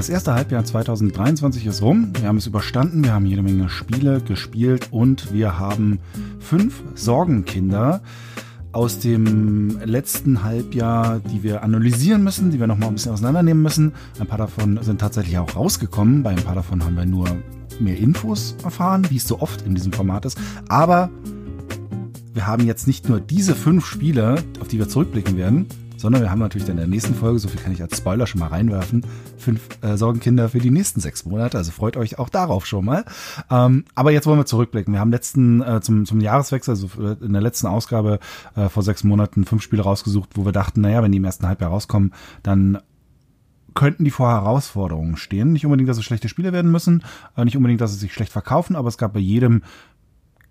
Das erste Halbjahr 2023 ist rum. Wir haben es überstanden. Wir haben jede Menge Spiele gespielt und wir haben fünf Sorgenkinder aus dem letzten Halbjahr, die wir analysieren müssen, die wir nochmal ein bisschen auseinandernehmen müssen. Ein paar davon sind tatsächlich auch rausgekommen. Bei ein paar davon haben wir nur mehr Infos erfahren, wie es so oft in diesem Format ist. Aber wir haben jetzt nicht nur diese fünf Spiele, auf die wir zurückblicken werden, sondern wir haben natürlich dann in der nächsten Folge, so viel kann ich als Spoiler schon mal reinwerfen, fünf äh, Sorgenkinder für die nächsten sechs Monate. Also freut euch auch darauf schon mal. Ähm, aber jetzt wollen wir zurückblicken. Wir haben letzten äh, zum, zum Jahreswechsel, also in der letzten Ausgabe äh, vor sechs Monaten fünf Spiele rausgesucht, wo wir dachten, naja, wenn die im ersten Halbjahr rauskommen, dann könnten die vor Herausforderungen stehen. Nicht unbedingt, dass es schlechte Spiele werden müssen, äh, nicht unbedingt, dass sie sich schlecht verkaufen, aber es gab bei jedem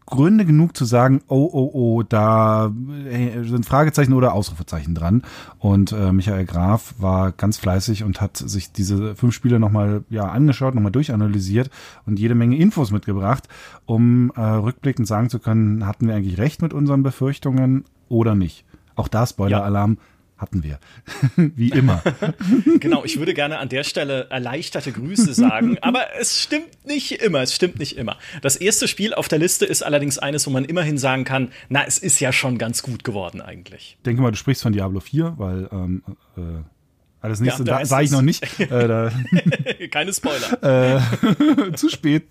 Gründe genug zu sagen, oh, oh, oh, da äh, sind Fragezeichen oder Ausrufezeichen dran. Und äh, Michael Graf war ganz fleißig und hat sich diese fünf Spiele nochmal ja, angeschaut, nochmal durchanalysiert und jede Menge Infos mitgebracht, um äh, rückblickend sagen zu können, hatten wir eigentlich recht mit unseren Befürchtungen oder nicht. Auch da Spoiler-Alarm. Ja hatten wir. Wie immer. genau, ich würde gerne an der Stelle erleichterte Grüße sagen, aber es stimmt nicht immer, es stimmt nicht immer. Das erste Spiel auf der Liste ist allerdings eines, wo man immerhin sagen kann, na, es ist ja schon ganz gut geworden eigentlich. Ich denke mal, du sprichst von Diablo 4, weil ähm, äh, alles nächste ja, da sage ich noch nicht. äh, Keine Spoiler. Äh, zu spät.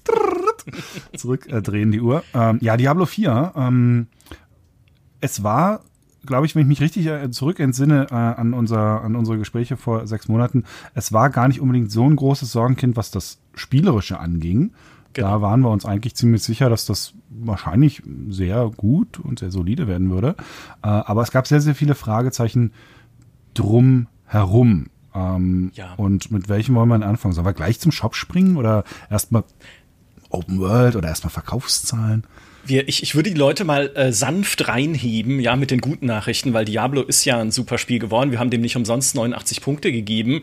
Zurück äh, drehen die Uhr. Ähm, ja, Diablo 4. Ähm, es war glaube ich, wenn ich mich richtig äh, zurück entsinne äh, an, unser, an unsere Gespräche vor sechs Monaten, es war gar nicht unbedingt so ein großes Sorgenkind, was das Spielerische anging. Genau. Da waren wir uns eigentlich ziemlich sicher, dass das wahrscheinlich sehr gut und sehr solide werden würde. Äh, aber es gab sehr, sehr viele Fragezeichen drum herum. Ähm, ja. Und mit welchem wollen wir anfangen? Sollen wir gleich zum Shop springen oder erstmal Open World oder erstmal Verkaufszahlen? Wir, ich, ich würde die Leute mal äh, sanft reinheben, ja, mit den guten Nachrichten, weil Diablo ist ja ein super Spiel geworden. Wir haben dem nicht umsonst 89 Punkte gegeben.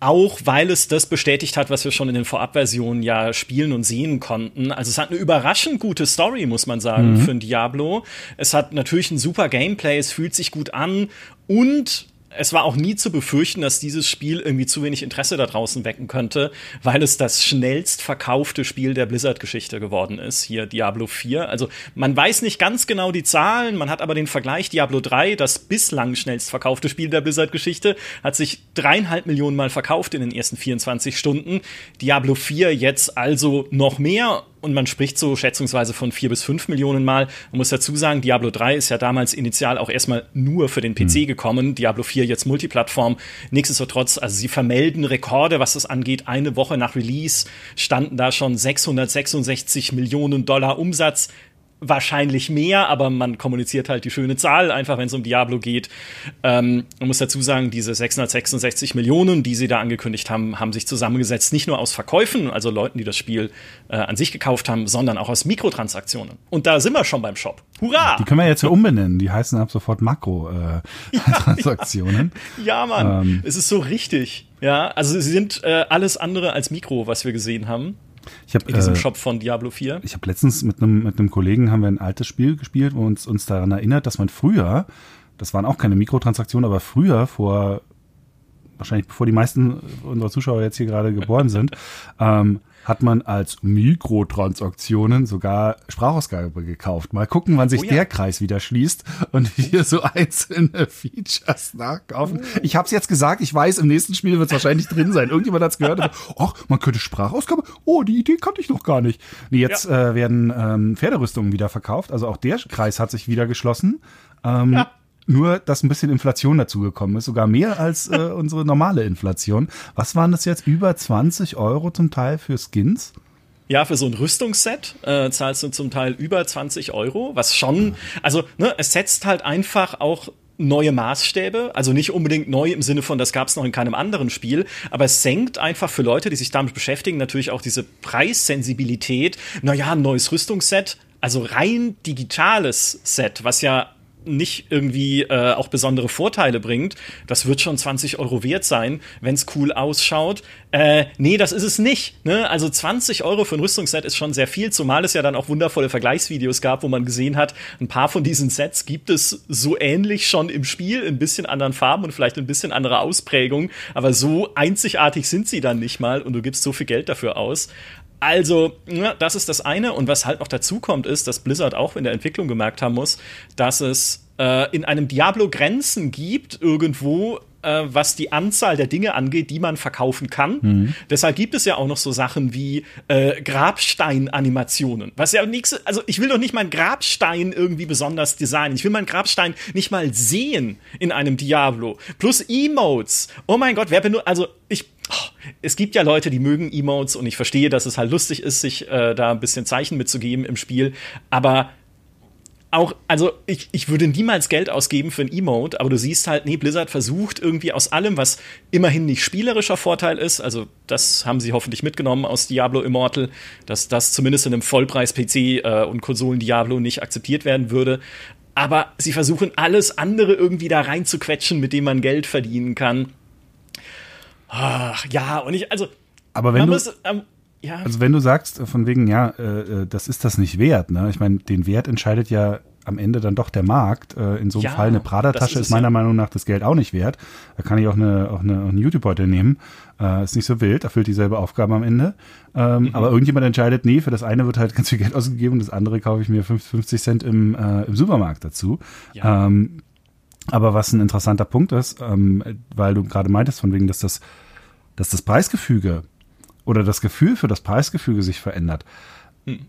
Auch weil es das bestätigt hat, was wir schon in den Vorabversionen ja spielen und sehen konnten. Also es hat eine überraschend gute Story, muss man sagen, mhm. für ein Diablo. Es hat natürlich ein super Gameplay, es fühlt sich gut an und es war auch nie zu befürchten, dass dieses Spiel irgendwie zu wenig Interesse da draußen wecken könnte, weil es das schnellst verkaufte Spiel der Blizzard-Geschichte geworden ist, hier Diablo 4. Also man weiß nicht ganz genau die Zahlen, man hat aber den Vergleich Diablo 3, das bislang schnellst verkaufte Spiel der Blizzard-Geschichte, hat sich dreieinhalb Millionen Mal verkauft in den ersten 24 Stunden. Diablo 4 jetzt also noch mehr und man spricht so schätzungsweise von vier bis fünf Millionen Mal. Man muss dazu sagen, Diablo 3 ist ja damals initial auch erstmal nur für den PC mhm. gekommen. Diablo 4 jetzt Multiplattform. Nichtsdestotrotz, also sie vermelden Rekorde, was das angeht. Eine Woche nach Release standen da schon 666 Millionen Dollar Umsatz wahrscheinlich mehr, aber man kommuniziert halt die schöne Zahl, einfach wenn es um Diablo geht. Ähm, man muss dazu sagen, diese 666 Millionen, die sie da angekündigt haben, haben sich zusammengesetzt, nicht nur aus Verkäufen, also Leuten, die das Spiel äh, an sich gekauft haben, sondern auch aus Mikrotransaktionen. Und da sind wir schon beim Shop. Hurra! Die können wir jetzt ja umbenennen. Die heißen ab sofort Makro-Transaktionen. Äh, ja, ja, Mann. Ähm. Es ist so richtig. Ja, also sie sind äh, alles andere als Mikro, was wir gesehen haben. Ich hab, in diesem äh, Shop von Diablo 4. Ich habe letztens mit einem mit einem Kollegen haben wir ein altes Spiel gespielt, wo uns uns daran erinnert, dass man früher, das waren auch keine Mikrotransaktionen, aber früher vor wahrscheinlich bevor die meisten unserer Zuschauer jetzt hier gerade geboren sind, ähm, hat man als Mikrotransaktionen sogar Sprachausgabe gekauft. Mal gucken, wann sich oh ja. der Kreis wieder schließt und hier so einzelne Features nachkaufen. Oh. Ich habe es jetzt gesagt, ich weiß, im nächsten Spiel wird es wahrscheinlich drin sein. Irgendjemand hat es gehört. Ach, man könnte Sprachausgabe. Oh, die Idee kannte ich noch gar nicht. Nee, jetzt ja. äh, werden ähm, Pferderüstungen wieder verkauft. Also auch der Kreis hat sich wieder geschlossen. Ähm, ja. Nur, dass ein bisschen Inflation dazugekommen ist, sogar mehr als äh, unsere normale Inflation. Was waren das jetzt? Über 20 Euro zum Teil für Skins? Ja, für so ein Rüstungsset äh, zahlst du zum Teil über 20 Euro, was schon, also ne, es setzt halt einfach auch neue Maßstäbe, also nicht unbedingt neu im Sinne von, das gab es noch in keinem anderen Spiel, aber es senkt einfach für Leute, die sich damit beschäftigen, natürlich auch diese Preissensibilität. Naja, ein neues Rüstungsset, also rein digitales Set, was ja nicht irgendwie äh, auch besondere Vorteile bringt, das wird schon 20 Euro wert sein, wenn es cool ausschaut. Äh, nee, das ist es nicht. Ne? Also 20 Euro für ein Rüstungsset ist schon sehr viel, zumal es ja dann auch wundervolle Vergleichsvideos gab, wo man gesehen hat, ein paar von diesen Sets gibt es so ähnlich schon im Spiel, in ein bisschen anderen Farben und vielleicht ein bisschen andere Ausprägung, aber so einzigartig sind sie dann nicht mal und du gibst so viel Geld dafür aus. Also, ja, das ist das eine. Und was halt noch dazu kommt, ist, dass Blizzard auch in der Entwicklung gemerkt haben muss, dass es äh, in einem Diablo Grenzen gibt, irgendwo, äh, was die Anzahl der Dinge angeht, die man verkaufen kann. Mhm. Deshalb gibt es ja auch noch so Sachen wie äh, Grabstein-Animationen. Was ja nichts, also ich will doch nicht meinen Grabstein irgendwie besonders designen. Ich will meinen Grabstein nicht mal sehen in einem Diablo. Plus Emotes. Oh mein Gott, wer benutzt, also ich es gibt ja Leute, die mögen Emotes und ich verstehe, dass es halt lustig ist, sich äh, da ein bisschen Zeichen mitzugeben im Spiel. Aber auch, also ich, ich würde niemals Geld ausgeben für ein Emote, aber du siehst halt, nee, Blizzard versucht irgendwie aus allem, was immerhin nicht spielerischer Vorteil ist, also das haben sie hoffentlich mitgenommen aus Diablo Immortal, dass das zumindest in einem Vollpreis-PC äh, und Konsolen Diablo nicht akzeptiert werden würde. Aber sie versuchen alles andere irgendwie da reinzuquetschen, mit dem man Geld verdienen kann. Ach, ja, und ich, also. Aber wenn du, muss, ähm, ja. Also wenn du sagst, äh, von wegen, ja, äh, äh, das ist das nicht wert, ne? Ich meine, den Wert entscheidet ja am Ende dann doch der Markt. Äh, in so einem ja, Fall eine Prada-Tasche ist, ist, meiner ja. Meinung nach das Geld auch nicht wert. Da kann ich auch eine, auch eine, auch eine YouTube-Beutel nehmen. Äh, ist nicht so wild, erfüllt dieselbe Aufgabe am Ende. Ähm, mhm. Aber irgendjemand entscheidet, nee, für das eine wird halt ganz viel Geld ausgegeben und das andere kaufe ich mir 50 Cent im, äh, im Supermarkt dazu. Ja. Ähm, aber was ein interessanter Punkt ist, ähm, weil du gerade meintest, von wegen, dass das dass das Preisgefüge oder das Gefühl für das Preisgefüge sich verändert. Hm.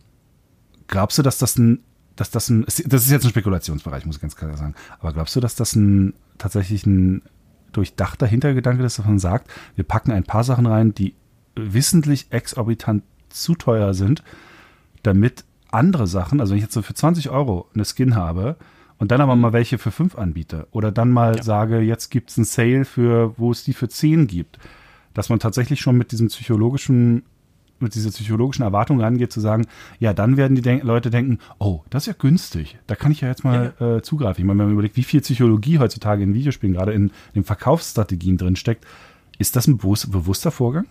Glaubst du, dass das ein, dass das ein, das ist jetzt ein Spekulationsbereich, muss ich ganz klar sagen, aber glaubst du, dass das ein tatsächlich ein durchdachter Hintergedanke ist, dass man sagt, wir packen ein paar Sachen rein, die wissentlich exorbitant zu teuer sind, damit andere Sachen, also wenn ich jetzt so für 20 Euro eine Skin habe, und dann aber mal welche für 5 anbiete oder dann mal ja. sage, jetzt gibt es einen Sale für, wo es die für 10 gibt dass man tatsächlich schon mit diesem psychologischen mit dieser psychologischen Erwartung rangeht, zu sagen, ja, dann werden die denk Leute denken, oh, das ist ja günstig, da kann ich ja jetzt mal ja. Äh, zugreifen. Ich meine, wenn man überlegt, wie viel Psychologie heutzutage in Videospielen, gerade in den Verkaufsstrategien drinsteckt, ist das ein bewusster Vorgang?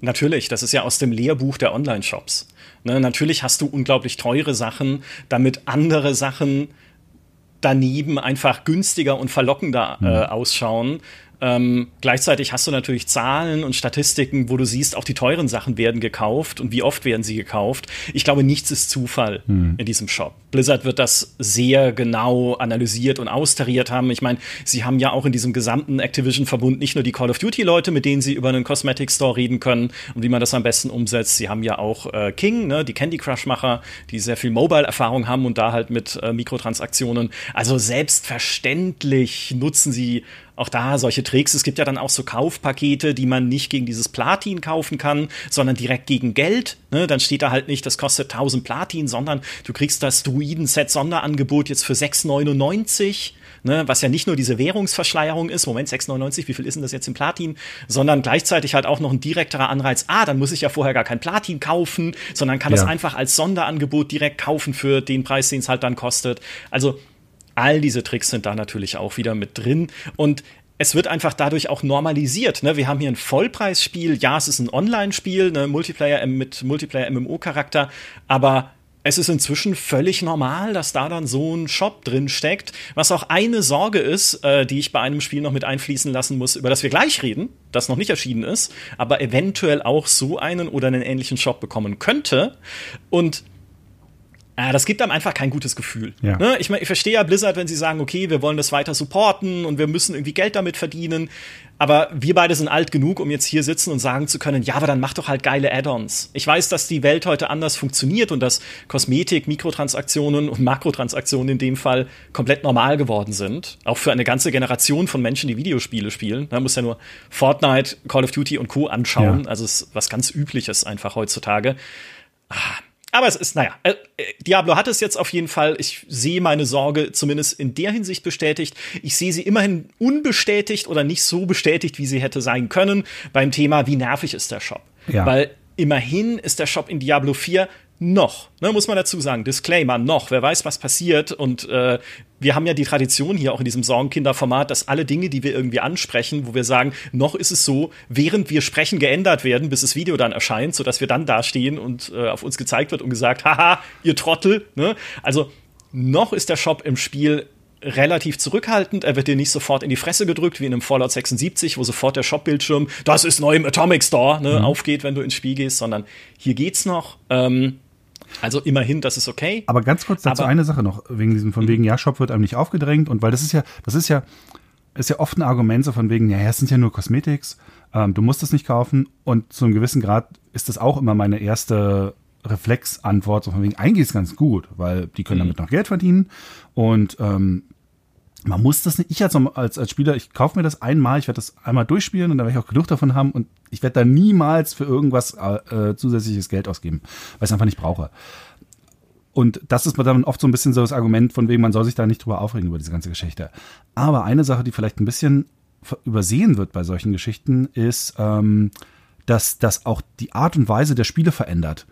Natürlich, das ist ja aus dem Lehrbuch der Online-Shops. Ne, natürlich hast du unglaublich teure Sachen, damit andere Sachen daneben einfach günstiger und verlockender äh, mhm. ausschauen. Ähm, gleichzeitig hast du natürlich Zahlen und Statistiken, wo du siehst, auch die teuren Sachen werden gekauft und wie oft werden sie gekauft. Ich glaube, nichts ist Zufall hm. in diesem Shop. Blizzard wird das sehr genau analysiert und austariert haben. Ich meine, sie haben ja auch in diesem gesamten Activision-Verbund nicht nur die Call of Duty-Leute, mit denen sie über einen Cosmetic Store reden können und wie man das am besten umsetzt. Sie haben ja auch äh, King, ne, die Candy Crush-Macher, die sehr viel Mobile-Erfahrung haben und da halt mit äh, Mikrotransaktionen. Also selbstverständlich nutzen sie auch da solche Tricks. Es gibt ja dann auch so Kaufpakete, die man nicht gegen dieses Platin kaufen kann, sondern direkt gegen Geld. Ne? Dann steht da halt nicht, das kostet 1000 Platin, sondern du kriegst das Druiden-Set Sonderangebot jetzt für 6,99. Ne, was ja nicht nur diese Währungsverschleierung ist, Moment, 6,99, wie viel ist denn das jetzt im Platin, sondern gleichzeitig halt auch noch ein direkterer Anreiz, ah, dann muss ich ja vorher gar kein Platin kaufen, sondern kann ja. das einfach als Sonderangebot direkt kaufen für den Preis, den es halt dann kostet. Also All diese Tricks sind da natürlich auch wieder mit drin. Und es wird einfach dadurch auch normalisiert. Ne? Wir haben hier ein Vollpreisspiel. Ja, es ist ein Online-Spiel, ne? Multiplayer mit Multiplayer-MMO-Charakter, aber es ist inzwischen völlig normal, dass da dann so ein Shop drin steckt. Was auch eine Sorge ist, äh, die ich bei einem Spiel noch mit einfließen lassen muss, über das wir gleich reden, das noch nicht erschienen ist, aber eventuell auch so einen oder einen ähnlichen Shop bekommen könnte. Und Ah, das gibt einem einfach kein gutes Gefühl. Ja. Ne? Ich, mein, ich verstehe ja Blizzard, wenn sie sagen, okay, wir wollen das weiter supporten und wir müssen irgendwie Geld damit verdienen. Aber wir beide sind alt genug, um jetzt hier sitzen und sagen zu können, ja, aber dann mach doch halt geile Add-ons. Ich weiß, dass die Welt heute anders funktioniert und dass Kosmetik, Mikrotransaktionen und Makrotransaktionen in dem Fall komplett normal geworden sind. Auch für eine ganze Generation von Menschen, die Videospiele spielen. Man muss ja nur Fortnite, Call of Duty und Co. anschauen. Ja. Also es ist was ganz Übliches einfach heutzutage. Ah aber es ist, naja, äh, Diablo hat es jetzt auf jeden Fall. Ich sehe meine Sorge zumindest in der Hinsicht bestätigt. Ich sehe sie immerhin unbestätigt oder nicht so bestätigt, wie sie hätte sein können beim Thema, wie nervig ist der Shop. Ja. Weil immerhin ist der Shop in Diablo 4 noch, ne, muss man dazu sagen, Disclaimer, noch, wer weiß, was passiert. Und äh, wir haben ja die Tradition hier auch in diesem Sorgenkinderformat, dass alle Dinge, die wir irgendwie ansprechen, wo wir sagen, noch ist es so, während wir sprechen, geändert werden, bis das Video dann erscheint, sodass wir dann dastehen und äh, auf uns gezeigt wird und gesagt, haha, ihr Trottel. Ne? Also noch ist der Shop im Spiel relativ zurückhaltend. Er wird dir nicht sofort in die Fresse gedrückt, wie in einem Fallout 76, wo sofort der Shop-Bildschirm, das ist neu im Atomic Store, ne, mhm. aufgeht, wenn du ins Spiel gehst, sondern hier geht's noch. Ähm, also immerhin, das ist okay. Aber ganz kurz dazu Aber, eine Sache noch, wegen diesem, von mhm. wegen, ja, Shop wird einem nicht aufgedrängt und weil das ist ja, das ist ja, ist ja oft ein Argument so von wegen, ja, es sind ja nur Cosmetics, ähm, du musst es nicht kaufen und zu einem gewissen Grad ist das auch immer meine erste Reflexantwort, so von wegen, eigentlich ist es ganz gut, weil die können mhm. damit noch Geld verdienen und ähm, man muss das nicht, ich als, als, als Spieler, ich kaufe mir das einmal, ich werde das einmal durchspielen und dann werde ich auch genug davon haben und ich werde da niemals für irgendwas äh, zusätzliches Geld ausgeben, weil ich es einfach nicht brauche. Und das ist dann oft so ein bisschen so das Argument, von wegen man soll sich da nicht drüber aufregen über diese ganze Geschichte. Aber eine Sache, die vielleicht ein bisschen übersehen wird bei solchen Geschichten, ist, ähm, dass das auch die Art und Weise der Spiele verändert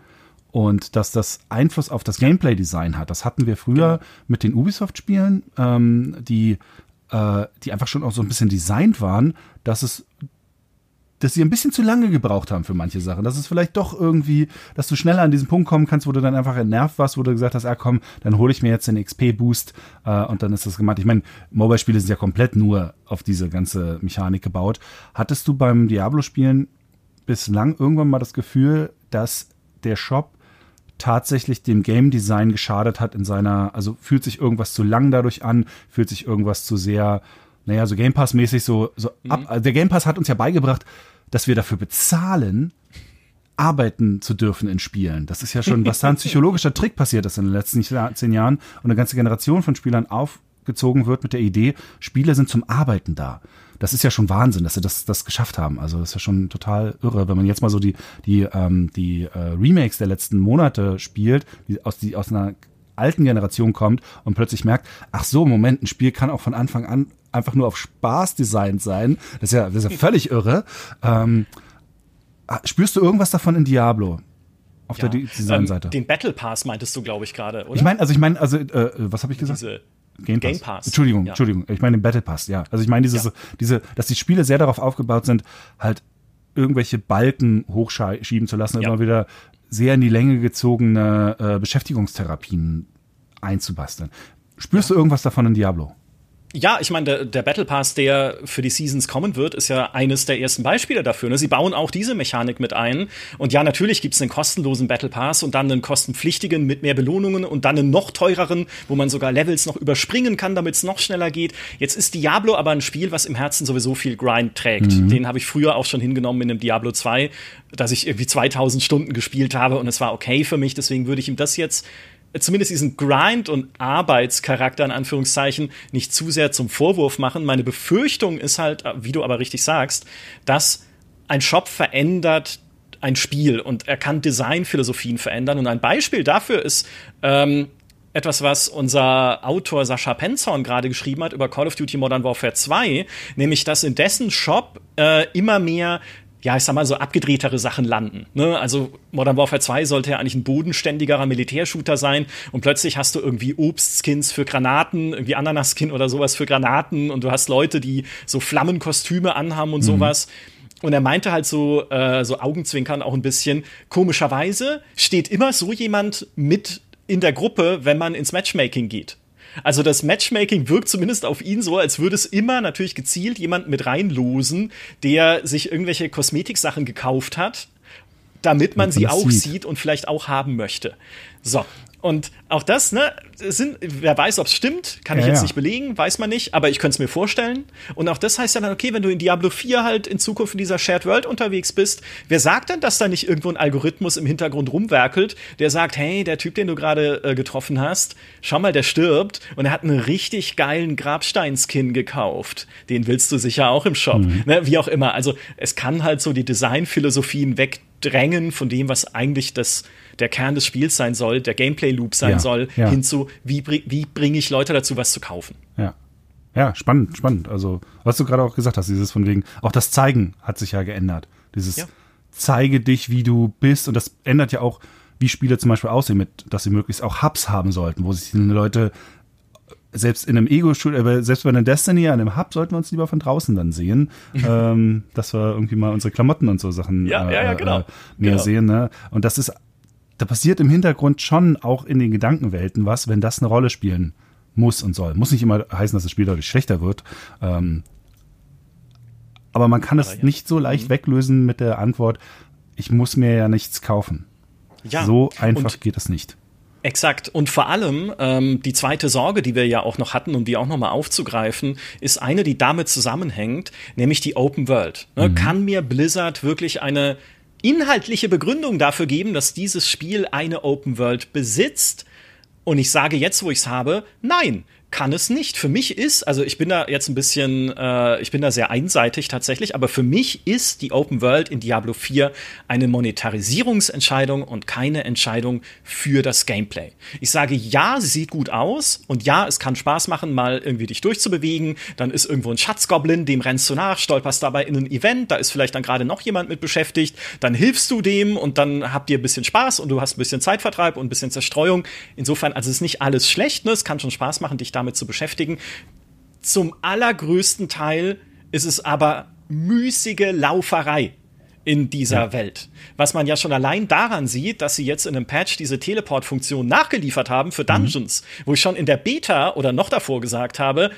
und dass das Einfluss auf das Gameplay-Design hat. Das hatten wir früher genau. mit den Ubisoft-Spielen, ähm, die, äh, die einfach schon auch so ein bisschen designt waren, dass es dass sie ein bisschen zu lange gebraucht haben für manche Sachen. Dass es vielleicht doch irgendwie, dass du schneller an diesen Punkt kommen kannst, wo du dann einfach entnervt warst, wo du gesagt hast, ah komm, dann hole ich mir jetzt den XP-Boost äh, und dann ist das gemacht. Ich meine, Mobile-Spiele sind ja komplett nur auf diese ganze Mechanik gebaut. Hattest du beim Diablo-Spielen bislang irgendwann mal das Gefühl, dass der Shop tatsächlich dem Game Design geschadet hat in seiner, also fühlt sich irgendwas zu lang dadurch an, fühlt sich irgendwas zu sehr, naja, so Game Pass mäßig so, so mhm. ab. Also der Game Pass hat uns ja beigebracht, dass wir dafür bezahlen, arbeiten zu dürfen in Spielen. Das ist ja schon, was da ein psychologischer Trick passiert ist in den letzten zehn Jahren und eine ganze Generation von Spielern aufgezogen wird mit der Idee, Spiele sind zum Arbeiten da das ist ja schon Wahnsinn, dass sie das, das geschafft haben. Also das ist ja schon total irre, wenn man jetzt mal so die, die, ähm, die äh, Remakes der letzten Monate spielt, die aus, die aus einer alten Generation kommt und plötzlich merkt, ach so, Moment, ein Spiel kann auch von Anfang an einfach nur auf Spaß designt sein. Das ist ja, das ist ja völlig irre. Ähm, ah, spürst du irgendwas davon in Diablo? Auf ja, der Designseite. Ähm, den Battle Pass meintest du, glaube ich, gerade, oder? Ich meine, also ich meine, also äh, was habe ich gesagt? Diese Game Pass. Game Pass. Entschuldigung, ja. Entschuldigung. Ich meine den Battle Pass, ja. Also ich meine dieses, ja. diese, dass die Spiele sehr darauf aufgebaut sind, halt irgendwelche Balken hochschieben zu lassen, ja. immer wieder sehr in die Länge gezogene äh, Beschäftigungstherapien einzubasteln. Spürst du irgendwas davon in Diablo? Ja, ich meine, der, der, Battle Pass, der für die Seasons kommen wird, ist ja eines der ersten Beispiele dafür. Ne? Sie bauen auch diese Mechanik mit ein. Und ja, natürlich gibt es einen kostenlosen Battle Pass und dann einen kostenpflichtigen mit mehr Belohnungen und dann einen noch teureren, wo man sogar Levels noch überspringen kann, damit es noch schneller geht. Jetzt ist Diablo aber ein Spiel, was im Herzen sowieso viel Grind trägt. Mhm. Den habe ich früher auch schon hingenommen in einem Diablo 2, dass ich irgendwie 2000 Stunden gespielt habe und es war okay für mich. Deswegen würde ich ihm das jetzt zumindest diesen Grind- und Arbeitscharakter in Anführungszeichen nicht zu sehr zum Vorwurf machen. Meine Befürchtung ist halt, wie du aber richtig sagst, dass ein Shop verändert ein Spiel und er kann Designphilosophien verändern. Und ein Beispiel dafür ist ähm, etwas, was unser Autor Sascha Penzorn gerade geschrieben hat über Call of Duty Modern Warfare 2, nämlich dass in dessen Shop äh, immer mehr ja, ich sag mal, so abgedrehtere Sachen landen. Ne? Also Modern Warfare 2 sollte ja eigentlich ein bodenständigerer Militärshooter sein und plötzlich hast du irgendwie Obstskins für Granaten, irgendwie Ananaskin oder sowas für Granaten und du hast Leute, die so Flammenkostüme anhaben und mhm. sowas. Und er meinte halt so, äh, so Augenzwinkern auch ein bisschen, komischerweise steht immer so jemand mit in der Gruppe, wenn man ins Matchmaking geht. Also das Matchmaking wirkt zumindest auf ihn so, als würde es immer natürlich gezielt jemanden mit reinlosen, der sich irgendwelche Kosmetiksachen gekauft hat, damit man sie auch sieht. sieht und vielleicht auch haben möchte. So, und auch das, ne, sind, wer weiß, ob es stimmt, kann ich jetzt ja. nicht belegen, weiß man nicht, aber ich könnte es mir vorstellen. Und auch das heißt ja dann, okay, wenn du in Diablo 4 halt in Zukunft in dieser Shared World unterwegs bist, wer sagt denn, dass da nicht irgendwo ein Algorithmus im Hintergrund rumwerkelt, der sagt, hey, der Typ, den du gerade äh, getroffen hast, schau mal, der stirbt und er hat einen richtig geilen Grabstein-Skin gekauft. Den willst du sicher auch im Shop. Mhm. Ne, wie auch immer. Also es kann halt so die Designphilosophien wegdrängen von dem, was eigentlich das der Kern des Spiels sein soll, der Gameplay-Loop sein ja, soll, ja. hinzu, wie, wie bringe ich Leute dazu, was zu kaufen. Ja. Ja, spannend, spannend. Also, was du gerade auch gesagt hast, dieses von wegen, auch das Zeigen hat sich ja geändert. Dieses ja. zeige dich, wie du bist. Und das ändert ja auch wie Spiele zum Beispiel aussehen, mit, dass sie möglichst auch Hubs haben sollten, wo sich die Leute selbst in einem Ego-Shooter, selbst bei einer Destiny, an einem Hub, sollten wir uns lieber von draußen dann sehen, ähm, dass wir irgendwie mal unsere Klamotten und so Sachen ja, äh, ja, ja, genau. äh, mehr genau. sehen. Ne? Und das ist, da passiert im Hintergrund schon auch in den Gedankenwelten was, wenn das eine Rolle spielen muss und soll. Muss nicht immer heißen, dass das Spiel dadurch schlechter wird. Ähm, aber man kann es ja. nicht so leicht mhm. weglösen mit der Antwort, ich muss mir ja nichts kaufen. Ja. So einfach geht es nicht. Exakt. Und vor allem ähm, die zweite Sorge, die wir ja auch noch hatten, um die auch nochmal aufzugreifen, ist eine, die damit zusammenhängt, nämlich die Open World. Ne? Mhm. Kann mir Blizzard wirklich eine inhaltliche Begründung dafür geben, dass dieses Spiel eine Open World besitzt? Und ich sage jetzt, wo ich es habe, nein kann es nicht. Für mich ist, also ich bin da jetzt ein bisschen, äh, ich bin da sehr einseitig tatsächlich, aber für mich ist die Open World in Diablo 4 eine Monetarisierungsentscheidung und keine Entscheidung für das Gameplay. Ich sage ja, sie sieht gut aus und ja, es kann Spaß machen, mal irgendwie dich durchzubewegen. Dann ist irgendwo ein Schatzgoblin, dem rennst du nach, stolperst dabei in ein Event, da ist vielleicht dann gerade noch jemand mit beschäftigt, dann hilfst du dem und dann habt ihr ein bisschen Spaß und du hast ein bisschen Zeitvertreib und ein bisschen Zerstreuung. Insofern, also es ist nicht alles schlecht, ne? es kann schon Spaß machen, dich damit zu beschäftigen. Zum allergrößten Teil ist es aber müßige Lauferei in dieser ja. Welt. Was man ja schon allein daran sieht, dass sie jetzt in einem Patch diese Teleport-Funktion nachgeliefert haben für mhm. Dungeons, mhm. wo ich schon in der Beta oder noch davor gesagt habe,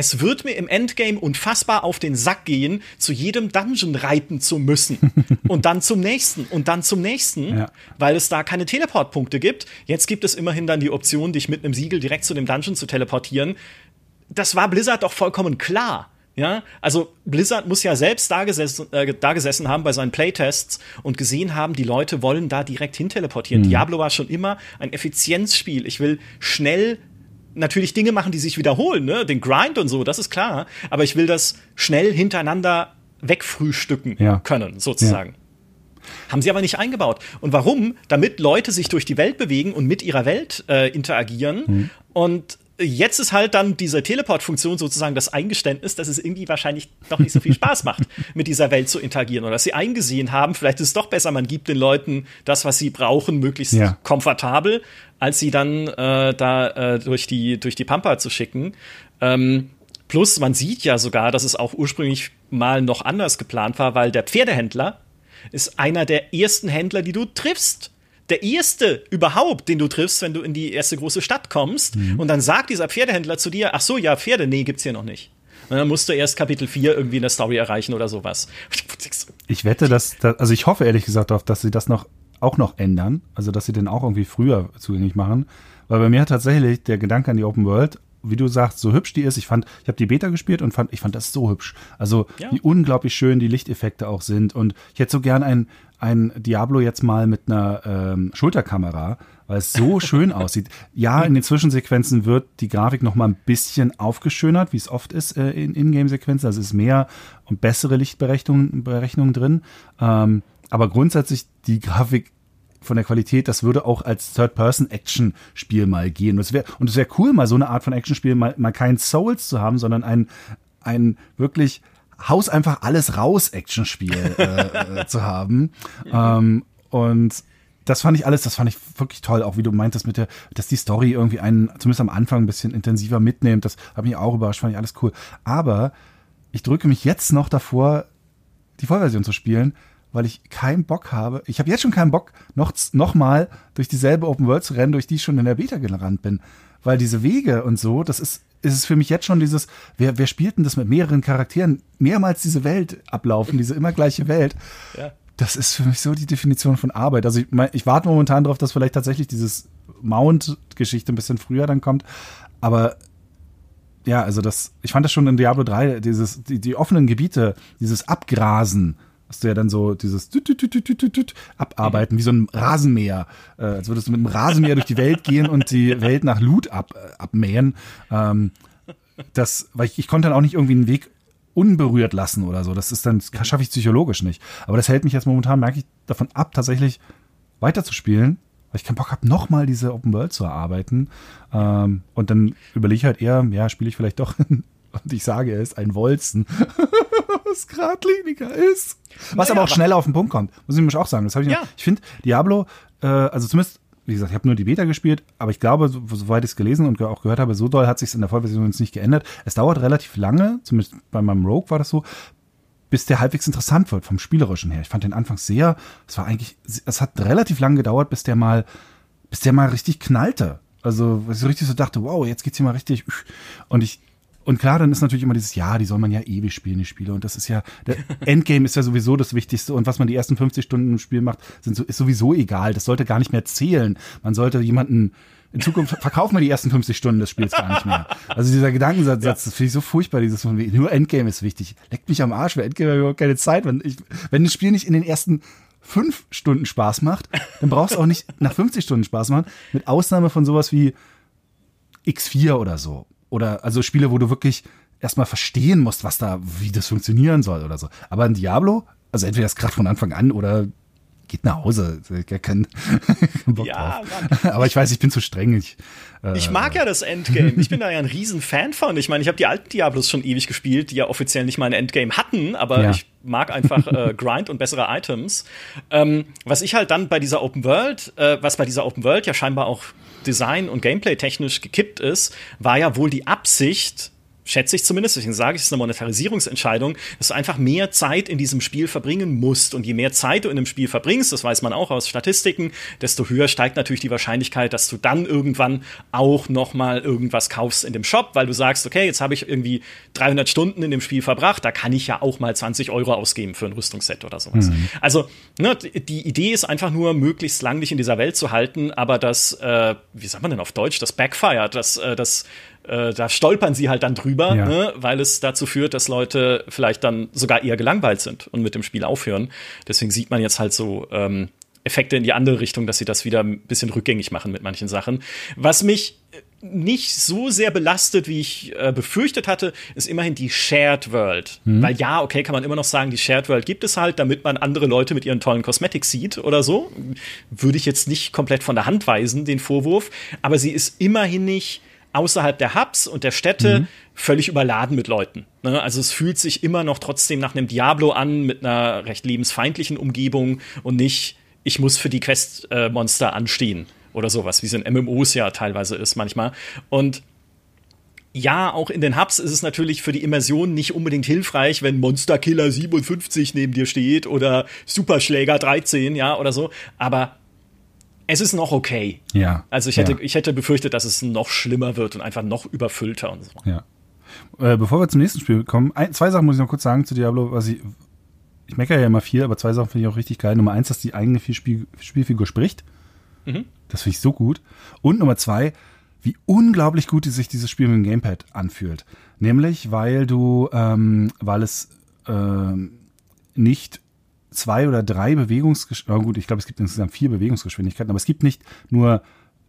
es wird mir im Endgame unfassbar auf den Sack gehen, zu jedem Dungeon reiten zu müssen. und dann zum nächsten und dann zum nächsten, ja. weil es da keine Teleportpunkte gibt. Jetzt gibt es immerhin dann die Option, dich mit einem Siegel direkt zu dem Dungeon zu teleportieren. Das war Blizzard doch vollkommen klar. Ja, also Blizzard muss ja selbst da gesessen, äh, da gesessen haben bei seinen Playtests und gesehen haben, die Leute wollen da direkt hin teleportieren. Mhm. Diablo war schon immer ein Effizienzspiel. Ich will schnell natürlich Dinge machen, die sich wiederholen, ne? Den Grind und so, das ist klar. Aber ich will das schnell hintereinander wegfrühstücken ja. können, sozusagen. Ja. Haben sie aber nicht eingebaut. Und warum? Damit Leute sich durch die Welt bewegen und mit ihrer Welt äh, interagieren. Mhm. Und jetzt ist halt dann diese Teleport-Funktion sozusagen das Eingeständnis, dass es irgendwie wahrscheinlich doch nicht so viel Spaß macht, mit dieser Welt zu interagieren. Oder dass sie eingesehen haben, vielleicht ist es doch besser, man gibt den Leuten das, was sie brauchen, möglichst ja. komfortabel, als sie dann äh, da äh, durch, die, durch die Pampa zu schicken. Ähm, plus, man sieht ja sogar, dass es auch ursprünglich mal noch anders geplant war, weil der Pferdehändler ist einer der ersten Händler, die du triffst der erste überhaupt, den du triffst, wenn du in die erste große Stadt kommst. Mhm. Und dann sagt dieser Pferdehändler zu dir, ach so, ja, Pferde, nee, gibt's hier noch nicht. Und dann musst du erst Kapitel 4 irgendwie in der Story erreichen oder sowas. Ich wette, dass, also ich hoffe ehrlich gesagt darauf, dass sie das noch auch noch ändern, also dass sie den auch irgendwie früher zugänglich machen, weil bei mir hat tatsächlich der Gedanke an die Open World wie du sagst, so hübsch die ist. Ich fand, ich habe die Beta gespielt und fand, ich fand das so hübsch. Also ja. wie unglaublich schön die Lichteffekte auch sind. Und ich hätte so gern ein, ein Diablo jetzt mal mit einer ähm, Schulterkamera, weil es so schön aussieht. Ja, in den Zwischensequenzen wird die Grafik noch mal ein bisschen aufgeschönert, wie es oft ist äh, in Ingame-Sequenzen. Also es ist mehr und bessere Lichtberechnungen drin. Ähm, aber grundsätzlich die Grafik von der Qualität, das würde auch als Third-Person-Action-Spiel mal gehen. Und es wäre wäre cool, mal so eine Art von Action-Spiel mal, mal kein Souls zu haben, sondern ein, ein wirklich Haus einfach alles raus Action-Spiel äh, äh, zu haben. Ähm, und das fand ich alles, das fand ich wirklich toll, auch wie du meintest mit der, dass die Story irgendwie einen, zumindest am Anfang ein bisschen intensiver mitnimmt. Das hat mich auch überrascht, fand ich alles cool. Aber ich drücke mich jetzt noch davor, die Vollversion zu spielen, weil ich keinen Bock habe. Ich habe jetzt schon keinen Bock, noch, noch mal durch dieselbe Open World zu rennen, durch die ich schon in der Beta gerannt bin. Weil diese Wege und so, das ist, ist es für mich jetzt schon dieses, wer, wer spielt denn das mit mehreren Charakteren? Mehrmals diese Welt ablaufen, diese immer gleiche Welt. Ja. Das ist für mich so die Definition von Arbeit. Also ich, ich warte momentan darauf, dass vielleicht tatsächlich dieses Mount-Geschichte ein bisschen früher dann kommt. Aber ja, also das, ich fand das schon in Diablo 3, dieses, die, die offenen Gebiete, dieses Abgrasen, hast du ja dann so dieses abarbeiten, wie so ein Rasenmäher. Äh, als würdest du mit einem Rasenmäher durch die Welt gehen und die Welt nach Loot ab, äh, abmähen. Ähm, das, weil ich, ich konnte dann auch nicht irgendwie einen Weg unberührt lassen oder so. Das ist dann, das schaffe ich psychologisch nicht. Aber das hält mich jetzt momentan, merke ich, davon ab, tatsächlich weiterzuspielen, weil ich keinen Bock habe, nochmal diese Open World zu erarbeiten. Ähm, und dann überlege ich halt eher, ja, spiele ich vielleicht doch, und ich sage es, ein Wolzen. was geradliniger ist. Was naja, aber auch schneller auf den Punkt kommt, muss ich mir auch sagen. Das ich, ja. ich finde, Diablo, äh, also zumindest, wie gesagt, ich habe nur die Beta gespielt, aber ich glaube, so, soweit ich es gelesen und auch gehört habe, so doll hat sich in der Vollversion jetzt nicht geändert. Es dauert relativ lange, zumindest bei meinem Rogue war das so, bis der halbwegs interessant wird vom Spielerischen her. Ich fand den Anfang sehr, es war eigentlich, es hat relativ lang gedauert, bis der mal, bis der mal richtig knallte. Also, was ich richtig so dachte, wow, jetzt geht's hier mal richtig. Und ich, und klar, dann ist natürlich immer dieses, ja, die soll man ja ewig spielen, die Spiele. Und das ist ja, der Endgame ist ja sowieso das Wichtigste. Und was man die ersten 50 Stunden im Spiel macht, sind so, ist sowieso egal. Das sollte gar nicht mehr zählen. Man sollte jemanden, in Zukunft verkaufen wir die ersten 50 Stunden des Spiels gar nicht mehr. Also dieser Gedankensatz, ja. das finde ich so furchtbar, dieses von nur Endgame ist wichtig. Leckt mich am Arsch, für Endgame habe ich überhaupt keine Zeit. Wenn, ich, wenn das Spiel nicht in den ersten fünf Stunden Spaß macht, dann brauchst du auch nicht nach 50 Stunden Spaß machen, mit Ausnahme von sowas wie X4 oder so. Oder also Spiele, wo du wirklich erstmal verstehen musst, was da, wie das funktionieren soll oder so. Aber ein Diablo, also entweder das gerade von Anfang an oder geht nach Hause. Kein, kein Bock ja, drauf. Aber ich weiß, ich bin zu streng. Ich, äh, ich mag ja das Endgame. Ich bin da ja ein riesen Fan von. Ich meine, ich habe die alten Diablos schon ewig gespielt, die ja offiziell nicht mal ein Endgame hatten, aber ja. ich mag einfach äh, Grind und bessere Items. Ähm, was ich halt dann bei dieser Open World, äh, was bei dieser Open World ja scheinbar auch Design und Gameplay technisch gekippt ist, war ja wohl die Absicht, schätze ich zumindest, deswegen sage ich, es ist eine Monetarisierungsentscheidung, dass du einfach mehr Zeit in diesem Spiel verbringen musst. Und je mehr Zeit du in einem Spiel verbringst, das weiß man auch aus Statistiken, desto höher steigt natürlich die Wahrscheinlichkeit, dass du dann irgendwann auch noch mal irgendwas kaufst in dem Shop, weil du sagst, okay, jetzt habe ich irgendwie 300 Stunden in dem Spiel verbracht, da kann ich ja auch mal 20 Euro ausgeben für ein Rüstungsset oder sowas. Mhm. Also ne, die Idee ist einfach nur, möglichst lang dich in dieser Welt zu halten, aber das, äh, wie sagt man denn auf Deutsch, das Backfired, das, äh, das äh, da stolpern sie halt dann drüber, ja. ne, weil es dazu führt, dass Leute vielleicht dann sogar eher gelangweilt sind und mit dem Spiel aufhören. Deswegen sieht man jetzt halt so ähm, Effekte in die andere Richtung, dass sie das wieder ein bisschen rückgängig machen mit manchen Sachen. Was mich nicht so sehr belastet, wie ich äh, befürchtet hatte, ist immerhin die Shared World. Mhm. Weil ja, okay, kann man immer noch sagen, die Shared World gibt es halt, damit man andere Leute mit ihren tollen Cosmetics sieht oder so. Würde ich jetzt nicht komplett von der Hand weisen, den Vorwurf. Aber sie ist immerhin nicht außerhalb der Hubs und der Städte mhm. völlig überladen mit Leuten. Ne? Also es fühlt sich immer noch trotzdem nach einem Diablo an, mit einer recht lebensfeindlichen Umgebung und nicht, ich muss für die Quest-Monster äh, anstehen oder sowas, wie es in MMOs ja teilweise ist manchmal. Und ja, auch in den Hubs ist es natürlich für die Immersion nicht unbedingt hilfreich, wenn Monster Killer 57 neben dir steht oder Superschläger 13, ja, oder so. Aber es ist noch okay. Ja. Also ich hätte, ja. ich hätte befürchtet, dass es noch schlimmer wird und einfach noch überfüllter und so. Ja. Äh, bevor wir zum nächsten Spiel kommen, ein, zwei Sachen muss ich noch kurz sagen zu Diablo, was ich, ich meckere ja immer viel, aber zwei Sachen finde ich auch richtig geil. Nummer eins, dass die eigene Spiel, Spielfigur spricht. Mhm. Das finde ich so gut. Und Nummer zwei, wie unglaublich gut sich dieses Spiel mit dem Gamepad anfühlt. Nämlich, weil du, ähm, weil es ähm, nicht zwei oder drei Bewegungsgeschwindigkeiten, oh gut, ich glaube, es gibt insgesamt vier Bewegungsgeschwindigkeiten, aber es gibt nicht nur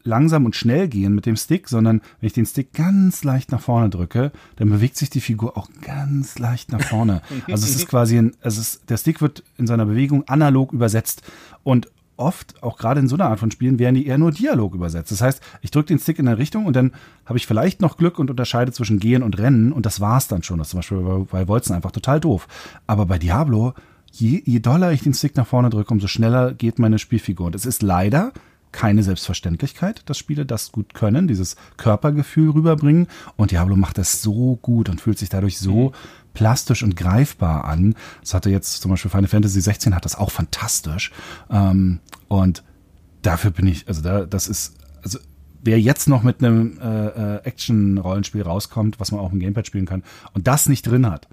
langsam und schnell gehen mit dem Stick, sondern wenn ich den Stick ganz leicht nach vorne drücke, dann bewegt sich die Figur auch ganz leicht nach vorne. Also es ist quasi ein, es ist, der Stick wird in seiner Bewegung analog übersetzt und oft, auch gerade in so einer Art von Spielen, werden die eher nur Dialog übersetzt. Das heißt, ich drücke den Stick in eine Richtung und dann habe ich vielleicht noch Glück und unterscheide zwischen Gehen und Rennen und das war's dann schon. Das ist zum Beispiel bei, bei Wolzen einfach total doof. Aber bei Diablo je, je doller ich den Stick nach vorne drücke, umso schneller geht meine Spielfigur. Und es ist leider keine Selbstverständlichkeit, dass Spiele das gut können, dieses Körpergefühl rüberbringen. Und Diablo macht das so gut und fühlt sich dadurch so mhm. plastisch und greifbar an. Das hatte jetzt zum Beispiel Final Fantasy 16 hat das auch fantastisch. Ähm, und dafür bin ich, also da, das ist, also wer jetzt noch mit einem äh, äh, Action-Rollenspiel rauskommt, was man auch im Gamepad spielen kann, und das nicht drin hat,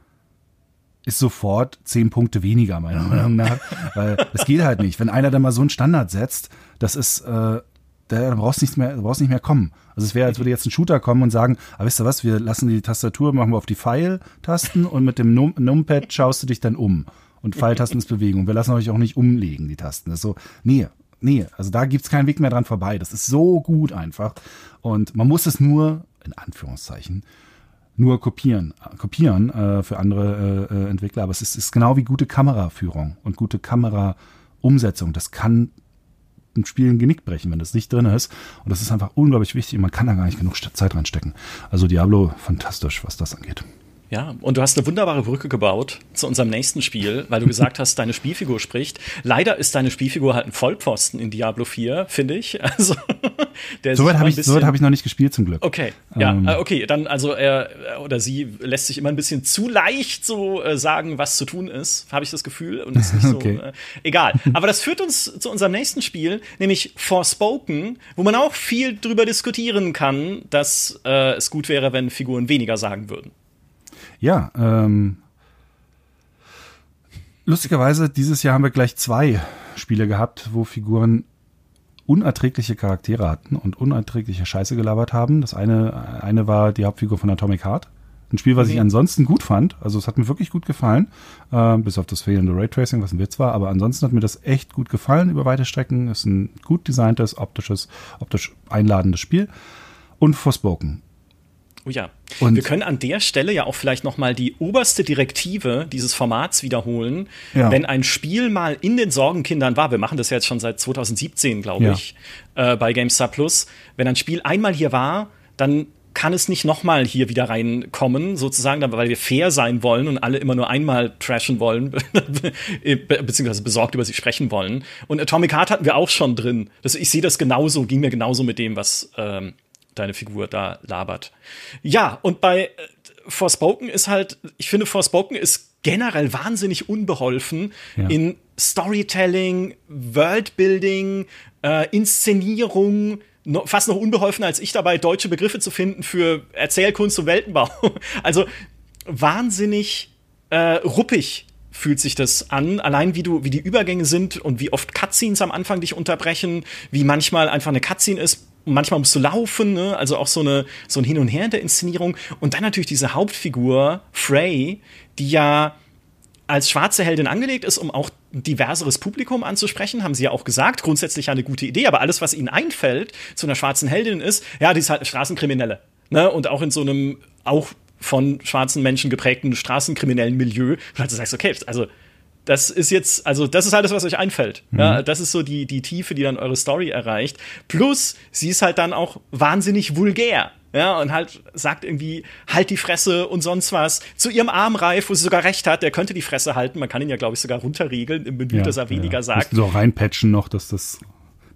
ist sofort zehn Punkte weniger, meiner Meinung nach. Weil es geht halt nicht. Wenn einer dann mal so einen Standard setzt, das ist, äh, da brauchst nicht mehr, brauchst nicht mehr kommen. Also es wäre, als würde jetzt ein Shooter kommen und sagen, ah, wisst ihr was, wir lassen die Tastatur, machen wir auf die Pfeil-Tasten und mit dem Num Numpad schaust du dich dann um. Und Pfeiltasten ist Bewegung. Wir lassen euch auch nicht umlegen, die Tasten. Das ist so, nee, nee, also da gibt's keinen Weg mehr dran vorbei. Das ist so gut einfach. Und man muss es nur, in Anführungszeichen, nur kopieren, kopieren äh, für andere äh, äh, Entwickler. Aber es ist, ist genau wie gute Kameraführung und gute Kameraumsetzung. Das kann ein Spiel ein Genick brechen, wenn das nicht drin ist. Und das ist einfach unglaublich wichtig. Man kann da gar nicht genug Zeit dran stecken. Also Diablo, fantastisch, was das angeht. Ja, und du hast eine wunderbare Brücke gebaut zu unserem nächsten Spiel, weil du gesagt hast, deine Spielfigur spricht. Leider ist deine Spielfigur halt ein Vollpfosten in Diablo 4, finde ich. Also, der Soweit habe ich, so hab ich noch nicht gespielt, zum Glück. Okay, ja, ähm. Äh, okay, dann, also er oder sie lässt sich immer ein bisschen zu leicht so äh, sagen, was zu tun ist, habe ich das Gefühl. Und ist nicht so, okay. äh, egal. Aber das führt uns zu unserem nächsten Spiel, nämlich Forspoken, wo man auch viel drüber diskutieren kann, dass äh, es gut wäre, wenn Figuren weniger sagen würden. Ja, ähm, lustigerweise, dieses Jahr haben wir gleich zwei Spiele gehabt, wo Figuren unerträgliche Charaktere hatten und unerträgliche Scheiße gelabert haben. Das eine, eine war die Hauptfigur von Atomic Heart. Ein Spiel, was mhm. ich ansonsten gut fand. Also es hat mir wirklich gut gefallen. Äh, bis auf das fehlende Raytracing, was ein Witz war. Aber ansonsten hat mir das echt gut gefallen über weite Strecken. Es ist ein gut designtes, optisches, optisch einladendes Spiel. Und Forspoken. Oh ja. Und wir können an der Stelle ja auch vielleicht noch mal die oberste Direktive dieses Formats wiederholen. Ja. Wenn ein Spiel mal in den Sorgenkindern war, wir machen das ja jetzt schon seit 2017, glaube ja. ich, äh, bei GameStar Plus. Wenn ein Spiel einmal hier war, dann kann es nicht noch mal hier wieder reinkommen, sozusagen, weil wir fair sein wollen und alle immer nur einmal trashen wollen, beziehungsweise besorgt über sie sprechen wollen. Und Atomic Heart hatten wir auch schon drin. Das, ich sehe das genauso, ging mir genauso mit dem, was ähm, deine Figur da labert. Ja, und bei äh, Forspoken ist halt, ich finde, Forspoken ist generell wahnsinnig unbeholfen ja. in Storytelling, Worldbuilding, äh, Inszenierung, no, fast noch unbeholfen als ich dabei, deutsche Begriffe zu finden für Erzählkunst und Weltenbau. Also wahnsinnig äh, ruppig fühlt sich das an. Allein wie du, wie die Übergänge sind und wie oft Cutscenes am Anfang dich unterbrechen, wie manchmal einfach eine Cutscene ist, manchmal musst du laufen, ne? also auch so, eine, so ein Hin und Her in der Inszenierung. Und dann natürlich diese Hauptfigur, Frey, die ja als schwarze Heldin angelegt ist, um auch ein diverseres Publikum anzusprechen, haben sie ja auch gesagt. Grundsätzlich ja eine gute Idee, aber alles, was ihnen einfällt zu einer schwarzen Heldin ist, ja, die ist halt eine Straßenkriminelle. Ne? Und auch in so einem, auch von schwarzen Menschen geprägten straßenkriminellen Milieu, wo du sagst, okay, also das ist jetzt, also das ist alles, was euch einfällt. Mhm. Ja, das ist so die, die Tiefe, die dann eure Story erreicht. Plus, sie ist halt dann auch wahnsinnig vulgär. Ja, und halt sagt irgendwie, halt die Fresse und sonst was. Zu ihrem Armreif, wo sie sogar recht hat, der könnte die Fresse halten. Man kann ihn ja, glaube ich, sogar runterregeln im Menü, ja, dass er weniger ja. sagt. Auch reinpatchen noch, dass das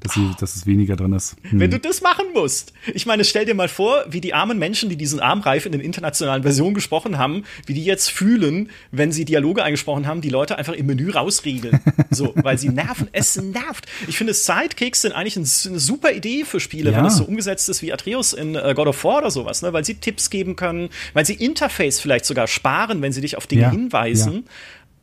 dass, sie, dass es weniger drin ist. Hm. Wenn du das machen musst. Ich meine, stell dir mal vor, wie die armen Menschen, die diesen Armreif in den internationalen Versionen gesprochen haben, wie die jetzt fühlen, wenn sie Dialoge eingesprochen haben, die Leute einfach im Menü rausriegeln. so, weil sie nerven. Es nervt. Ich finde, Sidekicks sind eigentlich eine super Idee für Spiele, ja. wenn es so umgesetzt ist wie Atreus in äh, God of War oder sowas, ne? weil sie Tipps geben können, weil sie Interface vielleicht sogar sparen, wenn sie dich auf Dinge ja. hinweisen. Ja.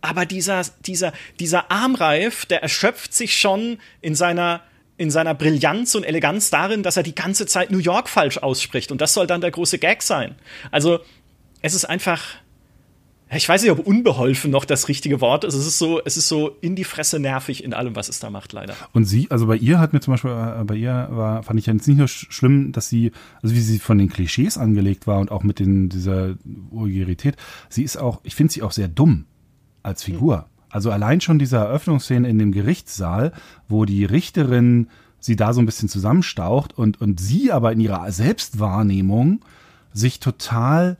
Aber dieser, dieser, dieser Armreif, der erschöpft sich schon in seiner in seiner Brillanz und Eleganz darin, dass er die ganze Zeit New York falsch ausspricht. Und das soll dann der große Gag sein. Also, es ist einfach. Ich weiß nicht, ob unbeholfen noch das richtige Wort ist. Es ist so, es ist so in die Fresse nervig in allem, was es da macht, leider. Und sie, also bei ihr hat mir zum Beispiel, äh, bei ihr war, fand ich jetzt nicht nur schlimm, dass sie, also wie sie von den Klischees angelegt war und auch mit den, dieser Vulgarität. Sie ist auch, ich finde sie auch sehr dumm als Figur. Mhm. Also allein schon diese Eröffnungsszene in dem Gerichtssaal, wo die Richterin sie da so ein bisschen zusammenstaucht und, und sie aber in ihrer Selbstwahrnehmung sich total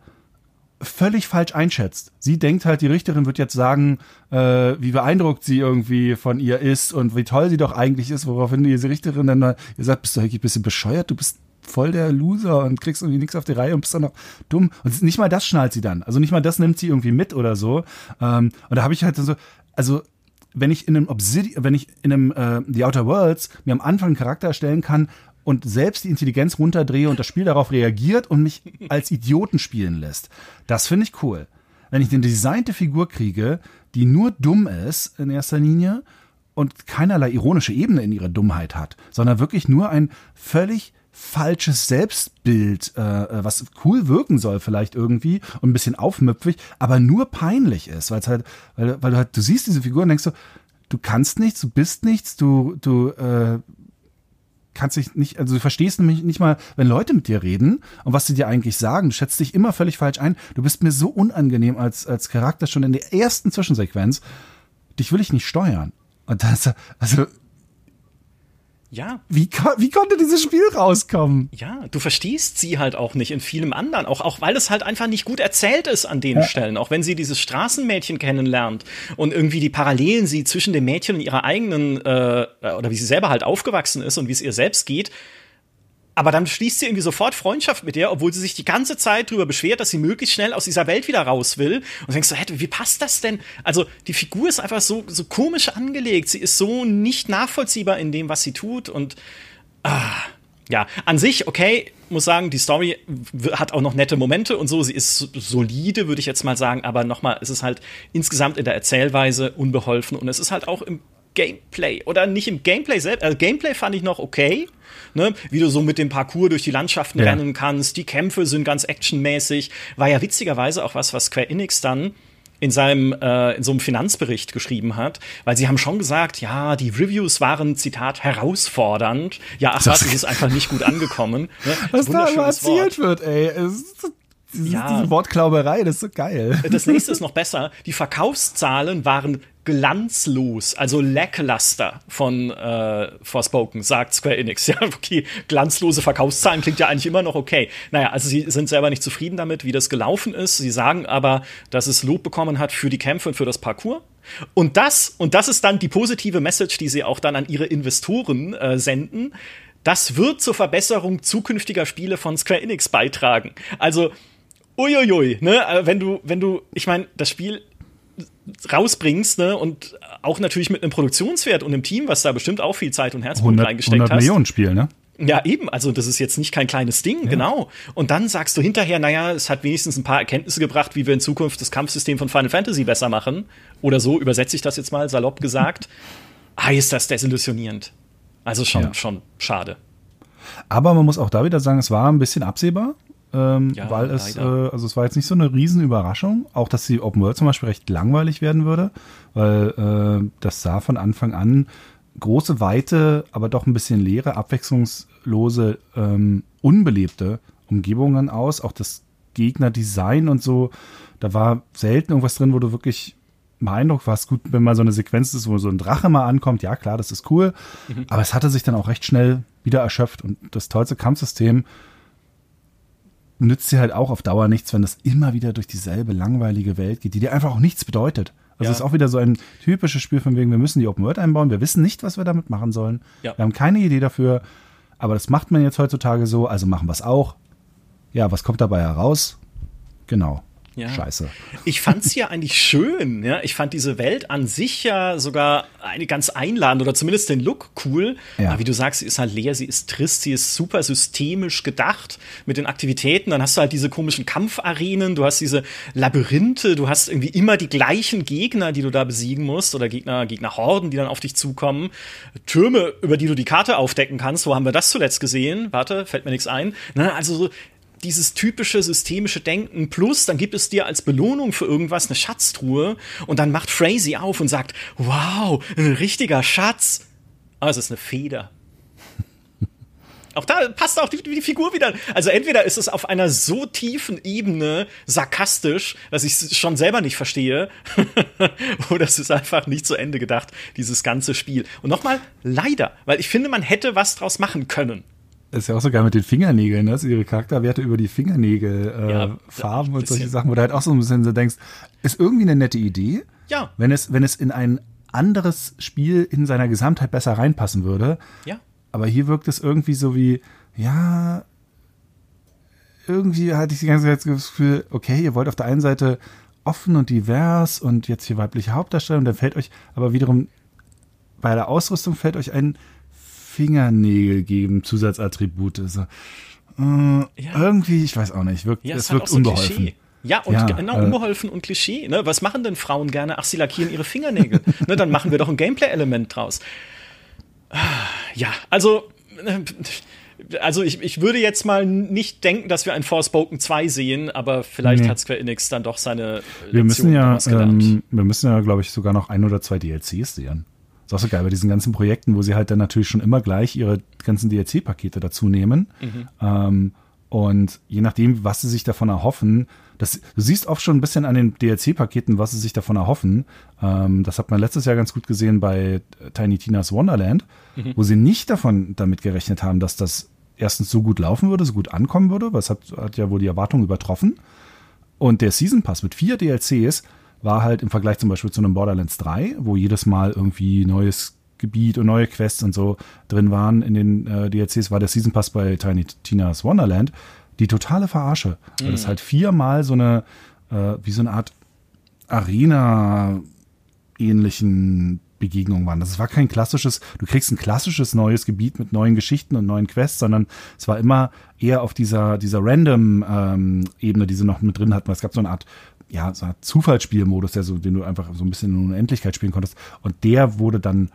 völlig falsch einschätzt. Sie denkt halt, die Richterin wird jetzt sagen, äh, wie beeindruckt sie irgendwie von ihr ist und wie toll sie doch eigentlich ist, woraufhin diese Richterin dann ihr sagt, bist du eigentlich ein bisschen bescheuert, du bist voll der Loser und kriegst irgendwie nichts auf die Reihe und bist dann noch dumm. Und nicht mal das schnallt sie dann. Also nicht mal das nimmt sie irgendwie mit oder so. Ähm, und da habe ich halt so, also wenn ich in einem Obsidian, wenn ich in einem äh, The Outer Worlds mir am Anfang einen Charakter erstellen kann und selbst die Intelligenz runterdrehe und das Spiel darauf reagiert und mich als Idioten spielen lässt, das finde ich cool. Wenn ich eine designte Figur kriege, die nur dumm ist in erster Linie und keinerlei ironische Ebene in ihrer Dummheit hat, sondern wirklich nur ein völlig falsches Selbstbild, äh, äh, was cool wirken soll vielleicht irgendwie und ein bisschen aufmüpfig, aber nur peinlich ist, weil es halt, weil, weil du halt, du siehst diese Figur und denkst so, du kannst nichts, du bist nichts, du, du äh, kannst dich nicht, also du verstehst nämlich nicht mal, wenn Leute mit dir reden und was sie dir eigentlich sagen, du schätzt dich immer völlig falsch ein, du bist mir so unangenehm als, als Charakter schon in der ersten Zwischensequenz, dich will ich nicht steuern. Und das, also Ja. Wie, wie konnte dieses Spiel rauskommen? Ja, du verstehst sie halt auch nicht in vielem anderen, auch, auch weil es halt einfach nicht gut erzählt ist an den ja. Stellen. Auch wenn sie dieses Straßenmädchen kennenlernt und irgendwie die Parallelen sieht zwischen dem Mädchen und ihrer eigenen, äh, oder wie sie selber halt aufgewachsen ist und wie es ihr selbst geht, aber dann schließt sie irgendwie sofort Freundschaft mit ihr, obwohl sie sich die ganze Zeit darüber beschwert, dass sie möglichst schnell aus dieser Welt wieder raus will. Und denkst du, hey, wie passt das denn? Also, die Figur ist einfach so, so komisch angelegt. Sie ist so nicht nachvollziehbar in dem, was sie tut. Und ah, ja, an sich, okay, muss sagen, die Story hat auch noch nette Momente und so. Sie ist solide, würde ich jetzt mal sagen. Aber nochmal, es ist halt insgesamt in der Erzählweise unbeholfen. Und es ist halt auch im Gameplay oder nicht im Gameplay selbst. Also Gameplay fand ich noch okay ne? wie du so mit dem Parcours durch die Landschaften ja. rennen kannst. Die Kämpfe sind ganz actionmäßig. War ja witzigerweise auch was, was Square Enix dann in seinem äh, in so einem Finanzbericht geschrieben hat, weil sie haben schon gesagt, ja, die Reviews waren Zitat herausfordernd. Ja, ach was, es ist einfach nicht gut angekommen. Ne? Was da immer erzählt wird, ey. Es diese, ja. diese Wortklauberei, das ist so geil. Das nächste ist noch besser. Die Verkaufszahlen waren glanzlos, also lackluster von äh, Forspoken, sagt Square Enix. Ja, okay, glanzlose Verkaufszahlen klingt ja eigentlich immer noch okay. Naja, also sie sind selber nicht zufrieden damit, wie das gelaufen ist. Sie sagen aber, dass es Lob bekommen hat für die Kämpfe und für das Parcours. Und das, und das ist dann die positive Message, die sie auch dann an ihre Investoren äh, senden. Das wird zur Verbesserung zukünftiger Spiele von Square Enix beitragen. Also, uiuiui, ne, äh, wenn du, wenn du, ich meine, das Spiel rausbringst, ne, und auch natürlich mit einem Produktionswert und einem Team, was da bestimmt auch viel Zeit und Herzblut 100, reingesteckt 100 hast. Millionen Spiel, ne? Ja, eben. Also, das ist jetzt nicht kein kleines Ding, ja. genau. Und dann sagst du hinterher, naja, es hat wenigstens ein paar Erkenntnisse gebracht, wie wir in Zukunft das Kampfsystem von Final Fantasy besser machen. Oder so übersetze ich das jetzt mal salopp gesagt. ah, ist das desillusionierend. Also schon, ja. schon schade. Aber man muss auch da wieder sagen, es war ein bisschen absehbar ähm, ja, weil es, äh, also es war jetzt nicht so eine Riesenüberraschung, auch dass die Open World zum Beispiel recht langweilig werden würde, weil äh, das sah von Anfang an große, weite, aber doch ein bisschen leere, abwechslungslose, ähm, unbelebte Umgebungen aus, auch das Gegnerdesign und so, da war selten irgendwas drin, wo du wirklich beeindruckt warst. Gut, wenn mal so eine Sequenz ist, wo so ein Drache mal ankommt, ja klar, das ist cool, mhm. aber es hatte sich dann auch recht schnell wieder erschöpft und das tollste Kampfsystem nützt dir halt auch auf Dauer nichts, wenn das immer wieder durch dieselbe langweilige Welt geht, die dir einfach auch nichts bedeutet. Also ja. ist auch wieder so ein typisches Spiel von wegen, wir müssen die Open World einbauen, wir wissen nicht, was wir damit machen sollen. Ja. Wir haben keine Idee dafür, aber das macht man jetzt heutzutage so, also machen wir es auch. Ja, was kommt dabei heraus? Genau ja. scheiße. Ich fand es ja eigentlich schön. Ja? Ich fand diese Welt an sich ja sogar eine ganz einladend oder zumindest den Look cool. Ja. Aber wie du sagst, sie ist halt leer, sie ist trist, sie ist super systemisch gedacht mit den Aktivitäten. Dann hast du halt diese komischen Kampfarenen, du hast diese Labyrinthe, du hast irgendwie immer die gleichen Gegner, die du da besiegen musst oder Gegner, Gegnerhorden, die dann auf dich zukommen. Türme, über die du die Karte aufdecken kannst. Wo haben wir das zuletzt gesehen? Warte, fällt mir nichts ein. Na, also so dieses typische systemische Denken plus dann gibt es dir als Belohnung für irgendwas eine Schatztruhe und dann macht Frazee auf und sagt, wow, ein richtiger Schatz. Aber es ist eine Feder. Auch da passt auch die, die, Figur wieder. Also entweder ist es auf einer so tiefen Ebene sarkastisch, dass ich es schon selber nicht verstehe, oder es ist einfach nicht zu Ende gedacht, dieses ganze Spiel. Und nochmal, leider, weil ich finde, man hätte was draus machen können ist ja auch so geil mit den Fingernägeln, ne? dass ihre Charakterwerte über die Fingernägel, äh, ja, Farben und solche Sachen, wo du halt auch so ein bisschen so denkst, ist irgendwie eine nette Idee. Ja. Wenn es, wenn es in ein anderes Spiel in seiner Gesamtheit besser reinpassen würde. Ja. Aber hier wirkt es irgendwie so wie, ja, irgendwie hatte ich die ganze Zeit das Gefühl, okay, ihr wollt auf der einen Seite offen und divers und jetzt hier weibliche Hauptdarsteller und dann fällt euch aber wiederum bei der Ausrüstung fällt euch ein Fingernägel geben, Zusatzattribute. So. Äh, ja. Irgendwie, ich weiß auch nicht, wirkt, ja, es, es wirkt unbeholfen. So ja, und ja, genau, äh, unbeholfen und Klischee. Ne? Was machen denn Frauen gerne? Ach, sie lackieren ihre Fingernägel. ne, dann machen wir doch ein Gameplay-Element draus. Ja, also, also ich, ich würde jetzt mal nicht denken, dass wir ein Forspoken 2 sehen, aber vielleicht nee. hat Square Enix dann doch seine wir müssen ja, ähm, Wir müssen ja, glaube ich, sogar noch ein oder zwei DLCs sehen. Ist auch so geil bei diesen ganzen Projekten, wo sie halt dann natürlich schon immer gleich ihre ganzen DLC-Pakete dazu nehmen. Mhm. Ähm, Und je nachdem, was sie sich davon erhoffen, das, du siehst oft schon ein bisschen an den DLC-Paketen, was sie sich davon erhoffen. Ähm, das hat man letztes Jahr ganz gut gesehen bei Tiny Tina's Wonderland, mhm. wo sie nicht davon damit gerechnet haben, dass das erstens so gut laufen würde, so gut ankommen würde, was hat, hat ja wohl die Erwartungen übertroffen. Und der Season Pass mit vier DLCs war halt im Vergleich zum Beispiel zu einem Borderlands 3, wo jedes Mal irgendwie neues Gebiet und neue Quests und so drin waren in den äh, DLCs, war der Season Pass bei Tiny Tina's Wonderland die totale Verarsche. Mhm. Weil das halt viermal so eine, äh, wie so eine Art Arena-ähnlichen Begegnungen waren. Das war kein klassisches, du kriegst ein klassisches neues Gebiet mit neuen Geschichten und neuen Quests, sondern es war immer eher auf dieser, dieser Random-Ebene, ähm, die sie noch mit drin hatten. Es gab so eine Art, ja, so Art Zufallsspielmodus, der so, den du einfach so ein bisschen in Unendlichkeit spielen konntest. Und der wurde dann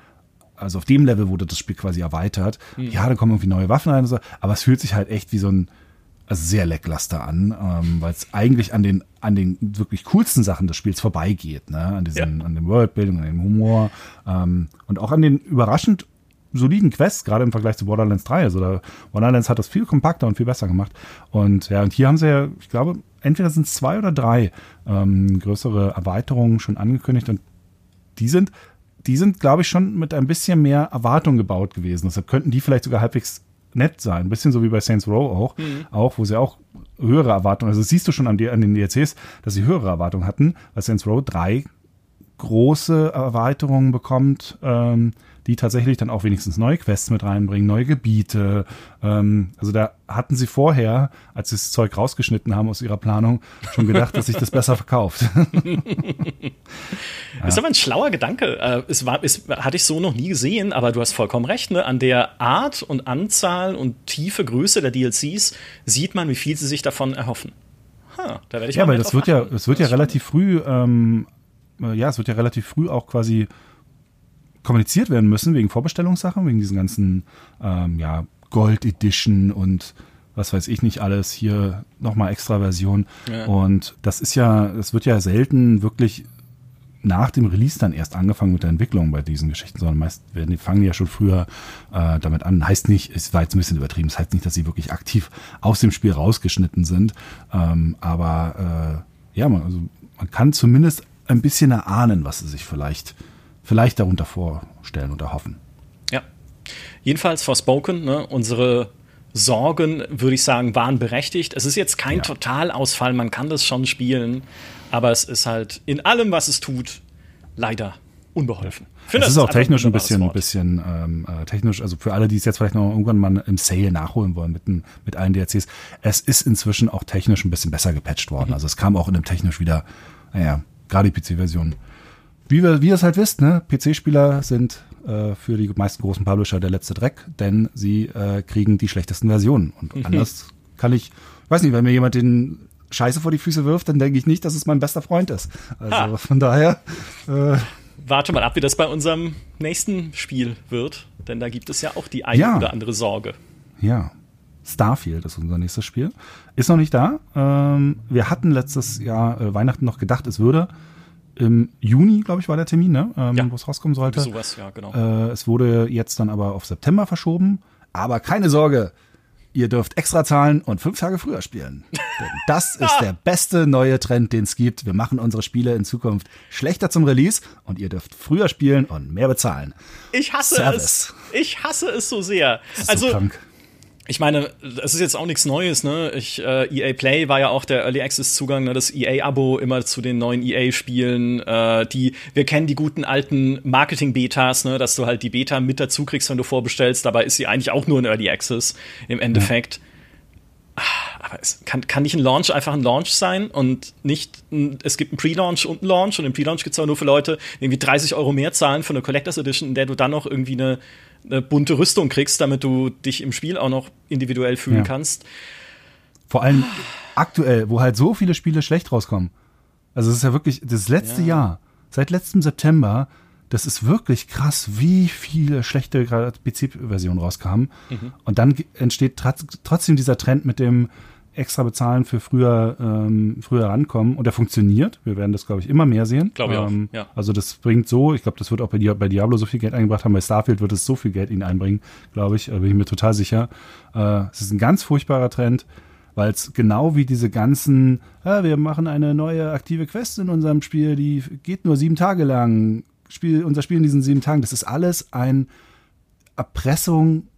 also auf dem Level wurde das Spiel quasi erweitert. Mhm. Ja, dann kommen irgendwie neue Waffen rein und so, aber es fühlt sich halt echt wie so ein, also sehr lackluster an, ähm, weil es eigentlich an den an den wirklich coolsten Sachen des Spiels vorbeigeht, ne? An diesen, ja. an dem Worldbuilding, an dem Humor ähm, und auch an den überraschend soliden Quests, gerade im Vergleich zu Borderlands 3. Also da, Borderlands hat das viel kompakter und viel besser gemacht. Und ja, und hier haben sie ja, ich glaube, entweder sind es zwei oder drei ähm, größere Erweiterungen schon angekündigt und die sind, die sind, glaube ich, schon mit ein bisschen mehr Erwartung gebaut gewesen. Deshalb könnten die vielleicht sogar halbwegs nett sein. Ein bisschen so wie bei Saints Row auch, mhm. auch wo sie auch höhere Erwartungen, also siehst du schon an, an den DLCs, dass sie höhere Erwartungen hatten, weil Saints Row drei große Erweiterungen bekommt, ähm, die tatsächlich dann auch wenigstens neue Quests mit reinbringen, neue Gebiete. Ähm, also da hatten sie vorher, als sie das Zeug rausgeschnitten haben aus ihrer Planung, schon gedacht, dass sich das besser verkauft. ja. Ist aber ein schlauer Gedanke. Äh, es war, es hatte ich so noch nie gesehen, aber du hast vollkommen recht. Ne? An der Art und Anzahl und tiefe Größe der DLCs sieht man, wie viel sie sich davon erhoffen. Huh, da werde ich ja, weil das wird ja, es wird ja relativ früh, ähm, äh, ja, es wird ja relativ früh auch quasi kommuniziert werden müssen wegen Vorbestellungssachen, wegen diesen ganzen ähm, ja, Gold Edition und was weiß ich nicht alles, hier nochmal extra Version. Ja. Und das ist ja, es wird ja selten wirklich nach dem Release dann erst angefangen mit der Entwicklung bei diesen Geschichten, sondern meist werden die fangen ja schon früher äh, damit an. Heißt nicht, es war jetzt ein bisschen übertrieben, es das heißt nicht, dass sie wirklich aktiv aus dem Spiel rausgeschnitten sind. Ähm, aber äh, ja, man, also man kann zumindest ein bisschen erahnen, was sie sich vielleicht vielleicht darunter vorstellen und erhoffen. Ja. Jedenfalls Forspoken, ne, unsere Sorgen, würde ich sagen, waren berechtigt. Es ist jetzt kein ja. Totalausfall, man kann das schon spielen, aber es ist halt in allem, was es tut, leider unbeholfen. Finde, es ist auch technisch ein bisschen, ein bisschen ähm, äh, technisch, also für alle, die es jetzt vielleicht noch irgendwann mal im Sale nachholen wollen mit, mit allen DLCs, es ist inzwischen auch technisch ein bisschen besser gepatcht worden. Mhm. Also es kam auch in dem technisch wieder, naja, gerade die PC-Version wie, wir, wie ihr es halt wisst, ne? PC-Spieler sind äh, für die meisten großen Publisher der letzte Dreck, denn sie äh, kriegen die schlechtesten Versionen. Und mhm. anders kann ich, weiß nicht, wenn mir jemand den Scheiße vor die Füße wirft, dann denke ich nicht, dass es mein bester Freund ist. Also ha. von daher. Äh, Warte mal ab, wie das bei unserem nächsten Spiel wird, denn da gibt es ja auch die eine ja. oder andere Sorge. Ja. Starfield ist unser nächstes Spiel. Ist noch nicht da. Ähm, wir hatten letztes Jahr äh, Weihnachten noch gedacht, es würde im Juni, glaube ich, war der Termin, ne? ähm, ja. wo es rauskommen sollte. Sowas, ja, genau. Äh, es wurde jetzt dann aber auf September verschoben. Aber keine Sorge, ihr dürft extra zahlen und fünf Tage früher spielen. Denn das ist der beste neue Trend, den es gibt. Wir machen unsere Spiele in Zukunft schlechter zum Release und ihr dürft früher spielen und mehr bezahlen. Ich hasse Service. es. Ich hasse es so sehr. also, so ich meine, es ist jetzt auch nichts Neues, ne? Ich, äh, EA Play war ja auch der Early Access Zugang, ne? das EA-Abo immer zu den neuen EA-Spielen. Äh, die, wir kennen die guten alten Marketing-Betas, ne? dass du halt die Beta mit dazu kriegst, wenn du vorbestellst. Dabei ist sie eigentlich auch nur ein Early Access im Endeffekt. Ja. Aber es kann, kann nicht ein Launch einfach ein Launch sein und nicht, ein, es gibt einen Pre-Launch und einen Launch und den Pre-Launch gibt es nur für Leute, die irgendwie 30 Euro mehr zahlen für eine Collectors Edition, in der du dann noch irgendwie eine eine bunte Rüstung kriegst, damit du dich im Spiel auch noch individuell fühlen ja. kannst. Vor allem aktuell, wo halt so viele Spiele schlecht rauskommen. Also es ist ja wirklich das letzte ja. Jahr, seit letztem September, das ist wirklich krass, wie viele schlechte PC-Versionen rauskamen. Mhm. Und dann entsteht trotzdem dieser Trend mit dem extra bezahlen für früher, ähm, früher rankommen und der funktioniert. Wir werden das, glaube ich, immer mehr sehen. Glaube ich ähm, auch, ja. Also das bringt so, ich glaube, das wird auch bei, bei Diablo so viel Geld eingebracht haben, bei Starfield wird es so viel Geld ihnen einbringen, glaube ich, äh, bin ich mir total sicher. Äh, es ist ein ganz furchtbarer Trend. weil es genau wie diese ganzen, ja, wir machen eine neue aktive Quest in unserem Spiel, die geht nur sieben Tage lang. Spiel, unser Spiel in diesen sieben Tagen, das ist alles ein Erpressung,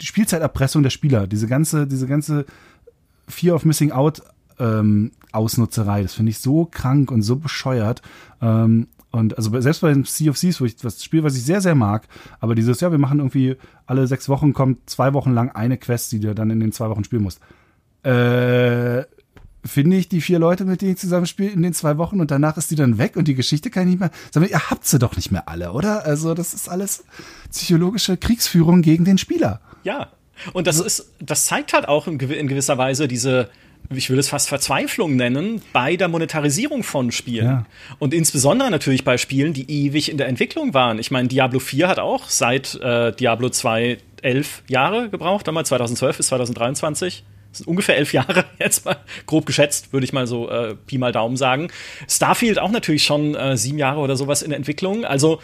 die Spielzeiterpressung der Spieler. Diese ganze, diese ganze Fear of Missing Out ähm, Ausnutzerei, das finde ich so krank und so bescheuert. Ähm, und also selbst bei Sea of Seas, wo ich das Spiel, was ich sehr, sehr mag, aber dieses, ja, wir machen irgendwie alle sechs Wochen kommt zwei Wochen lang eine Quest, die du dann in den zwei Wochen spielen musst. Äh, finde ich die vier Leute, mit denen ich zusammen spiele, in den zwei Wochen und danach ist die dann weg und die Geschichte kann ich nicht mehr. Sag mal, ihr habt sie doch nicht mehr alle, oder? Also, das ist alles psychologische Kriegsführung gegen den Spieler. Ja. Und das ist, das zeigt halt auch in, gewisser Weise diese, ich will es fast Verzweiflung nennen, bei der Monetarisierung von Spielen. Ja. Und insbesondere natürlich bei Spielen, die ewig in der Entwicklung waren. Ich meine, Diablo 4 hat auch seit äh, Diablo 2 elf Jahre gebraucht, damals 2012 bis 2023. Das sind ungefähr elf Jahre, jetzt mal grob geschätzt, würde ich mal so äh, Pi mal Daumen sagen. Starfield auch natürlich schon äh, sieben Jahre oder sowas in der Entwicklung. Also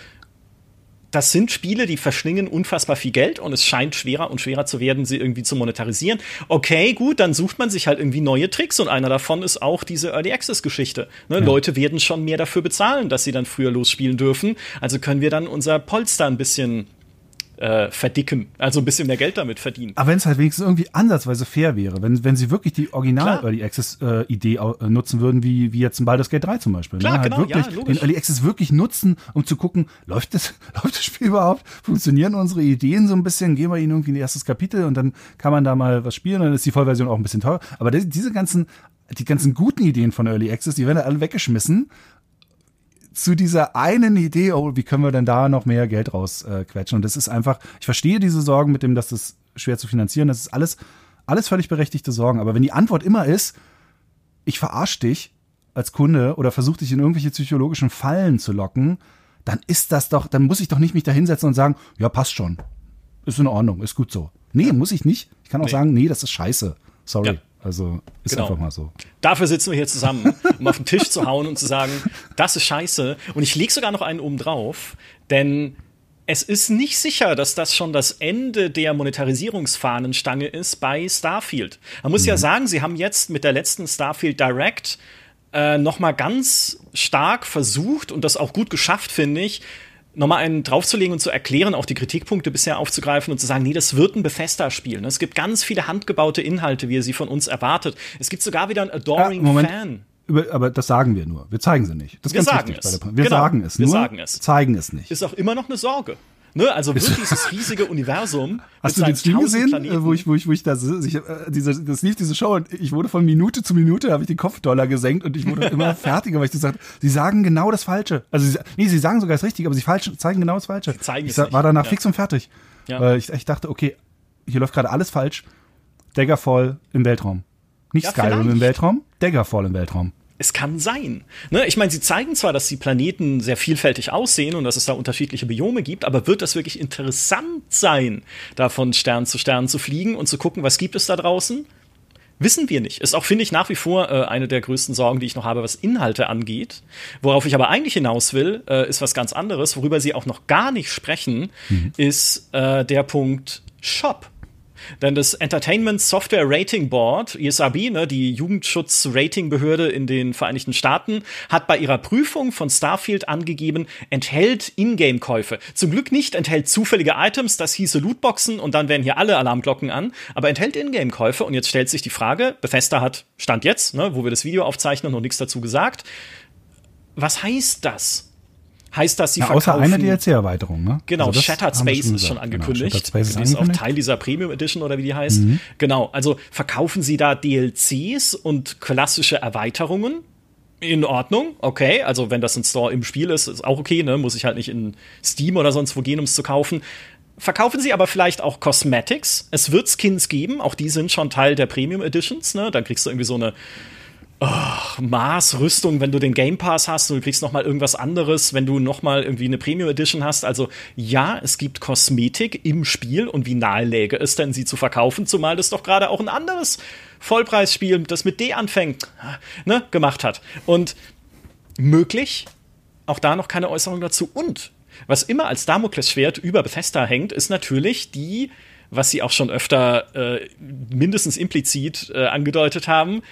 das sind Spiele, die verschlingen unfassbar viel Geld und es scheint schwerer und schwerer zu werden, sie irgendwie zu monetarisieren. Okay, gut, dann sucht man sich halt irgendwie neue Tricks und einer davon ist auch diese Early Access Geschichte. Ne? Ja. Leute werden schon mehr dafür bezahlen, dass sie dann früher losspielen dürfen. Also können wir dann unser Polster ein bisschen äh, verdicken, also ein bisschen mehr Geld damit verdienen. Aber wenn es halt wenigstens irgendwie ansatzweise fair wäre, wenn, wenn sie wirklich die Original Klar. Early Access äh, Idee äh, nutzen würden, wie, wie jetzt ein Baldur's Gate 3 zum Beispiel. Klar, ne? halt genau, wirklich ja, den Early Access wirklich nutzen, um zu gucken, läuft das, läuft das Spiel überhaupt? Funktionieren unsere Ideen so ein bisschen? Gehen wir ihnen irgendwie in ein erstes Kapitel und dann kann man da mal was spielen, dann ist die Vollversion auch ein bisschen teuer. Aber diese ganzen, die ganzen guten Ideen von Early Access, die werden alle weggeschmissen zu dieser einen Idee, oh, wie können wir denn da noch mehr Geld rausquetschen? Äh, und das ist einfach, ich verstehe diese Sorgen mit dem, dass das schwer zu finanzieren, das ist alles, alles völlig berechtigte Sorgen. Aber wenn die Antwort immer ist, ich verarsche dich als Kunde oder versuche dich in irgendwelche psychologischen Fallen zu locken, dann ist das doch, dann muss ich doch nicht mich da hinsetzen und sagen, ja, passt schon. Ist in Ordnung, ist gut so. Nee, muss ich nicht. Ich kann auch nee. sagen, nee, das ist scheiße. Sorry. Ja. Also ist genau. einfach mal so. Dafür sitzen wir hier zusammen, um auf den Tisch zu hauen und zu sagen, das ist scheiße. Und ich lege sogar noch einen oben drauf, denn es ist nicht sicher, dass das schon das Ende der Monetarisierungsfahnenstange ist bei Starfield. Man muss mhm. ja sagen, sie haben jetzt mit der letzten Starfield Direct äh, noch mal ganz stark versucht und das auch gut geschafft, finde ich, nochmal einen draufzulegen und zu erklären, auch die Kritikpunkte bisher aufzugreifen und zu sagen, nee, das wird ein Bethesda-Spiel. Ne? Es gibt ganz viele handgebaute Inhalte, wie ihr sie von uns erwartet. Es gibt sogar wieder einen Adoring ja, Fan. Über, aber das sagen wir nur. Wir zeigen sie nicht. Das wir sagen es. Wir genau. sagen es. Wir sagen es. Zeigen es nicht. Ist auch immer noch eine Sorge. Ne? Also wird dieses riesige Universum. Hast du den Stream gesehen, Planeten, wo ich, wo ich, wo ich da ich, äh, diese, das lief diese Show und ich wurde von Minute zu Minute habe ich den Kopfdollar gesenkt und ich wurde immer fertiger, weil ich gesagt, sie sagen genau das Falsche. Also sie, nee, sie sagen sogar das Richtige, aber sie falsch, zeigen genau das Falsche. Sie zeigen ich es war danach ja. fix und fertig. Ja. Weil ich, ich dachte, okay, hier läuft gerade alles falsch. Daggerfall im Weltraum. Nicht ja, Skyrim im Weltraum, Daggerfall im Weltraum es kann sein. Ne? Ich meine, sie zeigen zwar, dass die Planeten sehr vielfältig aussehen und dass es da unterschiedliche Biome gibt, aber wird das wirklich interessant sein, da von Stern zu Stern zu fliegen und zu gucken, was gibt es da draußen? Wissen wir nicht. Ist auch, finde ich, nach wie vor äh, eine der größten Sorgen, die ich noch habe, was Inhalte angeht. Worauf ich aber eigentlich hinaus will, äh, ist was ganz anderes. Worüber sie auch noch gar nicht sprechen, mhm. ist äh, der Punkt Shop. Denn das Entertainment Software Rating Board, ESRB, ne, die Jugendschutz-Rating-Behörde in den Vereinigten Staaten, hat bei ihrer Prüfung von Starfield angegeben, enthält Ingame-Käufe. Zum Glück nicht enthält zufällige Items, das hieße Lootboxen und dann werden hier alle Alarmglocken an, aber enthält Ingame-Käufe und jetzt stellt sich die Frage, Bethesda hat, Stand jetzt, ne, wo wir das Video aufzeichnen, noch nichts dazu gesagt, was heißt das? Heißt das, sie ja, verkaufen. Außer eine DLC-Erweiterung, ne? Genau, also Shattered Space ist schon angekündigt. Genau, Space ist, ist auch Teil dieser Premium Edition oder wie die heißt. Mhm. Genau, also verkaufen sie da DLCs und klassische Erweiterungen? In Ordnung, okay. Also, wenn das ein Store im Spiel ist, ist auch okay, ne? Muss ich halt nicht in Steam oder sonst wo gehen, um es zu kaufen. Verkaufen sie aber vielleicht auch Cosmetics. Es wird Skins geben, auch die sind schon Teil der Premium Editions, ne? Dann kriegst du irgendwie so eine oh, Maßrüstung, wenn du den Game Pass hast und du kriegst noch mal irgendwas anderes, wenn du noch mal irgendwie eine Premium Edition hast. Also ja, es gibt Kosmetik im Spiel und wie nahe läge es denn, sie zu verkaufen, zumal das doch gerade auch ein anderes Vollpreisspiel, das mit D anfängt, ne, gemacht hat. Und möglich, auch da noch keine Äußerung dazu. Und was immer als Damoklesschwert über Bethesda hängt, ist natürlich die was sie auch schon öfter äh, mindestens implizit äh, angedeutet haben,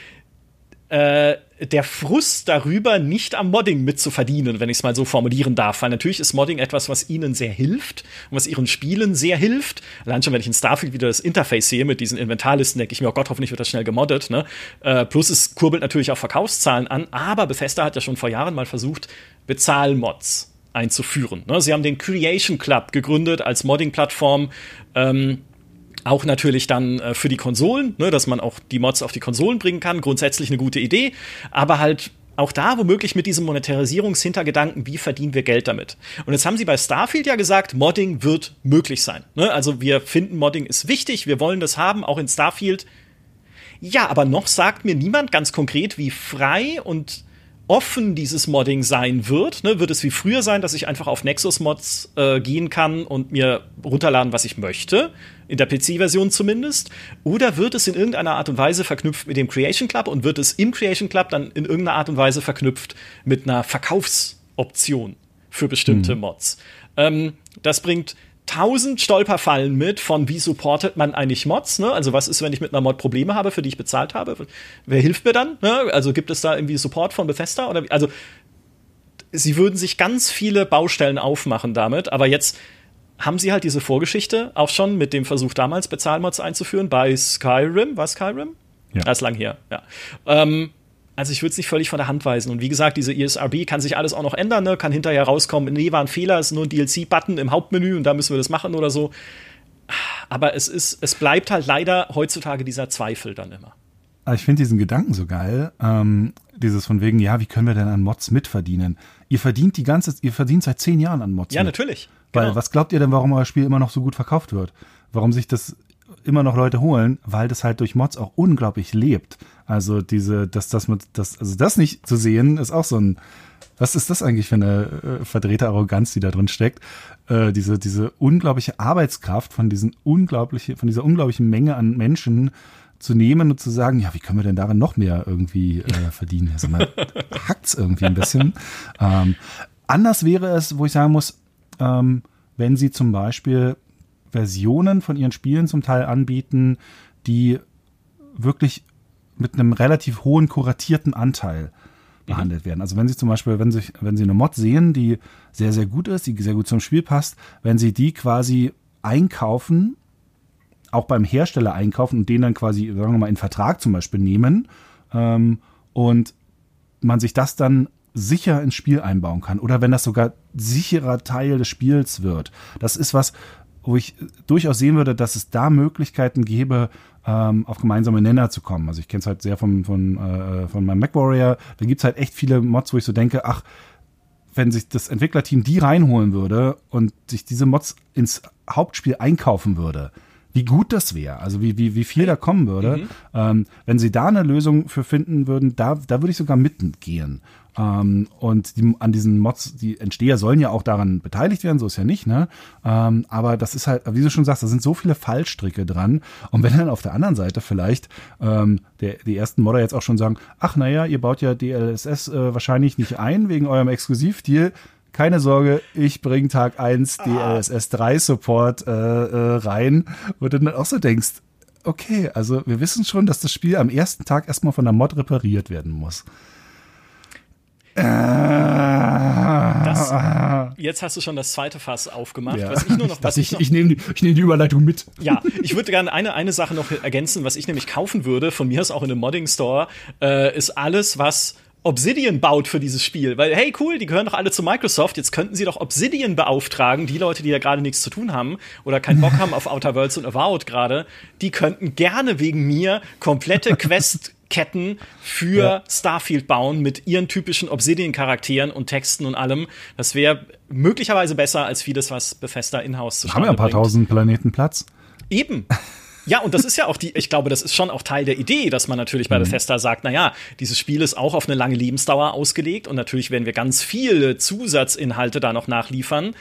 äh, der Frust darüber, nicht am Modding mitzuverdienen, wenn ich es mal so formulieren darf. Weil natürlich ist Modding etwas, was ihnen sehr hilft und was ihren Spielen sehr hilft. Allein schon, wenn ich in Starfield wieder das Interface sehe mit diesen Inventarlisten, denke ich mir, oh Gott, hoffentlich wird das schnell gemoddet. Ne? Äh, plus es kurbelt natürlich auch Verkaufszahlen an, aber Bethesda hat ja schon vor Jahren mal versucht, Bezahlmods einzuführen. Ne? Sie haben den Creation Club gegründet als Modding-Plattform. Ähm, auch natürlich dann äh, für die Konsolen, ne, dass man auch die Mods auf die Konsolen bringen kann. Grundsätzlich eine gute Idee, aber halt auch da womöglich mit diesem Monetarisierungshintergedanken, wie verdienen wir Geld damit? Und jetzt haben sie bei Starfield ja gesagt, Modding wird möglich sein. Ne? Also wir finden, Modding ist wichtig, wir wollen das haben, auch in Starfield. Ja, aber noch sagt mir niemand ganz konkret, wie frei und offen dieses Modding sein wird. Ne? Wird es wie früher sein, dass ich einfach auf Nexus-Mods äh, gehen kann und mir runterladen, was ich möchte? In der PC-Version zumindest. Oder wird es in irgendeiner Art und Weise verknüpft mit dem Creation Club und wird es im Creation Club dann in irgendeiner Art und Weise verknüpft mit einer Verkaufsoption für bestimmte mhm. Mods? Ähm, das bringt tausend Stolperfallen mit von wie supportet man eigentlich Mods, ne? Also was ist, wenn ich mit einer Mod Probleme habe, für die ich bezahlt habe? Wer hilft mir dann? Ne? Also gibt es da irgendwie Support von Bethesda oder also sie würden sich ganz viele Baustellen aufmachen damit, aber jetzt haben sie halt diese Vorgeschichte auch schon mit dem Versuch damals Bezahlmods einzuführen bei Skyrim, war Skyrim? Ja. Das ist lang her, ja. Ähm, also ich würde es nicht völlig von der Hand weisen. Und wie gesagt, diese ESRB kann sich alles auch noch ändern, ne? kann hinterher rauskommen, nee, war ein Fehler, ist nur ein DLC-Button im Hauptmenü und da müssen wir das machen oder so. Aber es ist, es bleibt halt leider heutzutage dieser Zweifel dann immer. Ich finde diesen Gedanken so geil. Ähm, dieses von wegen, ja, wie können wir denn an Mods mitverdienen? Ihr verdient die ganze, ihr verdient seit zehn Jahren an Mods. Ja, mit. natürlich. Weil genau. was glaubt ihr denn, warum euer Spiel immer noch so gut verkauft wird? Warum sich das immer noch Leute holen, weil das halt durch Mods auch unglaublich lebt. Also diese, dass das mit, das, also das nicht zu sehen, ist auch so ein, was ist das eigentlich für eine äh, verdrehte Arroganz, die da drin steckt? Äh, diese, diese unglaubliche Arbeitskraft von diesen unglaubliche, von dieser unglaublichen Menge an Menschen zu nehmen und zu sagen, ja, wie können wir denn darin noch mehr irgendwie äh, verdienen? Also man hackt's irgendwie ein bisschen. Ähm, anders wäre es, wo ich sagen muss, ähm, wenn sie zum Beispiel Versionen von ihren Spielen zum Teil anbieten, die wirklich mit einem relativ hohen kuratierten Anteil behandelt mhm. werden. Also wenn Sie zum Beispiel, wenn Sie, wenn Sie eine Mod sehen, die sehr, sehr gut ist, die sehr gut zum Spiel passt, wenn Sie die quasi einkaufen, auch beim Hersteller einkaufen und den dann quasi, sagen wir mal, in Vertrag zum Beispiel nehmen ähm, und man sich das dann sicher ins Spiel einbauen kann oder wenn das sogar sicherer Teil des Spiels wird. Das ist was, wo ich durchaus sehen würde, dass es da Möglichkeiten gäbe, ähm, auf gemeinsame Nenner zu kommen. Also ich kenne es halt sehr von, von, äh, von meinem MacWarrior. Da gibt es halt echt viele Mods, wo ich so denke, ach, wenn sich das Entwicklerteam die reinholen würde und sich diese Mods ins Hauptspiel einkaufen würde, wie gut das wäre, also wie, wie, wie viel da kommen würde. Mhm. Ähm, wenn sie da eine Lösung für finden würden, da, da würde ich sogar mitgehen. Ähm, und die, an diesen Mods, die Entsteher sollen ja auch daran beteiligt werden, so ist ja nicht, ne? Ähm, aber das ist halt, wie du schon sagst, da sind so viele Fallstricke dran. Und wenn dann auf der anderen Seite vielleicht ähm, der, die ersten Modder jetzt auch schon sagen, ach naja, ihr baut ja DLSS äh, wahrscheinlich nicht ein wegen eurem Exklusivdeal, keine Sorge, ich bringe Tag 1 DLSS 3 Support äh, äh, rein, wo du dann auch so denkst, okay, also wir wissen schon, dass das Spiel am ersten Tag erstmal von der Mod repariert werden muss. Das, jetzt hast du schon das zweite Fass aufgemacht. Ja. Was ich nur noch, was ich, ich, ich nehme die, ich nehm die Überleitung mit. Ja, ich würde gerne eine, eine Sache noch ergänzen, was ich nämlich kaufen würde, von mir aus auch in einem Modding Store, äh, ist alles, was Obsidian baut für dieses Spiel. Weil, hey, cool, die gehören doch alle zu Microsoft. Jetzt könnten sie doch Obsidian beauftragen. Die Leute, die ja gerade nichts zu tun haben oder keinen Bock haben auf Outer Worlds und Avowed gerade, die könnten gerne wegen mir komplette Quest Ketten für ja. Starfield bauen mit ihren typischen Obsidian-Charakteren und Texten und allem. Das wäre möglicherweise besser als vieles, was Bethesda in-house zu Haben wir ein paar bringt. tausend Planeten Platz? Eben. Ja, und das ist ja auch die, ich glaube, das ist schon auch Teil der Idee, dass man natürlich bei mhm. Bethesda sagt, naja, dieses Spiel ist auch auf eine lange Lebensdauer ausgelegt und natürlich werden wir ganz viele Zusatzinhalte da noch nachliefern.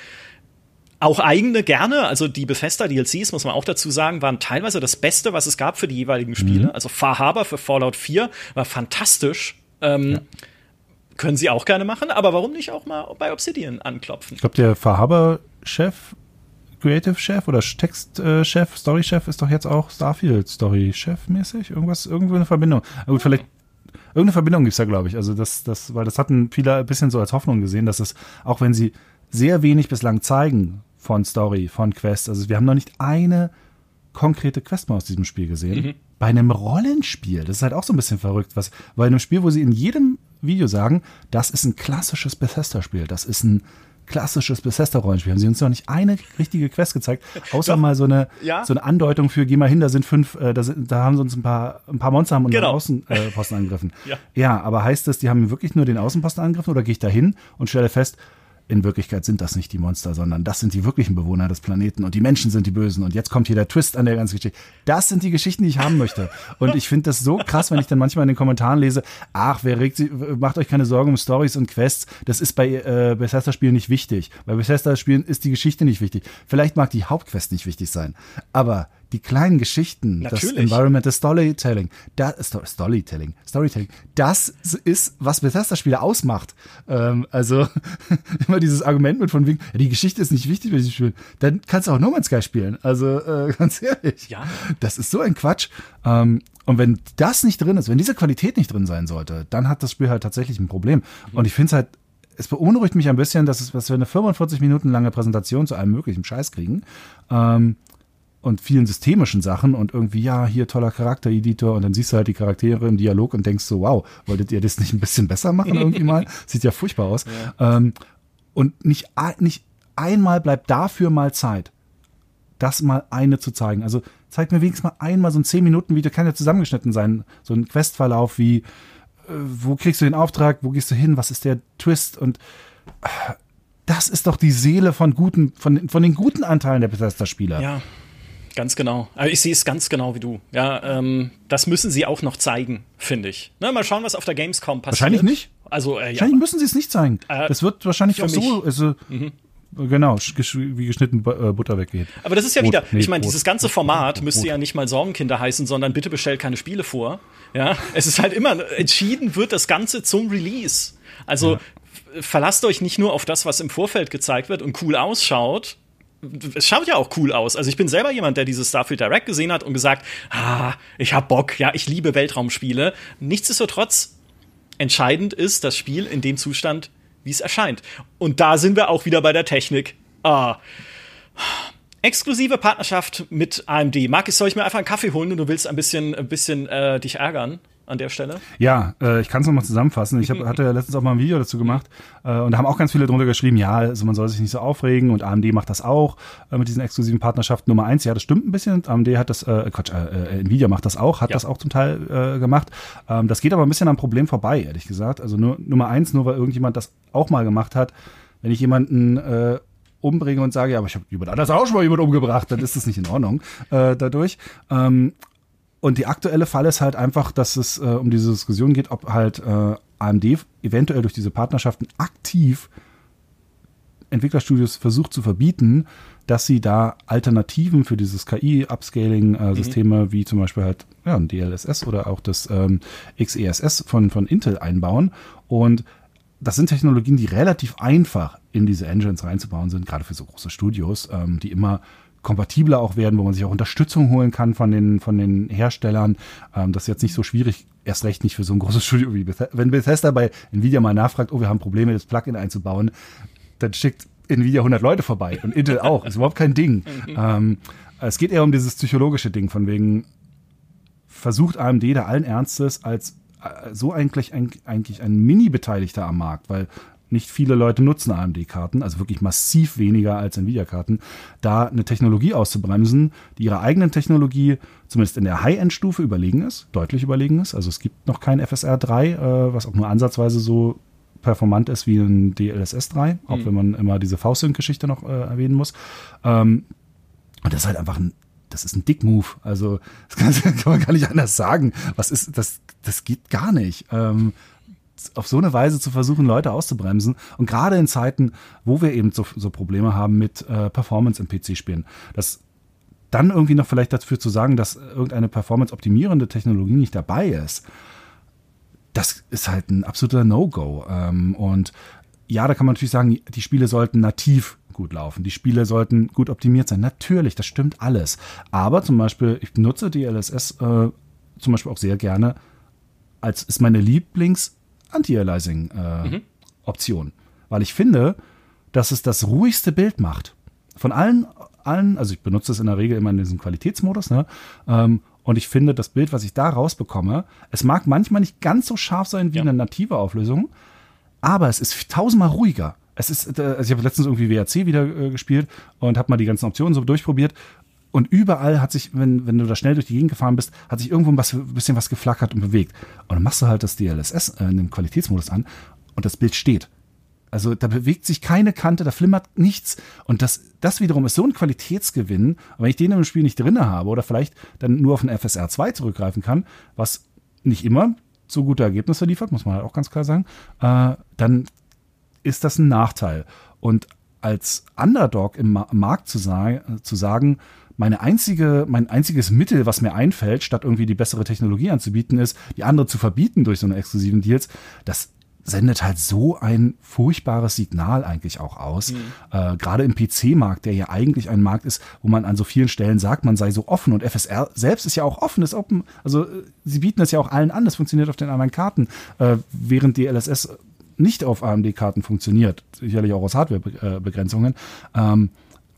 Auch eigene gerne, also die Bethesda DLCs, muss man auch dazu sagen, waren teilweise das Beste, was es gab für die jeweiligen Spiele. Mhm. Also Far Harbor für Fallout 4 war fantastisch. Ähm, ja. Können sie auch gerne machen, aber warum nicht auch mal bei Obsidian anklopfen? Ich glaube, der Far Harbor-Chef Creative Chef oder Textchef, Story Chef ist doch jetzt auch Starfield Story Chef mäßig. Irgendwas, irgendwo eine Verbindung. Aber gut, vielleicht irgendeine Verbindung gibt es da, glaube ich. Also das, das, weil das hatten viele ein bisschen so als Hoffnung gesehen, dass es, auch wenn sie sehr wenig bislang zeigen von Story, von Quest, also wir haben noch nicht eine konkrete Quest mal aus diesem Spiel gesehen. Mhm. Bei einem Rollenspiel, das ist halt auch so ein bisschen verrückt, was, bei einem Spiel, wo sie in jedem Video sagen, das ist ein klassisches Bethesda-Spiel, das ist ein klassisches Bethesda-Rollenspiel. Haben sie uns noch nicht eine richtige Quest gezeigt, außer mal so eine, ja. so eine Andeutung für, geh mal hin, da sind fünf, äh, da, sind, da haben sie uns ein paar, ein paar Monster haben unseren genau. Außenposten äh, angegriffen. ja. ja, aber heißt das, die haben wirklich nur den Außenposten angegriffen oder gehe ich da hin und stelle fest, in Wirklichkeit sind das nicht die Monster, sondern das sind die wirklichen Bewohner des Planeten und die Menschen sind die Bösen. Und jetzt kommt hier der Twist an der ganzen Geschichte. Das sind die Geschichten, die ich haben möchte. Und ich finde das so krass, wenn ich dann manchmal in den Kommentaren lese, ach, wer regt sich, macht euch keine Sorgen um Stories und Quests. Das ist bei äh, Bethesda-Spielen nicht wichtig. Bei Bethesda-Spielen ist die Geschichte nicht wichtig. Vielleicht mag die Hauptquest nicht wichtig sein. Aber die kleinen Geschichten, Natürlich. das Environmental Storytelling, das, Storytelling, Storytelling, das ist, was Bethesda-Spiele ausmacht. Ähm, also immer dieses Argument mit von wegen, die Geschichte ist nicht wichtig bei diesem Spiel. Dann kannst du auch No Man's Sky spielen. Also äh, ganz ehrlich, ja. das ist so ein Quatsch. Ähm, und wenn das nicht drin ist, wenn diese Qualität nicht drin sein sollte, dann hat das Spiel halt tatsächlich ein Problem. Mhm. Und ich finde es halt es beunruhigt mich ein bisschen, dass, es, dass wir eine 45 Minuten lange Präsentation zu allem möglichen Scheiß kriegen. Ähm, und vielen systemischen Sachen und irgendwie, ja, hier toller Charaktereditor und dann siehst du halt die Charaktere im Dialog und denkst so, wow, wolltet ihr das nicht ein bisschen besser machen irgendwie mal? Sieht ja furchtbar aus. Ja. Ähm, und nicht, nicht einmal bleibt dafür mal Zeit, das mal eine zu zeigen. Also zeig mir wenigstens mal einmal so ein 10-Minuten-Video, kann ja zusammengeschnitten sein, so ein Questverlauf wie, äh, wo kriegst du den Auftrag, wo gehst du hin, was ist der Twist und äh, das ist doch die Seele von guten, von, von den guten Anteilen der Bethesda-Spieler. Ja. Ganz genau. Also ich sehe es ganz genau wie du. Ja, ähm, das müssen sie auch noch zeigen, finde ich. Na, mal schauen, was auf der Gamescom passiert. Wahrscheinlich nicht. Also, äh, Wahrscheinlich ja. müssen sie es nicht zeigen. Äh, das wird wahrscheinlich auch so. Also, mhm. Genau, wie geschnitten äh, Butter weggeht. Aber das ist ja wieder, nee, ich meine, dieses ganze Format Brot, müsste ja nicht mal Sorgenkinder heißen, sondern bitte bestellt keine Spiele vor. Ja, es ist halt immer entschieden wird das Ganze zum Release. Also ja. verlasst euch nicht nur auf das, was im Vorfeld gezeigt wird und cool ausschaut, es schaut ja auch cool aus. Also ich bin selber jemand, der dieses Starfield Direct gesehen hat und gesagt, ah, ich hab Bock, ja, ich liebe Weltraumspiele. Nichtsdestotrotz entscheidend ist das Spiel in dem Zustand, wie es erscheint. Und da sind wir auch wieder bei der Technik. Ah. Exklusive Partnerschaft mit AMD. Markus, soll ich mir einfach einen Kaffee holen und du willst ein bisschen, ein bisschen äh, dich ärgern? An der Stelle? Ja, äh, ich kann es nochmal zusammenfassen. Ich hab, hatte ja letztens auch mal ein Video dazu gemacht äh, und da haben auch ganz viele drunter geschrieben, ja, also man soll sich nicht so aufregen und AMD macht das auch äh, mit diesen exklusiven Partnerschaften. Nummer eins, ja, das stimmt ein bisschen. AMD hat das, äh, Quatsch, äh, äh, Nvidia macht das auch, hat ja. das auch zum Teil äh, gemacht. Ähm, das geht aber ein bisschen am Problem vorbei, ehrlich gesagt. Also nur Nummer eins, nur weil irgendjemand das auch mal gemacht hat, wenn ich jemanden äh, umbringe und sage, ja, aber ich habe jemand anders auch schon mal jemand umgebracht, dann ist das nicht in Ordnung äh, dadurch. Ähm, und die aktuelle Fall ist halt einfach, dass es äh, um diese Diskussion geht, ob halt äh, AMD eventuell durch diese Partnerschaften aktiv Entwicklerstudios versucht zu verbieten, dass sie da Alternativen für dieses KI-Upscaling-Systeme mhm. wie zum Beispiel halt ja, ein DLSS oder auch das ähm, XESS von, von Intel einbauen. Und das sind Technologien, die relativ einfach in diese Engines reinzubauen sind, gerade für so große Studios, ähm, die immer kompatibler auch werden, wo man sich auch Unterstützung holen kann von den, von den Herstellern. Ähm, das ist jetzt nicht so schwierig, erst recht nicht für so ein großes Studio wie Bethesda. Wenn Bethesda bei Nvidia mal nachfragt, oh, wir haben Probleme, das Plugin einzubauen, dann schickt Nvidia 100 Leute vorbei und Intel auch. Ist überhaupt kein Ding. Ähm, es geht eher um dieses psychologische Ding, von wegen versucht AMD da allen Ernstes als äh, so eigentlich, eigentlich ein Mini-Beteiligter am Markt, weil nicht viele Leute nutzen AMD-Karten, also wirklich massiv weniger als Nvidia-Karten, da eine Technologie auszubremsen, die ihrer eigenen Technologie zumindest in der High-End-Stufe überlegen ist, deutlich überlegen ist. Also es gibt noch kein FSR 3, äh, was auch nur ansatzweise so performant ist wie ein DLSS 3, auch mhm. wenn man immer diese V-Sync-Geschichte noch äh, erwähnen muss. Ähm, und das ist halt einfach ein das ist ein Dick-Move. Also, das kann, kann, man gar nicht anders sagen. Was ist, das, das geht gar nicht. Ähm, auf so eine Weise zu versuchen, Leute auszubremsen. Und gerade in Zeiten, wo wir eben so, so Probleme haben mit äh, Performance im PC-Spielen, das dann irgendwie noch vielleicht dafür zu sagen, dass irgendeine performance-optimierende Technologie nicht dabei ist, das ist halt ein absoluter No-Go. Ähm, und ja, da kann man natürlich sagen, die Spiele sollten nativ gut laufen. Die Spiele sollten gut optimiert sein. Natürlich, das stimmt alles. Aber zum Beispiel, ich nutze die LSS äh, zum Beispiel auch sehr gerne als ist meine Lieblings-Anti-Aliasing-Option. Äh, mhm. Weil ich finde, dass es das ruhigste Bild macht. Von allen, allen, also ich benutze es in der Regel immer in diesem Qualitätsmodus, ne? Ähm, und ich finde, das Bild, was ich da rausbekomme, es mag manchmal nicht ganz so scharf sein wie ja. eine native Auflösung, aber es ist tausendmal ruhiger. Es ist, äh, also ich habe letztens irgendwie WRC wieder äh, gespielt und habe mal die ganzen Optionen so durchprobiert. Und überall hat sich, wenn, wenn du da schnell durch die Gegend gefahren bist, hat sich irgendwo ein bisschen was geflackert und bewegt. Und dann machst du halt das DLSS äh, in dem Qualitätsmodus an und das Bild steht. Also da bewegt sich keine Kante, da flimmert nichts. Und das, das wiederum ist so ein Qualitätsgewinn. wenn ich den im Spiel nicht drinne habe oder vielleicht dann nur auf ein FSR 2 zurückgreifen kann, was nicht immer so gute Ergebnisse liefert, muss man halt auch ganz klar sagen, äh, dann ist das ein Nachteil. Und als Underdog im Markt zu, sagen, zu sagen, meine einzige, mein einziges Mittel, was mir einfällt, statt irgendwie die bessere Technologie anzubieten, ist, die andere zu verbieten durch so eine exklusiven Deals, das sendet halt so ein furchtbares Signal eigentlich auch aus. Mhm. Äh, Gerade im PC-Markt, der ja eigentlich ein Markt ist, wo man an so vielen Stellen sagt, man sei so offen und FSR selbst ist ja auch offen, ist open. Also äh, sie bieten das ja auch allen an, das funktioniert auf den anderen Karten, äh, während die LSS nicht auf AMD-Karten funktioniert, sicherlich auch aus Hardware-Begrenzungen. Ähm,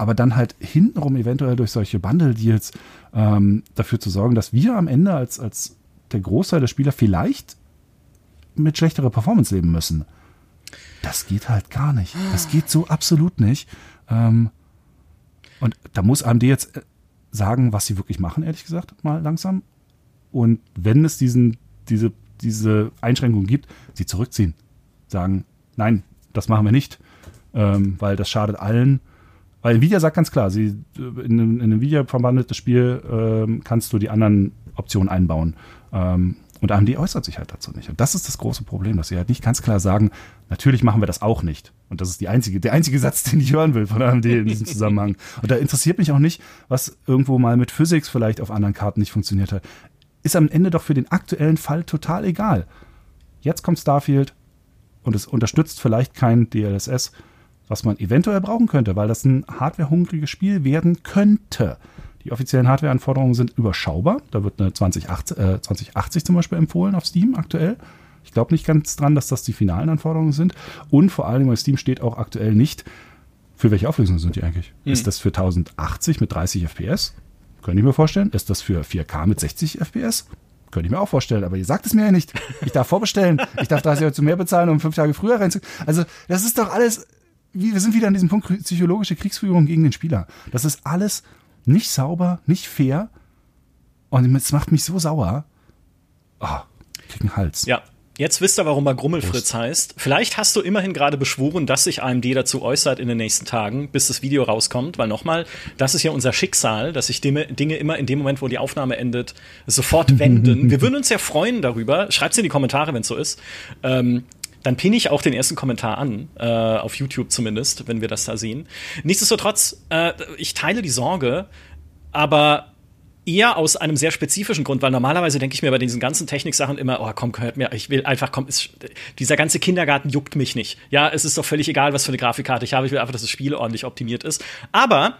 aber dann halt hintenrum eventuell durch solche Bundle-Deals ähm, dafür zu sorgen, dass wir am Ende als, als der Großteil der Spieler vielleicht mit schlechterer Performance leben müssen. Das geht halt gar nicht. Das geht so absolut nicht. Ähm, und da muss AMD jetzt äh, sagen, was sie wirklich machen, ehrlich gesagt, mal langsam. Und wenn es diesen, diese, diese Einschränkungen gibt, sie zurückziehen. Sagen, nein, das machen wir nicht, ähm, weil das schadet allen. Weil Nvidia sagt ganz klar, sie, in, in einem Nvidia verwandeltes Spiel ähm, kannst du die anderen Optionen einbauen. Ähm, und AMD äußert sich halt dazu nicht. Und das ist das große Problem, dass sie halt nicht ganz klar sagen, natürlich machen wir das auch nicht. Und das ist die einzige, der einzige Satz, den ich hören will von AMD in diesem Zusammenhang. Und da interessiert mich auch nicht, was irgendwo mal mit Physics vielleicht auf anderen Karten nicht funktioniert hat. Ist am Ende doch für den aktuellen Fall total egal. Jetzt kommt Starfield und es unterstützt vielleicht kein DLSS, was man eventuell brauchen könnte, weil das ein hardwarehungriges Spiel werden könnte. Die offiziellen Hardware-Anforderungen sind überschaubar. Da wird eine 2080, äh, 2080 zum Beispiel empfohlen auf Steam aktuell. Ich glaube nicht ganz dran, dass das die finalen Anforderungen sind. Und vor allem bei Steam steht auch aktuell nicht, für welche Auflösung sind die eigentlich? Mhm. Ist das für 1080 mit 30 FPS? Könnte ich mir vorstellen. Ist das für 4K mit 60 FPS? Könnte ich mir auch vorstellen, aber ihr sagt es mir ja nicht. Ich darf vorbestellen. Ich darf 30 Euro zu mehr bezahlen, um fünf Tage früher reinzukommen. Also, das ist doch alles, wir sind wieder an diesem Punkt psychologische Kriegsführung gegen den Spieler. Das ist alles nicht sauber, nicht fair. Und es macht mich so sauer. Oh, ich krieg einen Hals. Ja, Jetzt wisst ihr, warum er Grummelfritz heißt. Vielleicht hast du immerhin gerade beschworen, dass sich AMD dazu äußert in den nächsten Tagen, bis das Video rauskommt, weil nochmal, das ist ja unser Schicksal, dass sich Dinge immer in dem Moment, wo die Aufnahme endet, sofort wenden. Wir würden uns ja freuen darüber. Schreibt's in die Kommentare, wenn es so ist. Ähm, dann pinne ich auch den ersten Kommentar an, äh, auf YouTube zumindest, wenn wir das da sehen. Nichtsdestotrotz, äh, ich teile die Sorge, aber eher aus einem sehr spezifischen Grund, weil normalerweise denke ich mir bei diesen ganzen Techniksachen immer, oh komm, hört mir, ich will einfach, komm, ist, dieser ganze Kindergarten juckt mich nicht. Ja, es ist doch völlig egal, was für eine Grafikkarte ich habe, ich will einfach, dass das Spiel ordentlich optimiert ist. Aber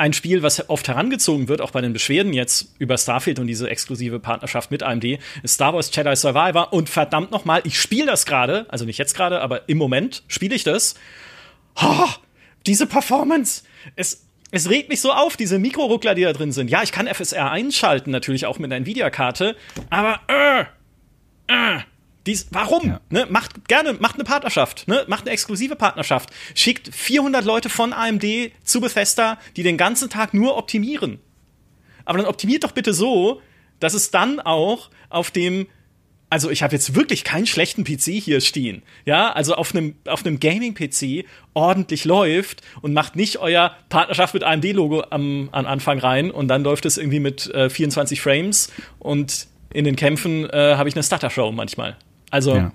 ein Spiel, was oft herangezogen wird, auch bei den Beschwerden jetzt über Starfield und diese exklusive Partnerschaft mit AMD, ist Star Wars Jedi Survivor. Und verdammt nochmal, ich spiele das gerade, also nicht jetzt gerade, aber im Moment spiele ich das. Oh, diese Performance! Es, es regt mich so auf, diese Mikroruckler, die da drin sind. Ja, ich kann FSR einschalten, natürlich auch mit einer Nvidia-Karte, aber äh, äh, dies, warum? Ja. Ne? Macht gerne, macht eine Partnerschaft, ne? macht eine exklusive Partnerschaft. Schickt 400 Leute von AMD zu Bethesda, die den ganzen Tag nur optimieren. Aber dann optimiert doch bitte so, dass es dann auch auf dem also ich habe jetzt wirklich keinen schlechten PC hier stehen. Ja, also auf einem auf einem Gaming PC ordentlich läuft und macht nicht euer Partnerschaft mit AMD Logo am an Anfang rein und dann läuft es irgendwie mit äh, 24 Frames und in den Kämpfen äh, habe ich eine Stutter Show manchmal. Also ja.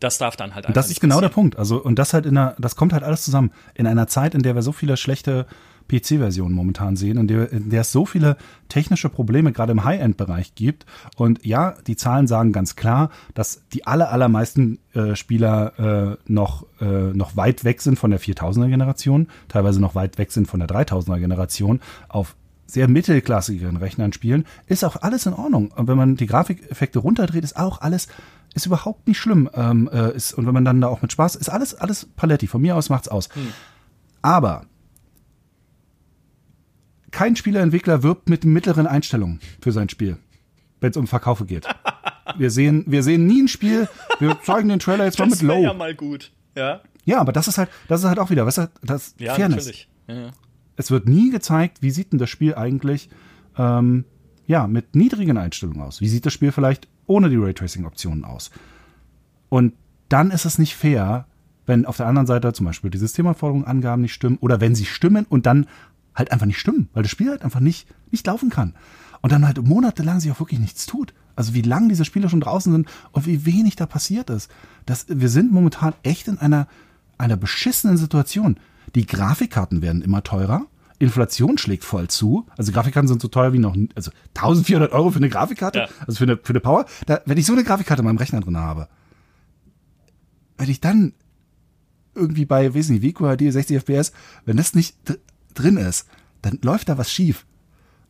das darf dann halt einfach. Das ist genau der Punkt. Also und das halt in einer das kommt halt alles zusammen in einer Zeit, in der wir so viele schlechte PC-Version momentan sehen, in der, in der es so viele technische Probleme gerade im High-End-Bereich gibt. Und ja, die Zahlen sagen ganz klar, dass die aller, allermeisten äh, Spieler äh, noch, äh, noch weit weg sind von der 4000er-Generation, teilweise noch weit weg sind von der 3000er-Generation auf sehr mittelklassigeren Rechnern spielen, ist auch alles in Ordnung. Und wenn man die Grafikeffekte runterdreht, ist auch alles ist überhaupt nicht schlimm. Ähm, äh, ist, und wenn man dann da auch mit Spaß, ist alles, alles Paletti. Von mir aus macht's aus. Hm. Aber kein Spielerentwickler wirbt mit mittleren Einstellungen für sein Spiel, wenn es um Verkaufe geht. Wir sehen, wir sehen nie ein Spiel, wir zeigen den Trailer jetzt mal mit Low. ja mal gut, ja. Ja, aber das ist halt, das ist halt auch wieder, was weißt du, das ja, Fairness. Natürlich. Ja, Es wird nie gezeigt, wie sieht denn das Spiel eigentlich, ähm, ja, mit niedrigen Einstellungen aus? Wie sieht das Spiel vielleicht ohne die Raytracing-Optionen aus? Und dann ist es nicht fair, wenn auf der anderen Seite zum Beispiel die Systemanforderungen, Angaben nicht stimmen oder wenn sie stimmen und dann halt einfach nicht stimmen, weil das Spiel halt einfach nicht, nicht laufen kann. Und dann halt monatelang sich auch wirklich nichts tut. Also wie lang diese Spiele schon draußen sind und wie wenig da passiert ist. Das, wir sind momentan echt in einer, einer beschissenen Situation. Die Grafikkarten werden immer teurer. Inflation schlägt voll zu. Also Grafikkarten sind so teuer wie noch, also 1400 Euro für eine Grafikkarte, ja. also für eine, für eine Power. Da, wenn ich so eine Grafikkarte in meinem Rechner drin habe, wenn ich dann irgendwie bei, weiß nicht, WQHD 60 FPS, wenn das nicht drin ist, dann läuft da was schief.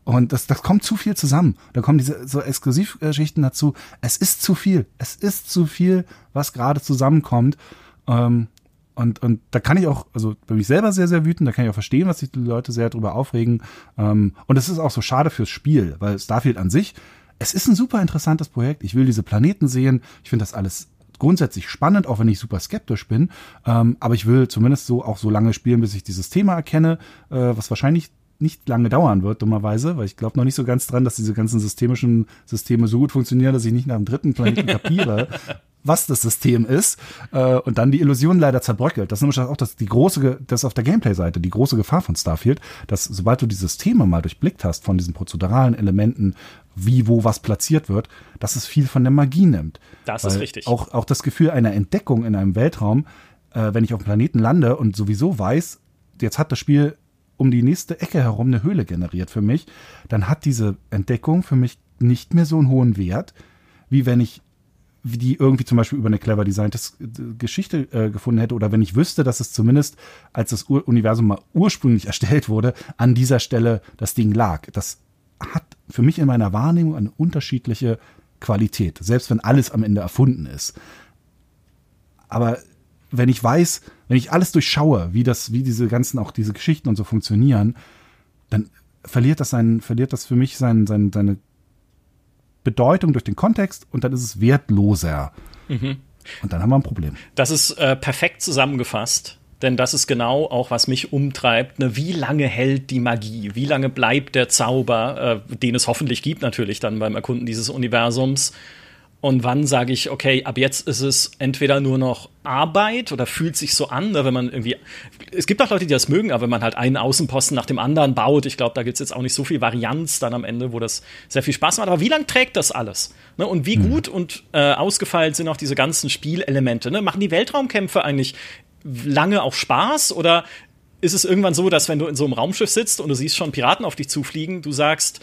Und das, das kommt zu viel zusammen. Da kommen diese so Exklusivgeschichten dazu. Es ist zu viel. Es ist zu viel, was gerade zusammenkommt. Ähm, und, und da kann ich auch, also bin ich selber sehr, sehr wütend, da kann ich auch verstehen, was sich die Leute sehr drüber aufregen. Ähm, und es ist auch so schade fürs Spiel, weil Starfield an sich, es ist ein super interessantes Projekt. Ich will diese Planeten sehen. Ich finde das alles grundsätzlich spannend, auch wenn ich super skeptisch bin. Ähm, aber ich will zumindest so auch so lange spielen, bis ich dieses Thema erkenne, äh, was wahrscheinlich nicht lange dauern wird, dummerweise, weil ich glaube noch nicht so ganz dran, dass diese ganzen systemischen Systeme so gut funktionieren, dass ich nicht nach dem dritten Planeten kapiere, was das System ist äh, und dann die Illusion leider zerbröckelt. Das ist nämlich auch das, die große, das auf der Gameplay-Seite, die große Gefahr von Starfield, dass sobald du die Systeme mal durchblickt hast von diesen prozeduralen Elementen, wie, wo was platziert wird, dass es viel von der Magie nimmt. Das Weil ist richtig. Auch, auch das Gefühl einer Entdeckung in einem Weltraum, äh, wenn ich auf dem Planeten lande und sowieso weiß, jetzt hat das Spiel um die nächste Ecke herum eine Höhle generiert für mich, dann hat diese Entdeckung für mich nicht mehr so einen hohen Wert, wie wenn ich die irgendwie zum Beispiel über eine clever designte Geschichte äh, gefunden hätte oder wenn ich wüsste, dass es zumindest, als das Ur Universum mal ursprünglich erstellt wurde, an dieser Stelle das Ding lag. Das hat für mich in meiner Wahrnehmung eine unterschiedliche Qualität, selbst wenn alles am Ende erfunden ist. Aber wenn ich weiß, wenn ich alles durchschaue, wie das, wie diese ganzen, auch diese Geschichten und so funktionieren, dann verliert das sein, verliert das für mich sein, sein, seine Bedeutung durch den Kontext und dann ist es wertloser. Mhm. Und dann haben wir ein Problem. Das ist äh, perfekt zusammengefasst. Denn das ist genau auch, was mich umtreibt. Ne? Wie lange hält die Magie? Wie lange bleibt der Zauber, äh, den es hoffentlich gibt, natürlich dann beim Erkunden dieses Universums? Und wann sage ich, okay, ab jetzt ist es entweder nur noch Arbeit oder fühlt sich so an, ne, wenn man irgendwie. Es gibt auch Leute, die das mögen, aber wenn man halt einen Außenposten nach dem anderen baut, ich glaube, da gibt es jetzt auch nicht so viel Varianz dann am Ende, wo das sehr viel Spaß macht. Aber wie lange trägt das alles? Ne? Und wie mhm. gut und äh, ausgefeilt sind auch diese ganzen Spielelemente? Ne? Machen die Weltraumkämpfe eigentlich lange auch Spaß oder ist es irgendwann so, dass wenn du in so einem Raumschiff sitzt und du siehst schon Piraten auf dich zufliegen, du sagst,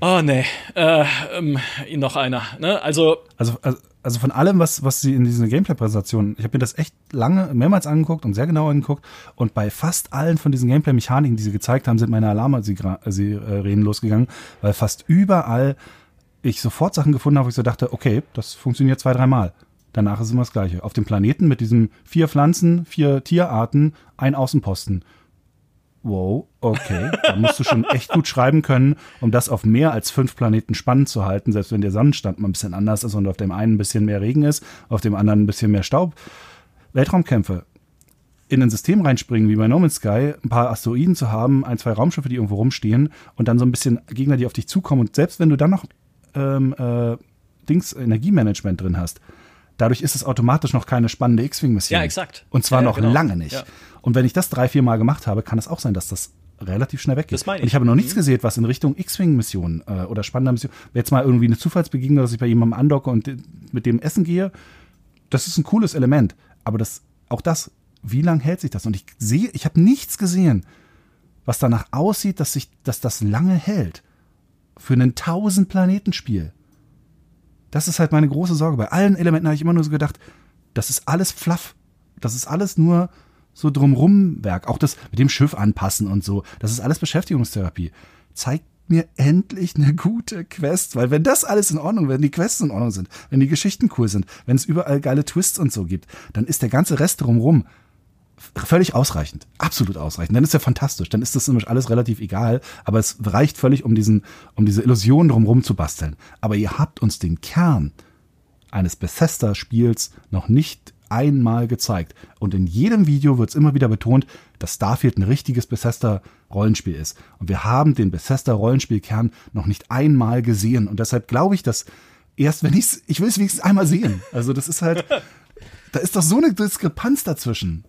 Oh nee, äh, ähm, noch einer. Ne? Also, also, also, also von allem, was, was sie in diesen Gameplay-Präsentationen, ich habe mir das echt lange, mehrmals angeguckt und sehr genau angeguckt. Und bei fast allen von diesen Gameplay-Mechaniken, die sie gezeigt haben, sind meine reden losgegangen, weil fast überall ich sofort Sachen gefunden habe, wo ich so dachte, okay, das funktioniert zwei, dreimal. Danach ist immer das Gleiche. Auf dem Planeten mit diesen vier Pflanzen, vier Tierarten, ein Außenposten wow, okay, da musst du schon echt gut schreiben können, um das auf mehr als fünf Planeten spannend zu halten, selbst wenn der Sonnenstand mal ein bisschen anders ist und auf dem einen ein bisschen mehr Regen ist, auf dem anderen ein bisschen mehr Staub. Weltraumkämpfe. In ein System reinspringen, wie bei No Man's Sky, ein paar Asteroiden zu haben, ein, zwei Raumschiffe, die irgendwo rumstehen und dann so ein bisschen Gegner, die auf dich zukommen und selbst wenn du dann noch ähm, äh, Dings Energiemanagement drin hast, dadurch ist es automatisch noch keine spannende X-Wing-Mission. Ja, exakt. Und zwar ja, noch genau. lange nicht. Ja. Und wenn ich das drei, vier Mal gemacht habe, kann es auch sein, dass das relativ schnell weggeht. Das meine ich. Und ich habe noch nichts mhm. gesehen, was in Richtung X-Wing-Missionen äh, oder spannender Mission, jetzt mal irgendwie eine Zufallsbegegnung, dass ich bei jemandem andocke und mit dem essen gehe, das ist ein cooles Element. Aber das, auch das, wie lange hält sich das? Und ich sehe, ich habe nichts gesehen, was danach aussieht, dass sich, dass das lange hält. Für ein 1000 Planetenspiel. Das ist halt meine große Sorge. Bei allen Elementen habe ich immer nur so gedacht, das ist alles fluff. Das ist alles nur so drumrum Werk. Auch das mit dem Schiff anpassen und so. Das ist alles Beschäftigungstherapie. Zeigt mir endlich eine gute Quest, weil wenn das alles in Ordnung, wenn die Quests in Ordnung sind, wenn die Geschichten cool sind, wenn es überall geile Twists und so gibt, dann ist der ganze Rest drumrum völlig ausreichend. Absolut ausreichend. Dann ist ja fantastisch. Dann ist das nämlich alles relativ egal. Aber es reicht völlig, um diesen, um diese Illusion drumherum zu basteln. Aber ihr habt uns den Kern eines Bethesda-Spiels noch nicht einmal gezeigt. Und in jedem Video wird es immer wieder betont, dass Starfield ein richtiges Bethesda-Rollenspiel ist. Und wir haben den Bethesda-Rollenspielkern noch nicht einmal gesehen. Und deshalb glaube ich, dass erst wenn ich's, ich will es wenigstens einmal sehen. Also das ist halt, da ist doch so eine Diskrepanz dazwischen.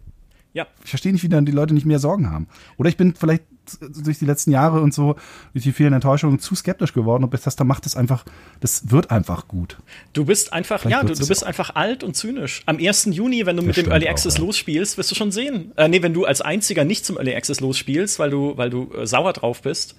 Ja. Ich verstehe nicht, wie dann die Leute nicht mehr Sorgen haben. Oder ich bin vielleicht durch die letzten Jahre und so, durch die vielen Enttäuschungen zu skeptisch geworden und Bethesda macht es einfach, das wird einfach gut. Du bist einfach, Vielleicht ja, du, du bist auch. einfach alt und zynisch. Am 1. Juni, wenn du das mit dem Early Access auch, losspielst, wirst du schon sehen. Äh, nee, wenn du als einziger nicht zum Early Access losspielst, weil du, weil du äh, sauer drauf bist,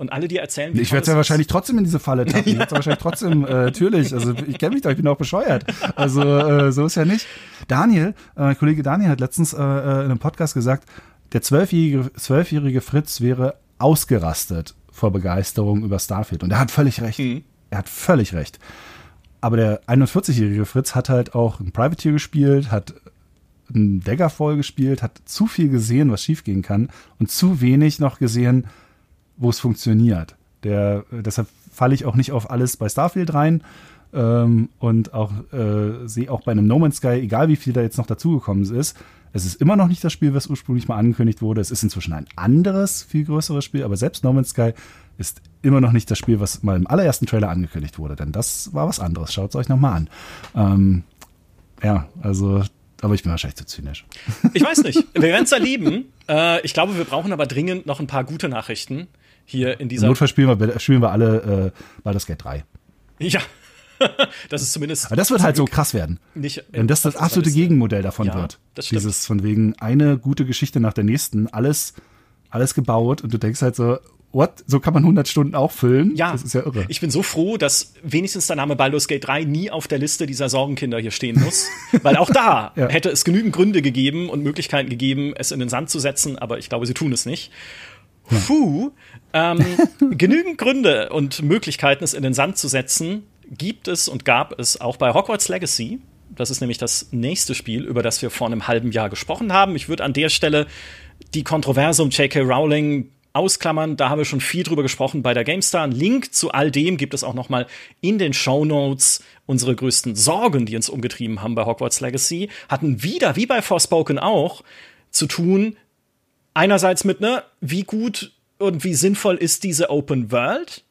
und alle dir erzählen, wie Ich werde ja wahrscheinlich trotzdem in diese Falle tappen. Ich werde wahrscheinlich trotzdem, äh, natürlich. Also ich kenne mich doch, ich bin auch bescheuert. Also äh, so ist ja nicht. Daniel, äh, Kollege Daniel hat letztens äh, äh, in einem Podcast gesagt, der zwölfjährige, zwölfjährige Fritz wäre ausgerastet vor Begeisterung über Starfield. Und er hat völlig recht. Mhm. Er hat völlig recht. Aber der 41-jährige Fritz hat halt auch ein Privateer gespielt, hat ein Daggerfall gespielt, hat zu viel gesehen, was schiefgehen kann und zu wenig noch gesehen, wo es funktioniert. Der, deshalb falle ich auch nicht auf alles bei Starfield rein ähm, und auch äh, sehe auch bei einem No Man's Sky, egal wie viel da jetzt noch dazugekommen ist, es ist immer noch nicht das Spiel, was ursprünglich mal angekündigt wurde. Es ist inzwischen ein anderes, viel größeres Spiel, aber selbst No Man's Sky ist immer noch nicht das Spiel, was mal im allerersten Trailer angekündigt wurde, denn das war was anderes. Schaut es euch nochmal an. Ähm, ja, also, aber ich bin wahrscheinlich zu zynisch. Ich weiß nicht. Wir werden es erleben. Äh, ich glaube, wir brauchen aber dringend noch ein paar gute Nachrichten hier in dieser. Im Notfall spielen wir, spielen wir alle äh, Baldur's Gate 3. Ja, das ist zumindest. Aber das wird halt so krass werden. Nicht wenn das das absolute Gegenmodell davon ja, wird. Das stimmt. Dieses von wegen eine gute Geschichte nach der nächsten, alles, alles gebaut und du denkst halt so, what? So kann man 100 Stunden auch füllen? Ja. Das ist ja irre. Ich bin so froh, dass wenigstens der Name Baldur's Gate 3 nie auf der Liste dieser Sorgenkinder hier stehen muss. Weil auch da ja. hätte es genügend Gründe gegeben und Möglichkeiten gegeben, es in den Sand zu setzen, aber ich glaube, sie tun es nicht. Puh, ähm, genügend Gründe und Möglichkeiten, es in den Sand zu setzen, gibt es und gab es auch bei Hogwarts Legacy. Das ist nämlich das nächste Spiel, über das wir vor einem halben Jahr gesprochen haben. Ich würde an der Stelle die Kontroverse um J.K. Rowling ausklammern. Da haben wir schon viel drüber gesprochen bei der GameStar. Ein Link zu all dem gibt es auch noch mal in den Show Notes. Unsere größten Sorgen, die uns umgetrieben haben bei Hogwarts Legacy, hatten wieder, wie bei Forspoken auch, zu tun. Einerseits mit, ne, wie gut und wie sinnvoll ist diese Open World?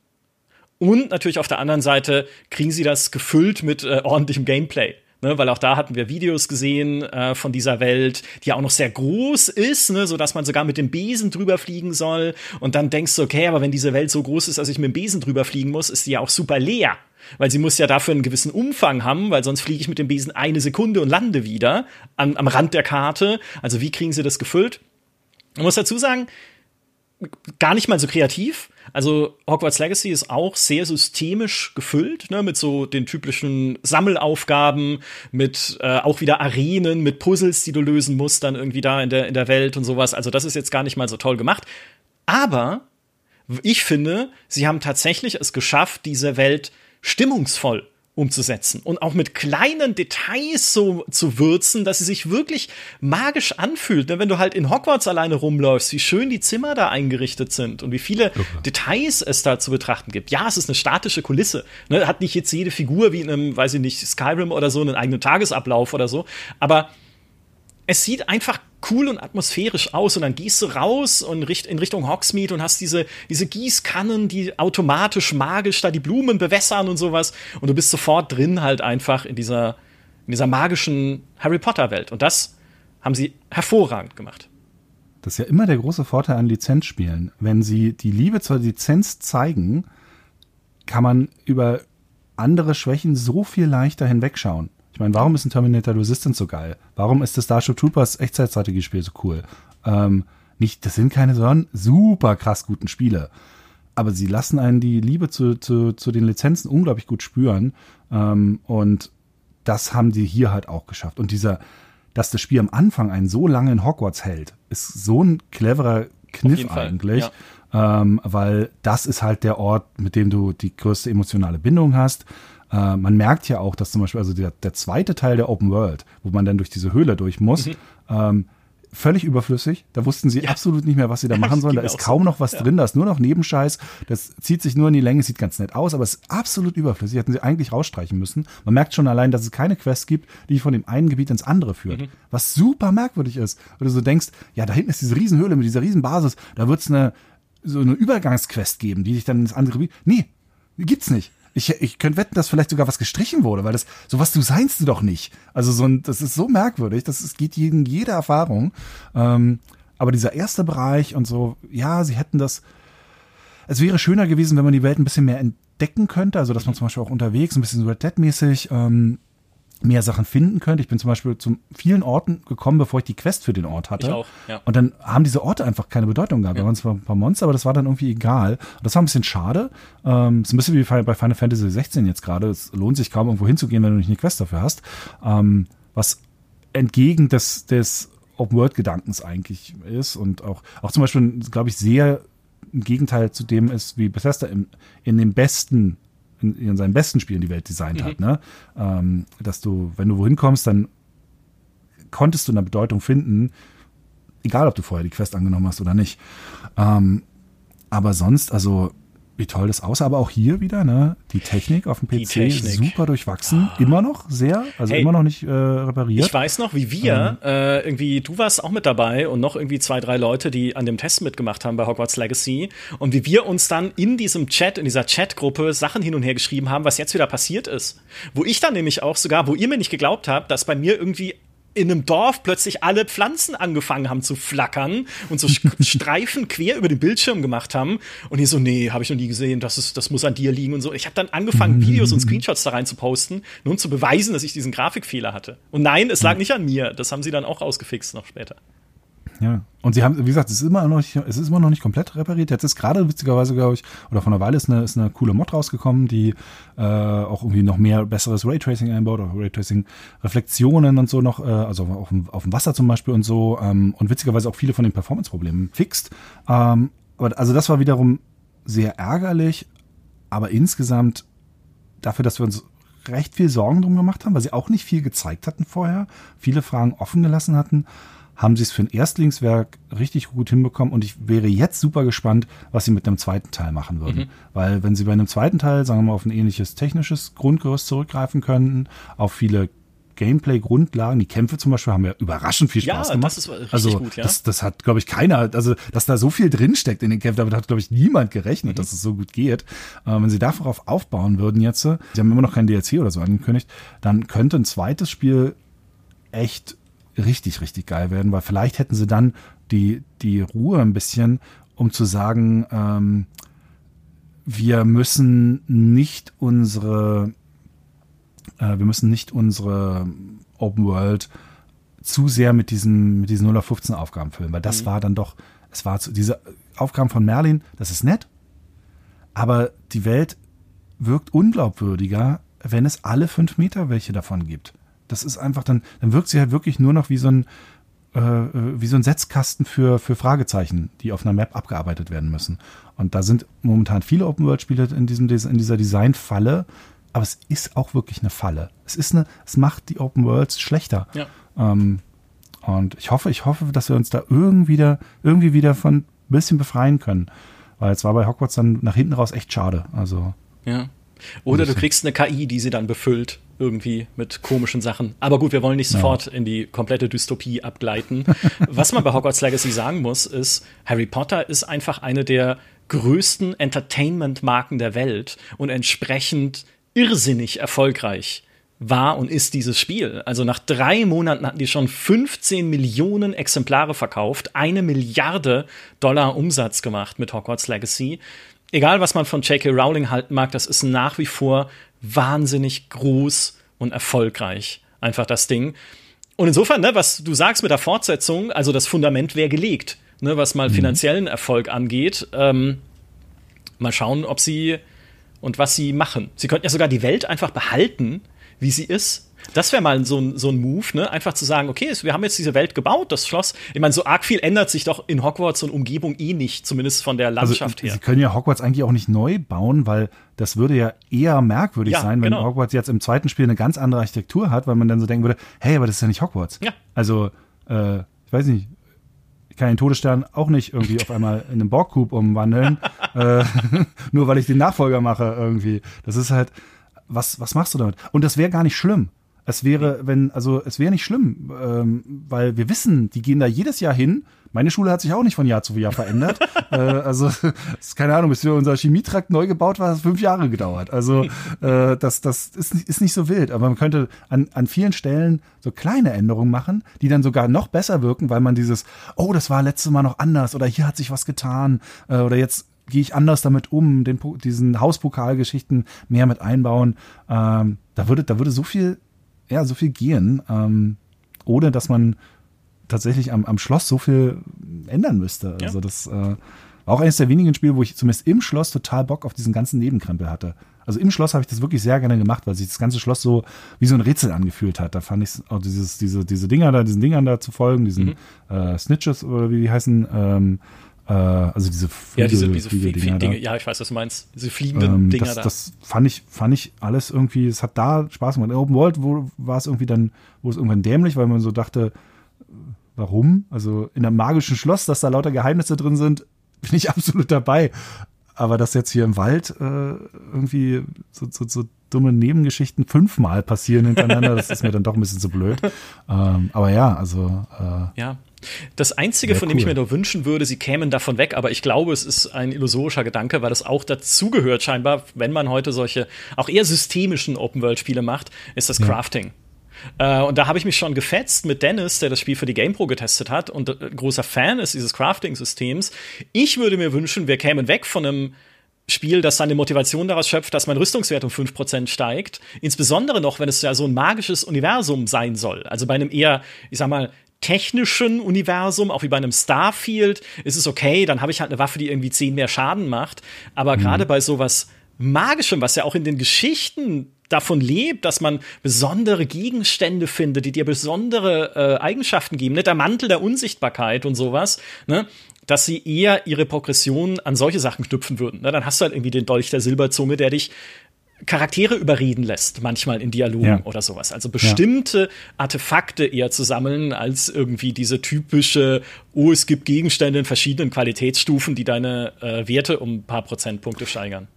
Und natürlich auf der anderen Seite kriegen sie das gefüllt mit äh, ordentlichem Gameplay. Ne, weil auch da hatten wir Videos gesehen äh, von dieser Welt, die ja auch noch sehr groß ist, ne, so dass man sogar mit dem Besen drüber fliegen soll. Und dann denkst du, okay, aber wenn diese Welt so groß ist, dass ich mit dem Besen drüber fliegen muss, ist die ja auch super leer. Weil sie muss ja dafür einen gewissen Umfang haben, weil sonst fliege ich mit dem Besen eine Sekunde und lande wieder an, am Rand der Karte. Also wie kriegen sie das gefüllt? Man muss dazu sagen, gar nicht mal so kreativ. Also Hogwarts Legacy ist auch sehr systemisch gefüllt, ne, mit so den typischen Sammelaufgaben, mit äh, auch wieder Arenen, mit Puzzles, die du lösen musst, dann irgendwie da in der, in der Welt und sowas. Also das ist jetzt gar nicht mal so toll gemacht. Aber ich finde, sie haben tatsächlich es geschafft, diese Welt stimmungsvoll umzusetzen und auch mit kleinen Details so zu würzen, dass sie sich wirklich magisch anfühlt. Ne? Wenn du halt in Hogwarts alleine rumläufst, wie schön die Zimmer da eingerichtet sind und wie viele okay. Details es da zu betrachten gibt. Ja, es ist eine statische Kulisse. Ne? Hat nicht jetzt jede Figur wie in einem, weiß ich nicht, Skyrim oder so einen eigenen Tagesablauf oder so, aber es sieht einfach cool und atmosphärisch aus und dann gehst du raus und in Richtung Hogsmeade und hast diese, diese Gießkannen, die automatisch magisch da die Blumen bewässern und sowas und du bist sofort drin halt einfach in dieser, in dieser magischen Harry Potter Welt und das haben sie hervorragend gemacht. Das ist ja immer der große Vorteil an Lizenzspielen. Wenn sie die Liebe zur Lizenz zeigen, kann man über andere Schwächen so viel leichter hinwegschauen. Ich meine, warum ist ein Terminator Resistance so geil? Warum ist das Starship Troopers Echtzeitstrategiespiel so cool? Ähm, nicht, das sind keine so super krass guten Spiele. Aber sie lassen einen die Liebe zu, zu, zu den Lizenzen unglaublich gut spüren. Ähm, und das haben sie hier halt auch geschafft. Und dieser, dass das Spiel am Anfang einen so lange in Hogwarts hält, ist so ein cleverer Kniff eigentlich. Ja. Ähm, weil das ist halt der Ort, mit dem du die größte emotionale Bindung hast. Äh, man merkt ja auch, dass zum Beispiel also der, der zweite Teil der Open World, wo man dann durch diese Höhle durch muss, mhm. ähm, völlig überflüssig. Da wussten sie ja. absolut nicht mehr, was sie da machen sollen. Da ist kaum so. noch was ja. drin, da ist nur noch Nebenscheiß. Das zieht sich nur in die Länge, sieht ganz nett aus, aber es ist absolut überflüssig. Hätten sie eigentlich rausstreichen müssen. Man merkt schon allein, dass es keine Quest gibt, die von dem einen Gebiet ins andere führt. Mhm. Was super merkwürdig ist. Weil du so denkst, ja, da hinten ist diese Riesenhöhle mit dieser Riesenbasis, da wird es eine, so eine Übergangsquest geben, die dich dann ins andere Gebiet. Nee, gibt's nicht. Ich, ich könnte wetten, dass vielleicht sogar was gestrichen wurde, weil das, sowas du seinst du doch nicht. Also so ein, das ist so merkwürdig, das ist, geht gegen jede Erfahrung. Ähm, aber dieser erste Bereich und so, ja, sie hätten das, es wäre schöner gewesen, wenn man die Welt ein bisschen mehr entdecken könnte, also dass man zum Beispiel auch unterwegs ein bisschen Red Dead-mäßig ähm, mehr Sachen finden könnte. Ich bin zum Beispiel zu vielen Orten gekommen, bevor ich die Quest für den Ort hatte. Ich auch, ja. Und dann haben diese Orte einfach keine Bedeutung gehabt. Ja. Da waren zwar ein paar Monster, aber das war dann irgendwie egal. Und das war ein bisschen schade. Ähm, ist ein bisschen wie bei Final Fantasy 16 jetzt gerade. Es lohnt sich kaum irgendwo hinzugehen, wenn du nicht eine Quest dafür hast. Ähm, was entgegen des, des Open-World-Gedankens eigentlich ist und auch, auch zum Beispiel, glaube ich, sehr im Gegenteil zu dem ist, wie Bethesda im, in den besten in, in seinen besten Spielen die Welt designt mhm. hat. Ne? Ähm, dass du, wenn du wohin kommst, dann konntest du eine Bedeutung finden, egal ob du vorher die Quest angenommen hast oder nicht. Ähm, aber sonst, also wie toll das aussah. Aber auch hier wieder, ne, die Technik auf dem PC super durchwachsen. Oh. Immer noch sehr, also hey, immer noch nicht äh, repariert. Ich weiß noch, wie wir, ähm. äh, irgendwie, du warst auch mit dabei und noch irgendwie zwei, drei Leute, die an dem Test mitgemacht haben bei Hogwarts Legacy. Und wie wir uns dann in diesem Chat, in dieser Chatgruppe Sachen hin und her geschrieben haben, was jetzt wieder passiert ist. Wo ich dann nämlich auch sogar, wo ihr mir nicht geglaubt habt, dass bei mir irgendwie in einem Dorf plötzlich alle Pflanzen angefangen haben zu flackern und so Streifen quer über den Bildschirm gemacht haben. Und ich so, nee, habe ich noch nie gesehen, das, ist, das muss an dir liegen und so. Ich habe dann angefangen, Videos und Screenshots da rein zu posten, nur um zu beweisen, dass ich diesen Grafikfehler hatte. Und nein, es lag nicht an mir. Das haben sie dann auch ausgefixt noch später. Ja. Und sie haben, wie gesagt, es ist immer noch nicht, es ist immer noch nicht komplett repariert. Jetzt ist gerade witzigerweise, glaube ich, oder von einer Weile ist eine, ist eine coole Mod rausgekommen, die äh, auch irgendwie noch mehr besseres Raytracing einbaut, oder Raytracing-Reflexionen und so noch, äh, also auf, auf dem Wasser zum Beispiel und so, ähm, und witzigerweise auch viele von den Performance-Problemen fixt. Ähm, aber also das war wiederum sehr ärgerlich, aber insgesamt dafür, dass wir uns recht viel Sorgen drum gemacht haben, weil sie auch nicht viel gezeigt hatten vorher, viele Fragen offen gelassen hatten, haben sie es für ein Erstlingswerk richtig gut hinbekommen und ich wäre jetzt super gespannt, was sie mit einem zweiten Teil machen würden. Mhm. Weil wenn sie bei einem zweiten Teil, sagen wir mal, auf ein ähnliches technisches Grundgerüst zurückgreifen könnten, auf viele Gameplay-Grundlagen. Die Kämpfe zum Beispiel haben ja überraschend viel Spaß ja, gemacht. Das ist richtig also, gut, ja. Das, das hat, glaube ich, keiner, also dass da so viel drinsteckt in den Kämpfen, damit hat, glaube ich, niemand gerechnet, mhm. dass es so gut geht. Äh, wenn sie darauf aufbauen würden jetzt, sie haben immer noch kein DLC oder so angekündigt, dann könnte ein zweites Spiel echt richtig, richtig geil werden, weil vielleicht hätten sie dann die, die Ruhe ein bisschen, um zu sagen, ähm, wir müssen nicht unsere, äh, wir müssen nicht unsere Open World zu sehr mit diesen, mit diesen 0 auf 15 Aufgaben füllen, weil das mhm. war dann doch, es war zu, diese Aufgaben von Merlin, das ist nett, aber die Welt wirkt unglaubwürdiger, wenn es alle fünf Meter welche davon gibt. Das ist einfach dann, dann wirkt sie halt wirklich nur noch wie so ein, äh, wie so ein Setzkasten für, für Fragezeichen, die auf einer Map abgearbeitet werden müssen. Und da sind momentan viele Open-World-Spiele in, diesem, in dieser Design-Falle, aber es ist auch wirklich eine Falle. Es ist eine, es macht die Open Worlds schlechter. Ja. Ähm, und ich hoffe, ich hoffe, dass wir uns da irgendwie wieder, irgendwie wieder von ein bisschen befreien können. Weil es war bei Hogwarts dann nach hinten raus echt schade. Also. Ja. Oder du kriegst eine KI, die sie dann befüllt irgendwie mit komischen Sachen. Aber gut, wir wollen nicht sofort ja. in die komplette Dystopie abgleiten. Was man bei Hogwarts Legacy sagen muss, ist, Harry Potter ist einfach eine der größten Entertainment-Marken der Welt und entsprechend irrsinnig erfolgreich war und ist dieses Spiel. Also nach drei Monaten hatten die schon 15 Millionen Exemplare verkauft, eine Milliarde Dollar Umsatz gemacht mit Hogwarts Legacy egal was man von J.K. Rowling halten mag, das ist nach wie vor wahnsinnig groß und erfolgreich. Einfach das Ding. Und insofern, ne, was du sagst mit der Fortsetzung, also das Fundament wäre gelegt. ne, was mal mhm. finanziellen Erfolg angeht. Ähm, mal schauen, ob sie und was sie machen. Sie könnten ja sogar die Welt einfach behalten, wie sie ist. Das wäre mal so ein, so ein Move, ne? Einfach zu sagen, okay, wir haben jetzt diese Welt gebaut, das Schloss. Ich meine, so arg viel ändert sich doch in Hogwarts und Umgebung eh nicht, zumindest von der also, Landschaft also, her. Sie können ja Hogwarts eigentlich auch nicht neu bauen, weil das würde ja eher merkwürdig ja, sein, wenn genau. Hogwarts jetzt im zweiten Spiel eine ganz andere Architektur hat, weil man dann so denken würde, hey, aber das ist ja nicht Hogwarts. Ja. Also, äh, ich weiß nicht, ich kann den Todesstern auch nicht irgendwie auf einmal in einen Borgkub umwandeln, äh, nur weil ich den Nachfolger mache irgendwie. Das ist halt, was, was machst du damit? Und das wäre gar nicht schlimm. Es wäre, wenn, also es wäre nicht schlimm, ähm, weil wir wissen, die gehen da jedes Jahr hin. Meine Schule hat sich auch nicht von Jahr zu Jahr verändert. äh, also, ist keine Ahnung, bis wir unser Chemietrakt neu gebaut war, hat es fünf Jahre gedauert. Also, äh, das, das ist, ist nicht so wild. Aber man könnte an, an vielen Stellen so kleine Änderungen machen, die dann sogar noch besser wirken, weil man dieses, oh, das war letztes Mal noch anders oder hier hat sich was getan äh, oder jetzt gehe ich anders damit um, den, diesen Hauspokalgeschichten mehr mit einbauen. Ähm, da würde, da würde so viel ja, so viel gehen, ähm, ohne dass man tatsächlich am, am Schloss so viel ändern müsste. Ja. Also das äh, war auch eines der wenigen Spiele, wo ich zumindest im Schloss total Bock auf diesen ganzen Nebenkrempel hatte. Also im Schloss habe ich das wirklich sehr gerne gemacht, weil sich das ganze Schloss so wie so ein Rätsel angefühlt hat. Da fand ich auch dieses, diese, diese Dinger da, diesen Dingern da zu folgen, diesen mhm. äh, Snitches oder wie die heißen, ähm, äh, also diese Fliege, ja, diese, diese Fliege Dinge, ja, ich weiß, was du meinst. Diese fliegenden ähm, Dinger das, da. Das fand ich, fand ich alles irgendwie, es hat da Spaß gemacht. In Open World wo, war es irgendwie dann, wo es irgendwann dämlich, weil man so dachte, warum? Also in einem magischen Schloss, dass da lauter Geheimnisse drin sind, bin ich absolut dabei. Aber dass jetzt hier im Wald äh, irgendwie so, so, so dumme Nebengeschichten fünfmal passieren hintereinander, das ist mir dann doch ein bisschen zu blöd. Ähm, aber ja, also. Äh, ja. Das Einzige, von dem cool. ich mir nur wünschen würde, sie kämen davon weg, aber ich glaube, es ist ein illusorischer Gedanke, weil das auch dazugehört scheinbar, wenn man heute solche auch eher systemischen Open-World-Spiele macht, ist das ja. Crafting. Äh, und da habe ich mich schon gefetzt mit Dennis, der das Spiel für die GamePro getestet hat und äh, großer Fan ist dieses Crafting-Systems. Ich würde mir wünschen, wir kämen weg von einem Spiel, das seine Motivation daraus schöpft, dass mein Rüstungswert um 5% steigt. Insbesondere noch, wenn es ja so ein magisches Universum sein soll. Also bei einem eher, ich sag mal, technischen Universum, auch wie bei einem Starfield, ist es okay, dann habe ich halt eine Waffe, die irgendwie 10 mehr Schaden macht. Aber mhm. gerade bei sowas Magischem, was ja auch in den Geschichten davon lebt, dass man besondere Gegenstände findet, die dir besondere äh, Eigenschaften geben, ne? der Mantel der Unsichtbarkeit und sowas, ne? dass sie eher ihre Progression an solche Sachen knüpfen würden. Ne? Dann hast du halt irgendwie den Dolch der Silberzunge, der dich Charaktere überreden lässt, manchmal in Dialogen ja. oder sowas. Also bestimmte ja. Artefakte eher zu sammeln, als irgendwie diese typische, oh, es gibt Gegenstände in verschiedenen Qualitätsstufen, die deine äh, Werte um ein paar Prozentpunkte steigern.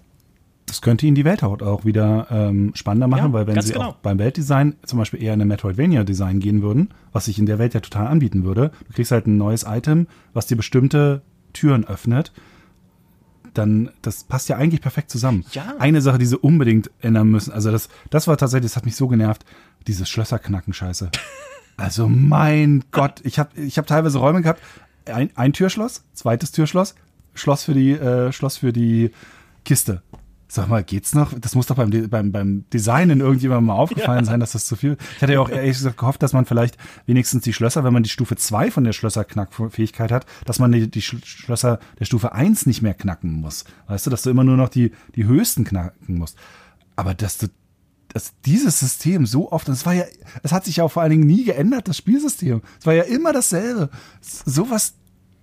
Das könnte Ihnen die Welthaut auch wieder ähm, spannender machen, ja, weil wenn Sie genau. auch beim Weltdesign zum Beispiel eher in eine Metroidvania-Design gehen würden, was sich in der Welt ja total anbieten würde, du kriegst halt ein neues Item, was dir bestimmte Türen öffnet, dann das passt ja eigentlich perfekt zusammen. Ja. Eine Sache, die sie unbedingt ändern müssen, also das, das war tatsächlich, das hat mich so genervt, dieses Schlösserknacken-Scheiße. Also mein Gott, ich habe ich hab teilweise Räume gehabt, ein, ein Türschloss, zweites Türschloss, Schloss für die, äh, Schloss für die Kiste. Sag mal, geht's noch? Das muss doch beim, beim, beim Designen irgendjemandem mal aufgefallen ja. sein, dass das zu viel. Ich hatte ja auch ehrlich gesagt gehofft, dass man vielleicht wenigstens die Schlösser, wenn man die Stufe 2 von der Schlösserknackfähigkeit hat, dass man die, die Schlösser der Stufe 1 nicht mehr knacken muss. Weißt du, dass du immer nur noch die, die höchsten knacken musst. Aber dass du dass dieses System so oft, und es war ja, es hat sich ja auch vor allen Dingen nie geändert, das Spielsystem. Es war ja immer dasselbe. Sowas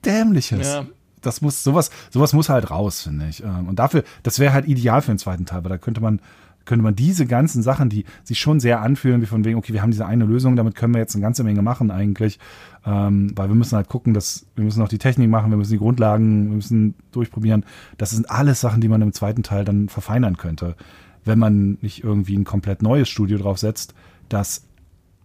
Dämliches. Ja das muss, sowas, sowas muss halt raus, finde ich. Ähm, und dafür, das wäre halt ideal für den zweiten Teil, weil da könnte man, könnte man diese ganzen Sachen, die sich schon sehr anfühlen, wie von wegen, okay, wir haben diese eine Lösung, damit können wir jetzt eine ganze Menge machen eigentlich. Ähm, weil wir müssen halt gucken, dass wir müssen auch die Technik machen, wir müssen die Grundlagen, wir müssen durchprobieren. Das sind alles Sachen, die man im zweiten Teil dann verfeinern könnte, wenn man nicht irgendwie ein komplett neues Studio draufsetzt, das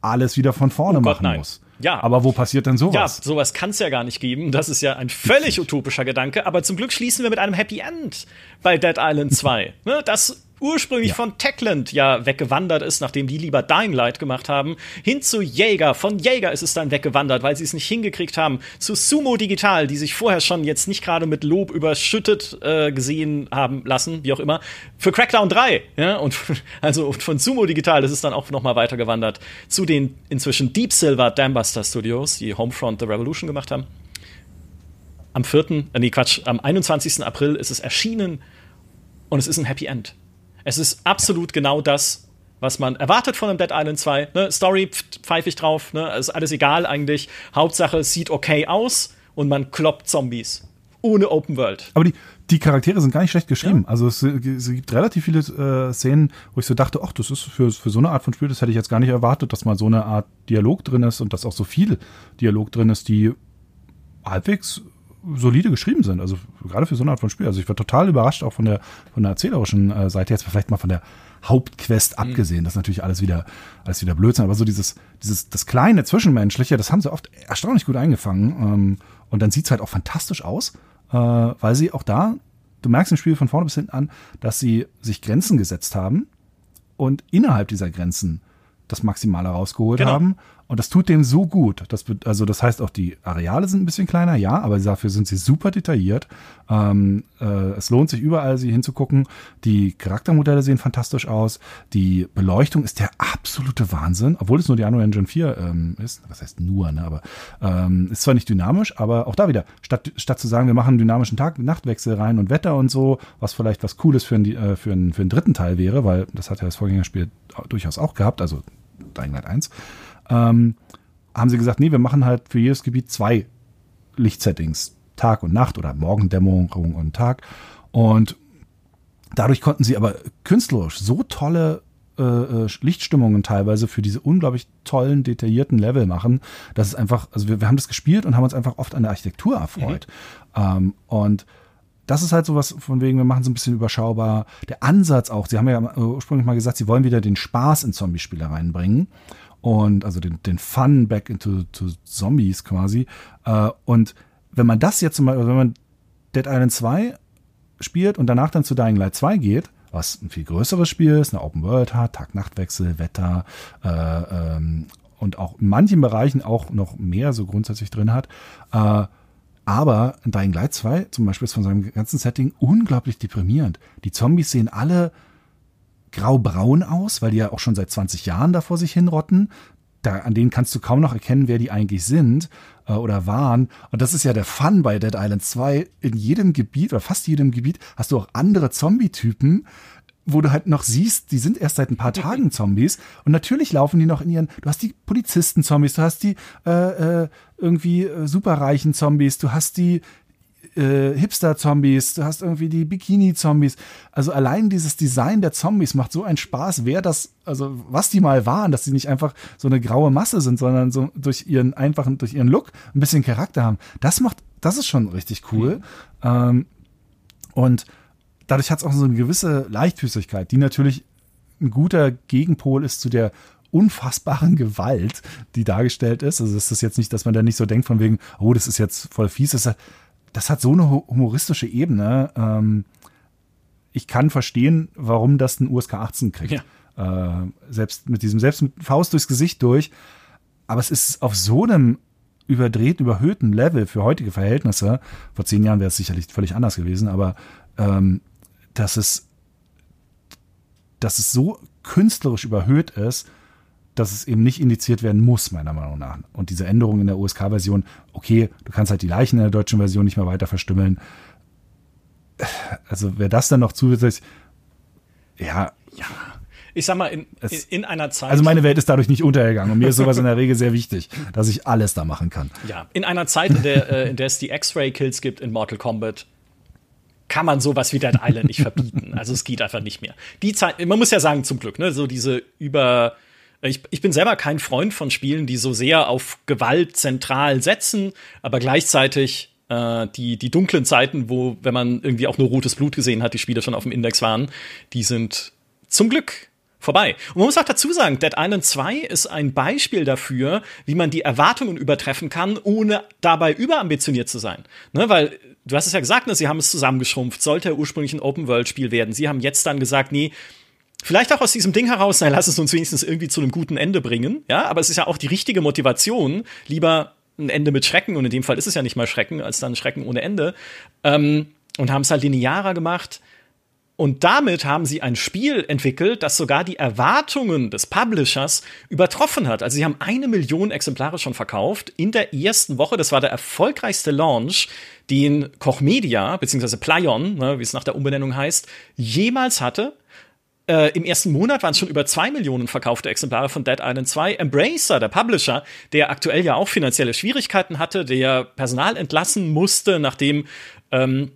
alles wieder von vorne oh Gott, machen nein. muss. Ja. Aber wo passiert denn sowas? Ja, sowas kann es ja gar nicht geben. Das ist ja ein völlig utopischer Gedanke. Aber zum Glück schließen wir mit einem Happy End bei Dead Island 2. ne, das ursprünglich ja. von Techland ja weggewandert ist, nachdem die lieber Dying Light gemacht haben, hin zu Jäger. Von Jäger ist es dann weggewandert, weil sie es nicht hingekriegt haben, zu Sumo Digital, die sich vorher schon jetzt nicht gerade mit Lob überschüttet äh, gesehen haben lassen, wie auch immer, für Crackdown 3. Ja, und also von Sumo Digital ist es dann auch noch mal weitergewandert zu den inzwischen Deep Silver Dambuster Studios, die Homefront The Revolution gemacht haben. am 4., äh, nee, Quatsch, am 21. April ist es erschienen und es ist ein Happy End. Es ist absolut genau das, was man erwartet von einem Dead Island 2. Ne? Story pfeife ich drauf, ne? ist alles egal eigentlich. Hauptsache, es sieht okay aus und man kloppt Zombies. Ohne Open World. Aber die, die Charaktere sind gar nicht schlecht geschrieben. Ja. Also es, es, gibt relativ viele äh, Szenen, wo ich so dachte, ach, das ist für, für so eine Art von Spiel, das hätte ich jetzt gar nicht erwartet, dass mal so eine Art Dialog drin ist und dass auch so viel Dialog drin ist, die halbwegs solide geschrieben sind. Also gerade für so eine Art von Spiel. Also ich war total überrascht auch von der von der erzählerischen äh, Seite jetzt vielleicht mal von der Hauptquest mhm. abgesehen. Das ist natürlich alles wieder alles wieder Blödsinn. Aber so dieses dieses das kleine zwischenmenschliche, das haben sie oft erstaunlich gut eingefangen. Ähm, und dann sieht's halt auch fantastisch aus, äh, weil sie auch da du merkst im Spiel von vorne bis hinten an, dass sie sich Grenzen gesetzt haben und innerhalb dieser Grenzen das Maximale rausgeholt genau. haben und das tut dem so gut. Das, also das heißt auch, die Areale sind ein bisschen kleiner, ja, aber dafür sind sie super detailliert. Ähm, äh, es lohnt sich überall, sie hinzugucken. Die Charaktermodelle sehen fantastisch aus. Die Beleuchtung ist der absolute Wahnsinn, obwohl es nur die Unreal Engine 4 ähm, ist. Was heißt nur, ne? Aber ähm, ist zwar nicht dynamisch, aber auch da wieder, statt, statt zu sagen, wir machen einen dynamischen Tag-Nachtwechsel rein und Wetter und so, was vielleicht was Cooles für, ein, äh, für, einen, für einen dritten Teil wäre, weil das hat ja das Vorgängerspiel durchaus auch gehabt, also Dying Light 1 ähm, haben sie gesagt, nee, wir machen halt für jedes Gebiet zwei Lichtsettings, Tag und Nacht oder Morgendämmerung und Tag. Und dadurch konnten sie aber künstlerisch so tolle äh, äh, Lichtstimmungen teilweise für diese unglaublich tollen, detaillierten Level machen, dass es einfach, also wir, wir haben das gespielt und haben uns einfach oft an der Architektur erfreut. Mhm. Ähm, und das ist halt sowas von wegen, wir machen es ein bisschen überschaubar. Der Ansatz auch, sie haben ja ursprünglich mal gesagt, sie wollen wieder den Spaß in Zombie-Spiele reinbringen und also den, den Fun back into to Zombies quasi. Äh, und wenn man das jetzt mal, wenn man Dead Island 2 spielt und danach dann zu Dying Light 2 geht, was ein viel größeres Spiel ist, eine Open World hat, Tag-Nacht-Wechsel, Wetter äh, ähm, und auch in manchen Bereichen auch noch mehr so grundsätzlich drin hat. Äh, aber Dying Light 2 zum Beispiel ist von seinem ganzen Setting unglaublich deprimierend. Die Zombies sehen alle graubraun aus, weil die ja auch schon seit 20 Jahren da vor sich hinrotten. Da, an denen kannst du kaum noch erkennen, wer die eigentlich sind äh, oder waren. Und das ist ja der Fun bei Dead Island 2. In jedem Gebiet oder fast jedem Gebiet hast du auch andere Zombie-Typen, wo du halt noch siehst, die sind erst seit ein paar Tagen Zombies und natürlich laufen die noch in ihren, du hast die Polizisten-Zombies, du hast die äh, äh, irgendwie äh, superreichen Zombies, du hast die äh, Hipster-Zombies, du hast irgendwie die Bikini-Zombies. Also allein dieses Design der Zombies macht so einen Spaß, wer das, also was die mal waren, dass sie nicht einfach so eine graue Masse sind, sondern so durch ihren einfachen, durch ihren Look ein bisschen Charakter haben. Das macht, das ist schon richtig cool. Mhm. Ähm, und dadurch hat es auch so eine gewisse Leichtfüßigkeit, die natürlich ein guter Gegenpol ist zu der unfassbaren Gewalt, die dargestellt ist. Also es ist jetzt nicht, dass man da nicht so denkt von wegen, oh, das ist jetzt voll fies. Das ist, das hat so eine humoristische Ebene. Ähm, ich kann verstehen, warum das ein USK 18 kriegt. Ja. Äh, selbst mit diesem, selbst mit Faust durchs Gesicht durch. Aber es ist auf so einem überdrehten, überhöhten Level für heutige Verhältnisse. Vor zehn Jahren wäre es sicherlich völlig anders gewesen, aber ähm, dass es, dass es so künstlerisch überhöht ist, dass es eben nicht indiziert werden muss, meiner Meinung nach. Und diese Änderung in der USK-Version, okay, du kannst halt die Leichen in der deutschen Version nicht mehr weiter verstümmeln. Also wer das dann noch zusätzlich, ja. Ja. Ich sag mal, in, es, in einer Zeit. Also meine Welt ist dadurch nicht untergegangen und mir ist sowas in der Regel sehr wichtig, dass ich alles da machen kann. Ja, in einer Zeit, in der, äh, in der es die X-Ray-Kills gibt in Mortal Kombat, kann man sowas wie Dead Island nicht verbieten. Also es geht einfach nicht mehr. Die Zeit, man muss ja sagen, zum Glück, ne, so diese über ich, ich bin selber kein Freund von Spielen, die so sehr auf Gewalt zentral setzen, aber gleichzeitig äh, die, die dunklen Zeiten, wo, wenn man irgendwie auch nur rotes Blut gesehen hat, die Spiele schon auf dem Index waren, die sind zum Glück vorbei. Und man muss auch dazu sagen, Dead Island 2 ist ein Beispiel dafür, wie man die Erwartungen übertreffen kann, ohne dabei überambitioniert zu sein. Ne, weil du hast es ja gesagt, ne, sie haben es zusammengeschrumpft, sollte ursprünglich ein Open-World-Spiel werden. Sie haben jetzt dann gesagt, nee, Vielleicht auch aus diesem Ding heraus, nein, lass es uns wenigstens irgendwie zu einem guten Ende bringen. Ja, aber es ist ja auch die richtige Motivation, lieber ein Ende mit Schrecken, und in dem Fall ist es ja nicht mal Schrecken, als dann Schrecken ohne Ende. Ähm, und haben es halt linearer gemacht. Und damit haben sie ein Spiel entwickelt, das sogar die Erwartungen des Publishers übertroffen hat. Also sie haben eine Million Exemplare schon verkauft in der ersten Woche. Das war der erfolgreichste Launch, den Koch Media, beziehungsweise Plyon, ne, wie es nach der Umbenennung heißt, jemals hatte. Äh, Im ersten Monat waren es schon über zwei Millionen verkaufte Exemplare von Dead Island 2. Embracer, der Publisher, der aktuell ja auch finanzielle Schwierigkeiten hatte, der Personal entlassen musste, nachdem ähm,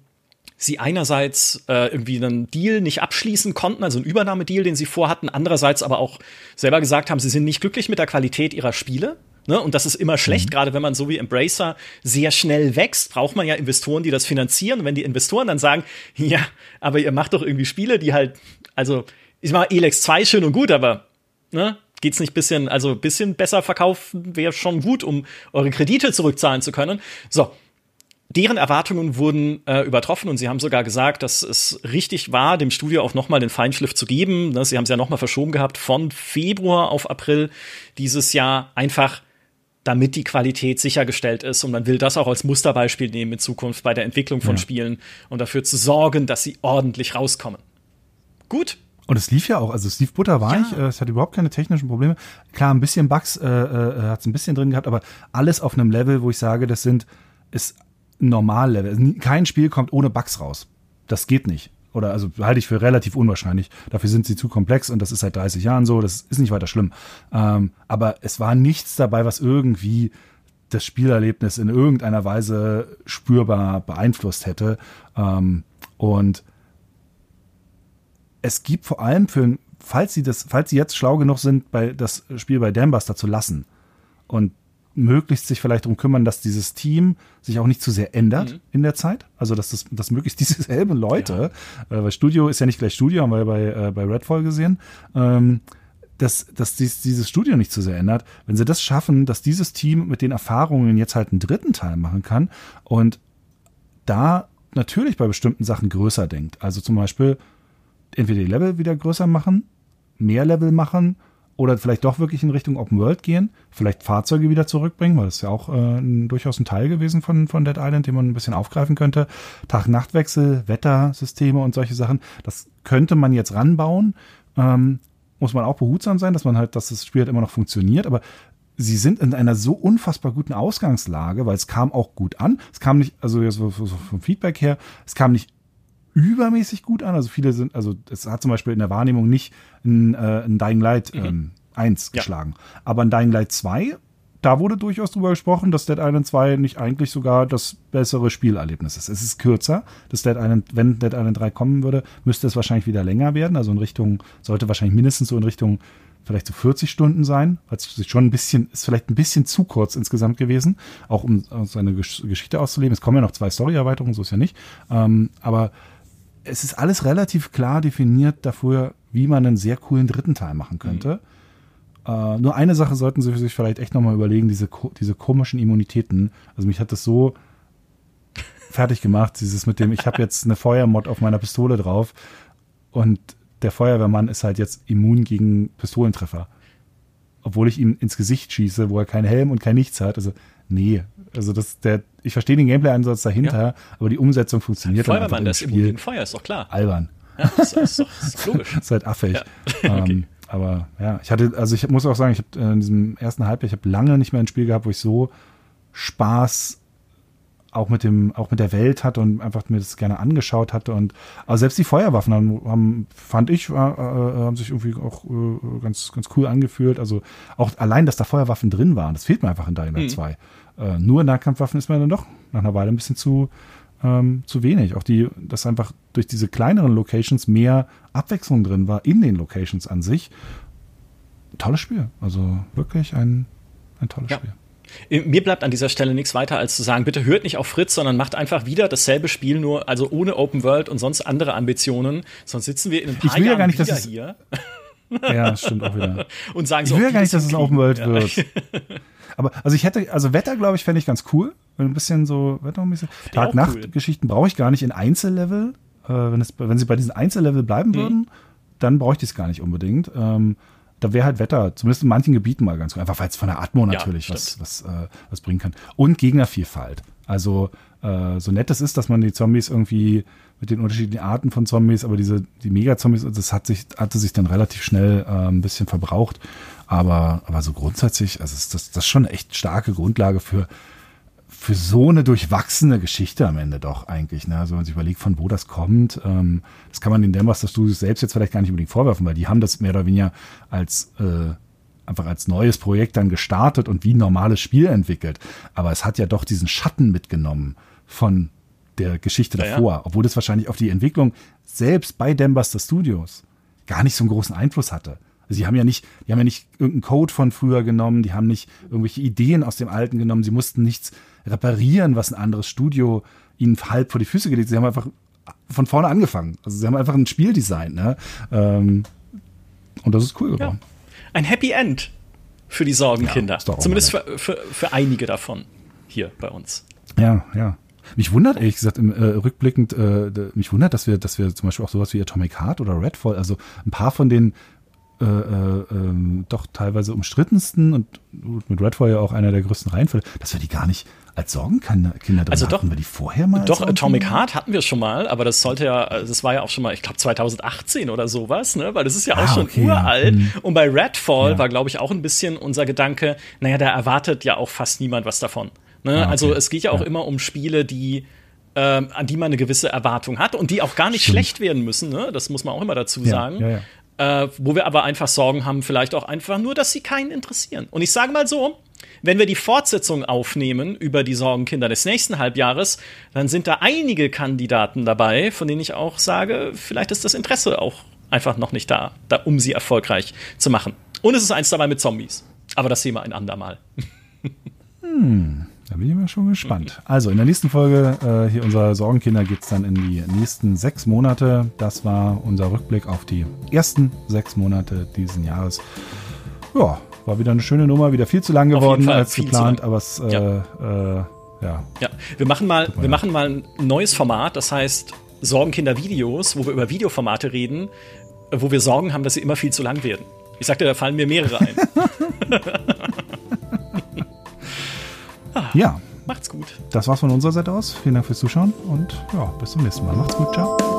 sie einerseits äh, irgendwie einen Deal nicht abschließen konnten, also einen Übernahmedeal, den sie vorhatten, andererseits aber auch selber gesagt haben, sie sind nicht glücklich mit der Qualität ihrer Spiele. Ne? Und das ist immer schlecht, mhm. gerade wenn man so wie Embracer sehr schnell wächst, braucht man ja Investoren, die das finanzieren. Und wenn die Investoren dann sagen, ja, aber ihr macht doch irgendwie Spiele, die halt, also ich mach Elex 2 schön und gut, aber ne, geht's nicht bisschen, also bisschen besser verkaufen wäre schon gut, um eure Kredite zurückzahlen zu können. So, deren Erwartungen wurden äh, übertroffen und sie haben sogar gesagt, dass es richtig war, dem Studio auch nochmal den Feinschliff zu geben. Ne, sie haben es ja nochmal verschoben gehabt von Februar auf April dieses Jahr, einfach damit die Qualität sichergestellt ist. Und man will das auch als Musterbeispiel nehmen in Zukunft bei der Entwicklung von ja. Spielen und dafür zu sorgen, dass sie ordentlich rauskommen. Gut, und es lief ja auch, also es lief butterweich, ja. Äh, es hat überhaupt keine technischen Probleme. Klar, ein bisschen Bugs äh, äh, hat es ein bisschen drin gehabt, aber alles auf einem Level, wo ich sage, das sind, ist Normallevel. Also kein Spiel kommt ohne Bugs raus. Das geht nicht. Oder also halte ich für relativ unwahrscheinlich. Dafür sind sie zu komplex und das ist seit 30 Jahren so. Das ist nicht weiter schlimm. Ähm, aber es war nichts dabei, was irgendwie das Spielerlebnis in irgendeiner Weise spürbar beeinflusst hätte. Ähm, und es gibt vor allem für, falls sie das, falls sie jetzt schlau genug sind, bei das Spiel bei Dambuster zu lassen und möglichst sich vielleicht darum kümmern, dass dieses Team sich auch nicht zu sehr ändert mhm. in der Zeit. Also dass das dass möglichst dieselben Leute, ja. äh, weil Studio ist ja nicht gleich Studio, haben wir ja bei, äh, bei Redfall gesehen, ähm, dass, dass dies, dieses Studio nicht zu sehr ändert. Wenn sie das schaffen, dass dieses Team mit den Erfahrungen jetzt halt einen dritten Teil machen kann und da natürlich bei bestimmten Sachen größer denkt. Also zum Beispiel entweder die Level wieder größer machen, mehr Level machen oder vielleicht doch wirklich in Richtung Open World gehen, vielleicht Fahrzeuge wieder zurückbringen, weil das ist ja auch äh, durchaus ein Teil gewesen von, von Dead Island, den man ein bisschen aufgreifen könnte. Tag-Nacht-Wechsel, Wettersysteme und solche Sachen, das könnte man jetzt ranbauen. Ähm, muss man auch behutsam sein, dass man halt, dass das Spiel halt immer noch funktioniert, aber sie sind in einer so unfassbar guten Ausgangslage, weil es kam auch gut an. Es kam nicht, also so, so vom Feedback her, es kam nicht übermäßig gut an. Also viele sind, also es hat zum Beispiel in der Wahrnehmung nicht ein, äh, ein Dying Light mhm. ähm, 1 ja. geschlagen. Aber ein Dying Light 2, da wurde durchaus drüber gesprochen, dass Dead Island 2 nicht eigentlich sogar das bessere Spielerlebnis ist. Es ist kürzer. Das Dead Island, wenn Dead Island 3 kommen würde, müsste es wahrscheinlich wieder länger werden. Also in Richtung, sollte wahrscheinlich mindestens so in Richtung vielleicht so 40 Stunden sein, weil es schon ein bisschen, ist vielleicht ein bisschen zu kurz insgesamt gewesen, auch um seine Geschichte auszuleben. Es kommen ja noch zwei Story-Erweiterungen, so ist ja nicht. Ähm, aber es ist alles relativ klar definiert dafür, wie man einen sehr coolen dritten Teil machen könnte. Mhm. Äh, nur eine Sache sollten Sie sich vielleicht echt nochmal überlegen, diese, diese komischen Immunitäten. Also mich hat das so fertig gemacht, dieses mit dem, ich habe jetzt eine Feuermod auf meiner Pistole drauf und der Feuerwehrmann ist halt jetzt immun gegen Pistolentreffer. Obwohl ich ihm ins Gesicht schieße, wo er keinen Helm und kein Nichts hat. Also, nee. Also das, der, ich verstehe den Gameplay-Ansatz dahinter, ja. aber die Umsetzung funktioniert dann einfach das Spiel. Gegen Feuer ist doch klar. Albern. Ja, das ist, doch, das ist logisch. das ist halt affig. Ja. Okay. Ähm, aber ja, ich hatte, also ich muss auch sagen, ich habe äh, in diesem ersten Halbjahr, ich habe lange nicht mehr ein Spiel gehabt, wo ich so Spaß auch mit dem, auch mit der Welt hatte und einfach mir das gerne angeschaut hatte. Und aber selbst die Feuerwaffen haben, haben fand ich, äh, äh, haben sich irgendwie auch äh, ganz, ganz cool angefühlt. Also auch allein, dass da Feuerwaffen drin waren, das fehlt mir einfach in Dying Light mhm. 2. Äh, nur Nahkampfwaffen ist mir dann doch nach einer Weile ein bisschen zu, ähm, zu wenig. Auch die, dass einfach durch diese kleineren Locations mehr Abwechslung drin war in den Locations an sich. Tolles Spiel. Also wirklich ein, ein tolles ja. Spiel. Äh, mir bleibt an dieser Stelle nichts weiter, als zu sagen, bitte hört nicht auf Fritz, sondern macht einfach wieder dasselbe Spiel, nur also ohne Open World und sonst andere Ambitionen. Sonst sitzen wir in ein paar ich will Jahren ja gar nicht, wieder dass hier. Ja, das stimmt auch wieder. und sagen ich so, will ja gar nicht, dass es Open World wird. Aber also ich hätte, also Wetter, glaube ich, fände ich ganz cool. Ein bisschen so, Wetter ein bisschen. Tag-Nacht-Geschichten cool. brauche ich gar nicht in Einzellevel. Äh, wenn, es, wenn sie bei diesen Einzellevel bleiben mhm. würden, dann bräuchte ich es gar nicht unbedingt. Ähm, da wäre halt Wetter, zumindest in manchen Gebieten mal ganz gut. Einfach weil es von der Atmo natürlich ja, was, was, äh, was bringen kann. Und Gegnervielfalt. Also äh, so nett es ist, dass man die Zombies irgendwie mit den unterschiedlichen Arten von Zombies, aber diese, die Mega-Zombies, das hat sich, hatte sich dann relativ schnell äh, ein bisschen verbraucht. Aber, aber so grundsätzlich, also ist das, das ist schon eine echt starke Grundlage für, für so eine durchwachsene Geschichte am Ende doch eigentlich. Ne? Also wenn man sich überlegt, von wo das kommt, ähm, das kann man den Dembasters Studios selbst jetzt vielleicht gar nicht unbedingt vorwerfen, weil die haben das mehr oder weniger als äh, einfach als neues Projekt dann gestartet und wie ein normales Spiel entwickelt. Aber es hat ja doch diesen Schatten mitgenommen von der Geschichte ja, davor, ja. obwohl das wahrscheinlich auf die Entwicklung selbst bei Dambuster Studios gar nicht so einen großen Einfluss hatte. Also sie haben ja nicht, die haben ja nicht irgendeinen Code von früher genommen, die haben nicht irgendwelche Ideen aus dem Alten genommen, sie mussten nichts reparieren, was ein anderes Studio ihnen halb vor die Füße gelegt. Sie haben einfach von vorne angefangen. Also sie haben einfach ein Spiel designt, ne? Ähm, und das ist cool geworden. Ja ein Happy End für die Sorgenkinder. Ja, Zumindest für, für, für einige davon hier bei uns. Ja, ja. Mich wundert, ehrlich gesagt, im, äh, rückblickend, äh, mich wundert, dass wir, dass wir zum Beispiel auch sowas wie Atomic Heart oder Redfall, also ein paar von den äh, äh, ähm, doch teilweise umstrittensten und mit Redfall ja auch einer der größten Reihenfälle, dass wir die gar nicht als Sorgenkinder drin also doch, hatten wir die vorher mal? Doch, Atomic Heart hatten wir schon mal, aber das sollte ja, das war ja auch schon mal, ich glaube 2018 oder sowas, ne? Weil das ist ja auch ah, schon okay, uralt. Ja. Hm. Und bei Redfall ja. war, glaube ich, auch ein bisschen unser Gedanke, naja, da erwartet ja auch fast niemand was davon. Ne? Ah, okay. Also es geht ja auch ja. immer um Spiele, die ähm, an die man eine gewisse Erwartung hat und die auch gar nicht Stimmt. schlecht werden müssen. Ne? Das muss man auch immer dazu sagen. Ja, ja, äh, wo wir aber einfach Sorgen haben, vielleicht auch einfach nur, dass sie keinen interessieren. Und ich sage mal so, wenn wir die Fortsetzung aufnehmen über die Sorgenkinder des nächsten Halbjahres, dann sind da einige Kandidaten dabei, von denen ich auch sage, vielleicht ist das Interesse auch einfach noch nicht da, da um sie erfolgreich zu machen. Und es ist eins dabei mit Zombies. Aber das sehen wir ein andermal. Hm. Da bin ich mal schon gespannt. Also in der nächsten Folge äh, hier unser Sorgenkinder geht es dann in die nächsten sechs Monate. Das war unser Rückblick auf die ersten sechs Monate diesen Jahres. Ja, war wieder eine schöne Nummer, wieder viel zu lang geworden als geplant, aber es äh, ja. Äh, ja. ja. wir machen mal, wir machen mal ein neues Format, das heißt Sorgenkinder Videos, wo wir über Videoformate reden, wo wir Sorgen haben, dass sie immer viel zu lang werden. Ich sagte, da fallen mir mehrere ein. Ja. Macht's gut. Das war's von unserer Seite aus. Vielen Dank fürs Zuschauen und ja, bis zum nächsten Mal. Macht's gut. Ciao.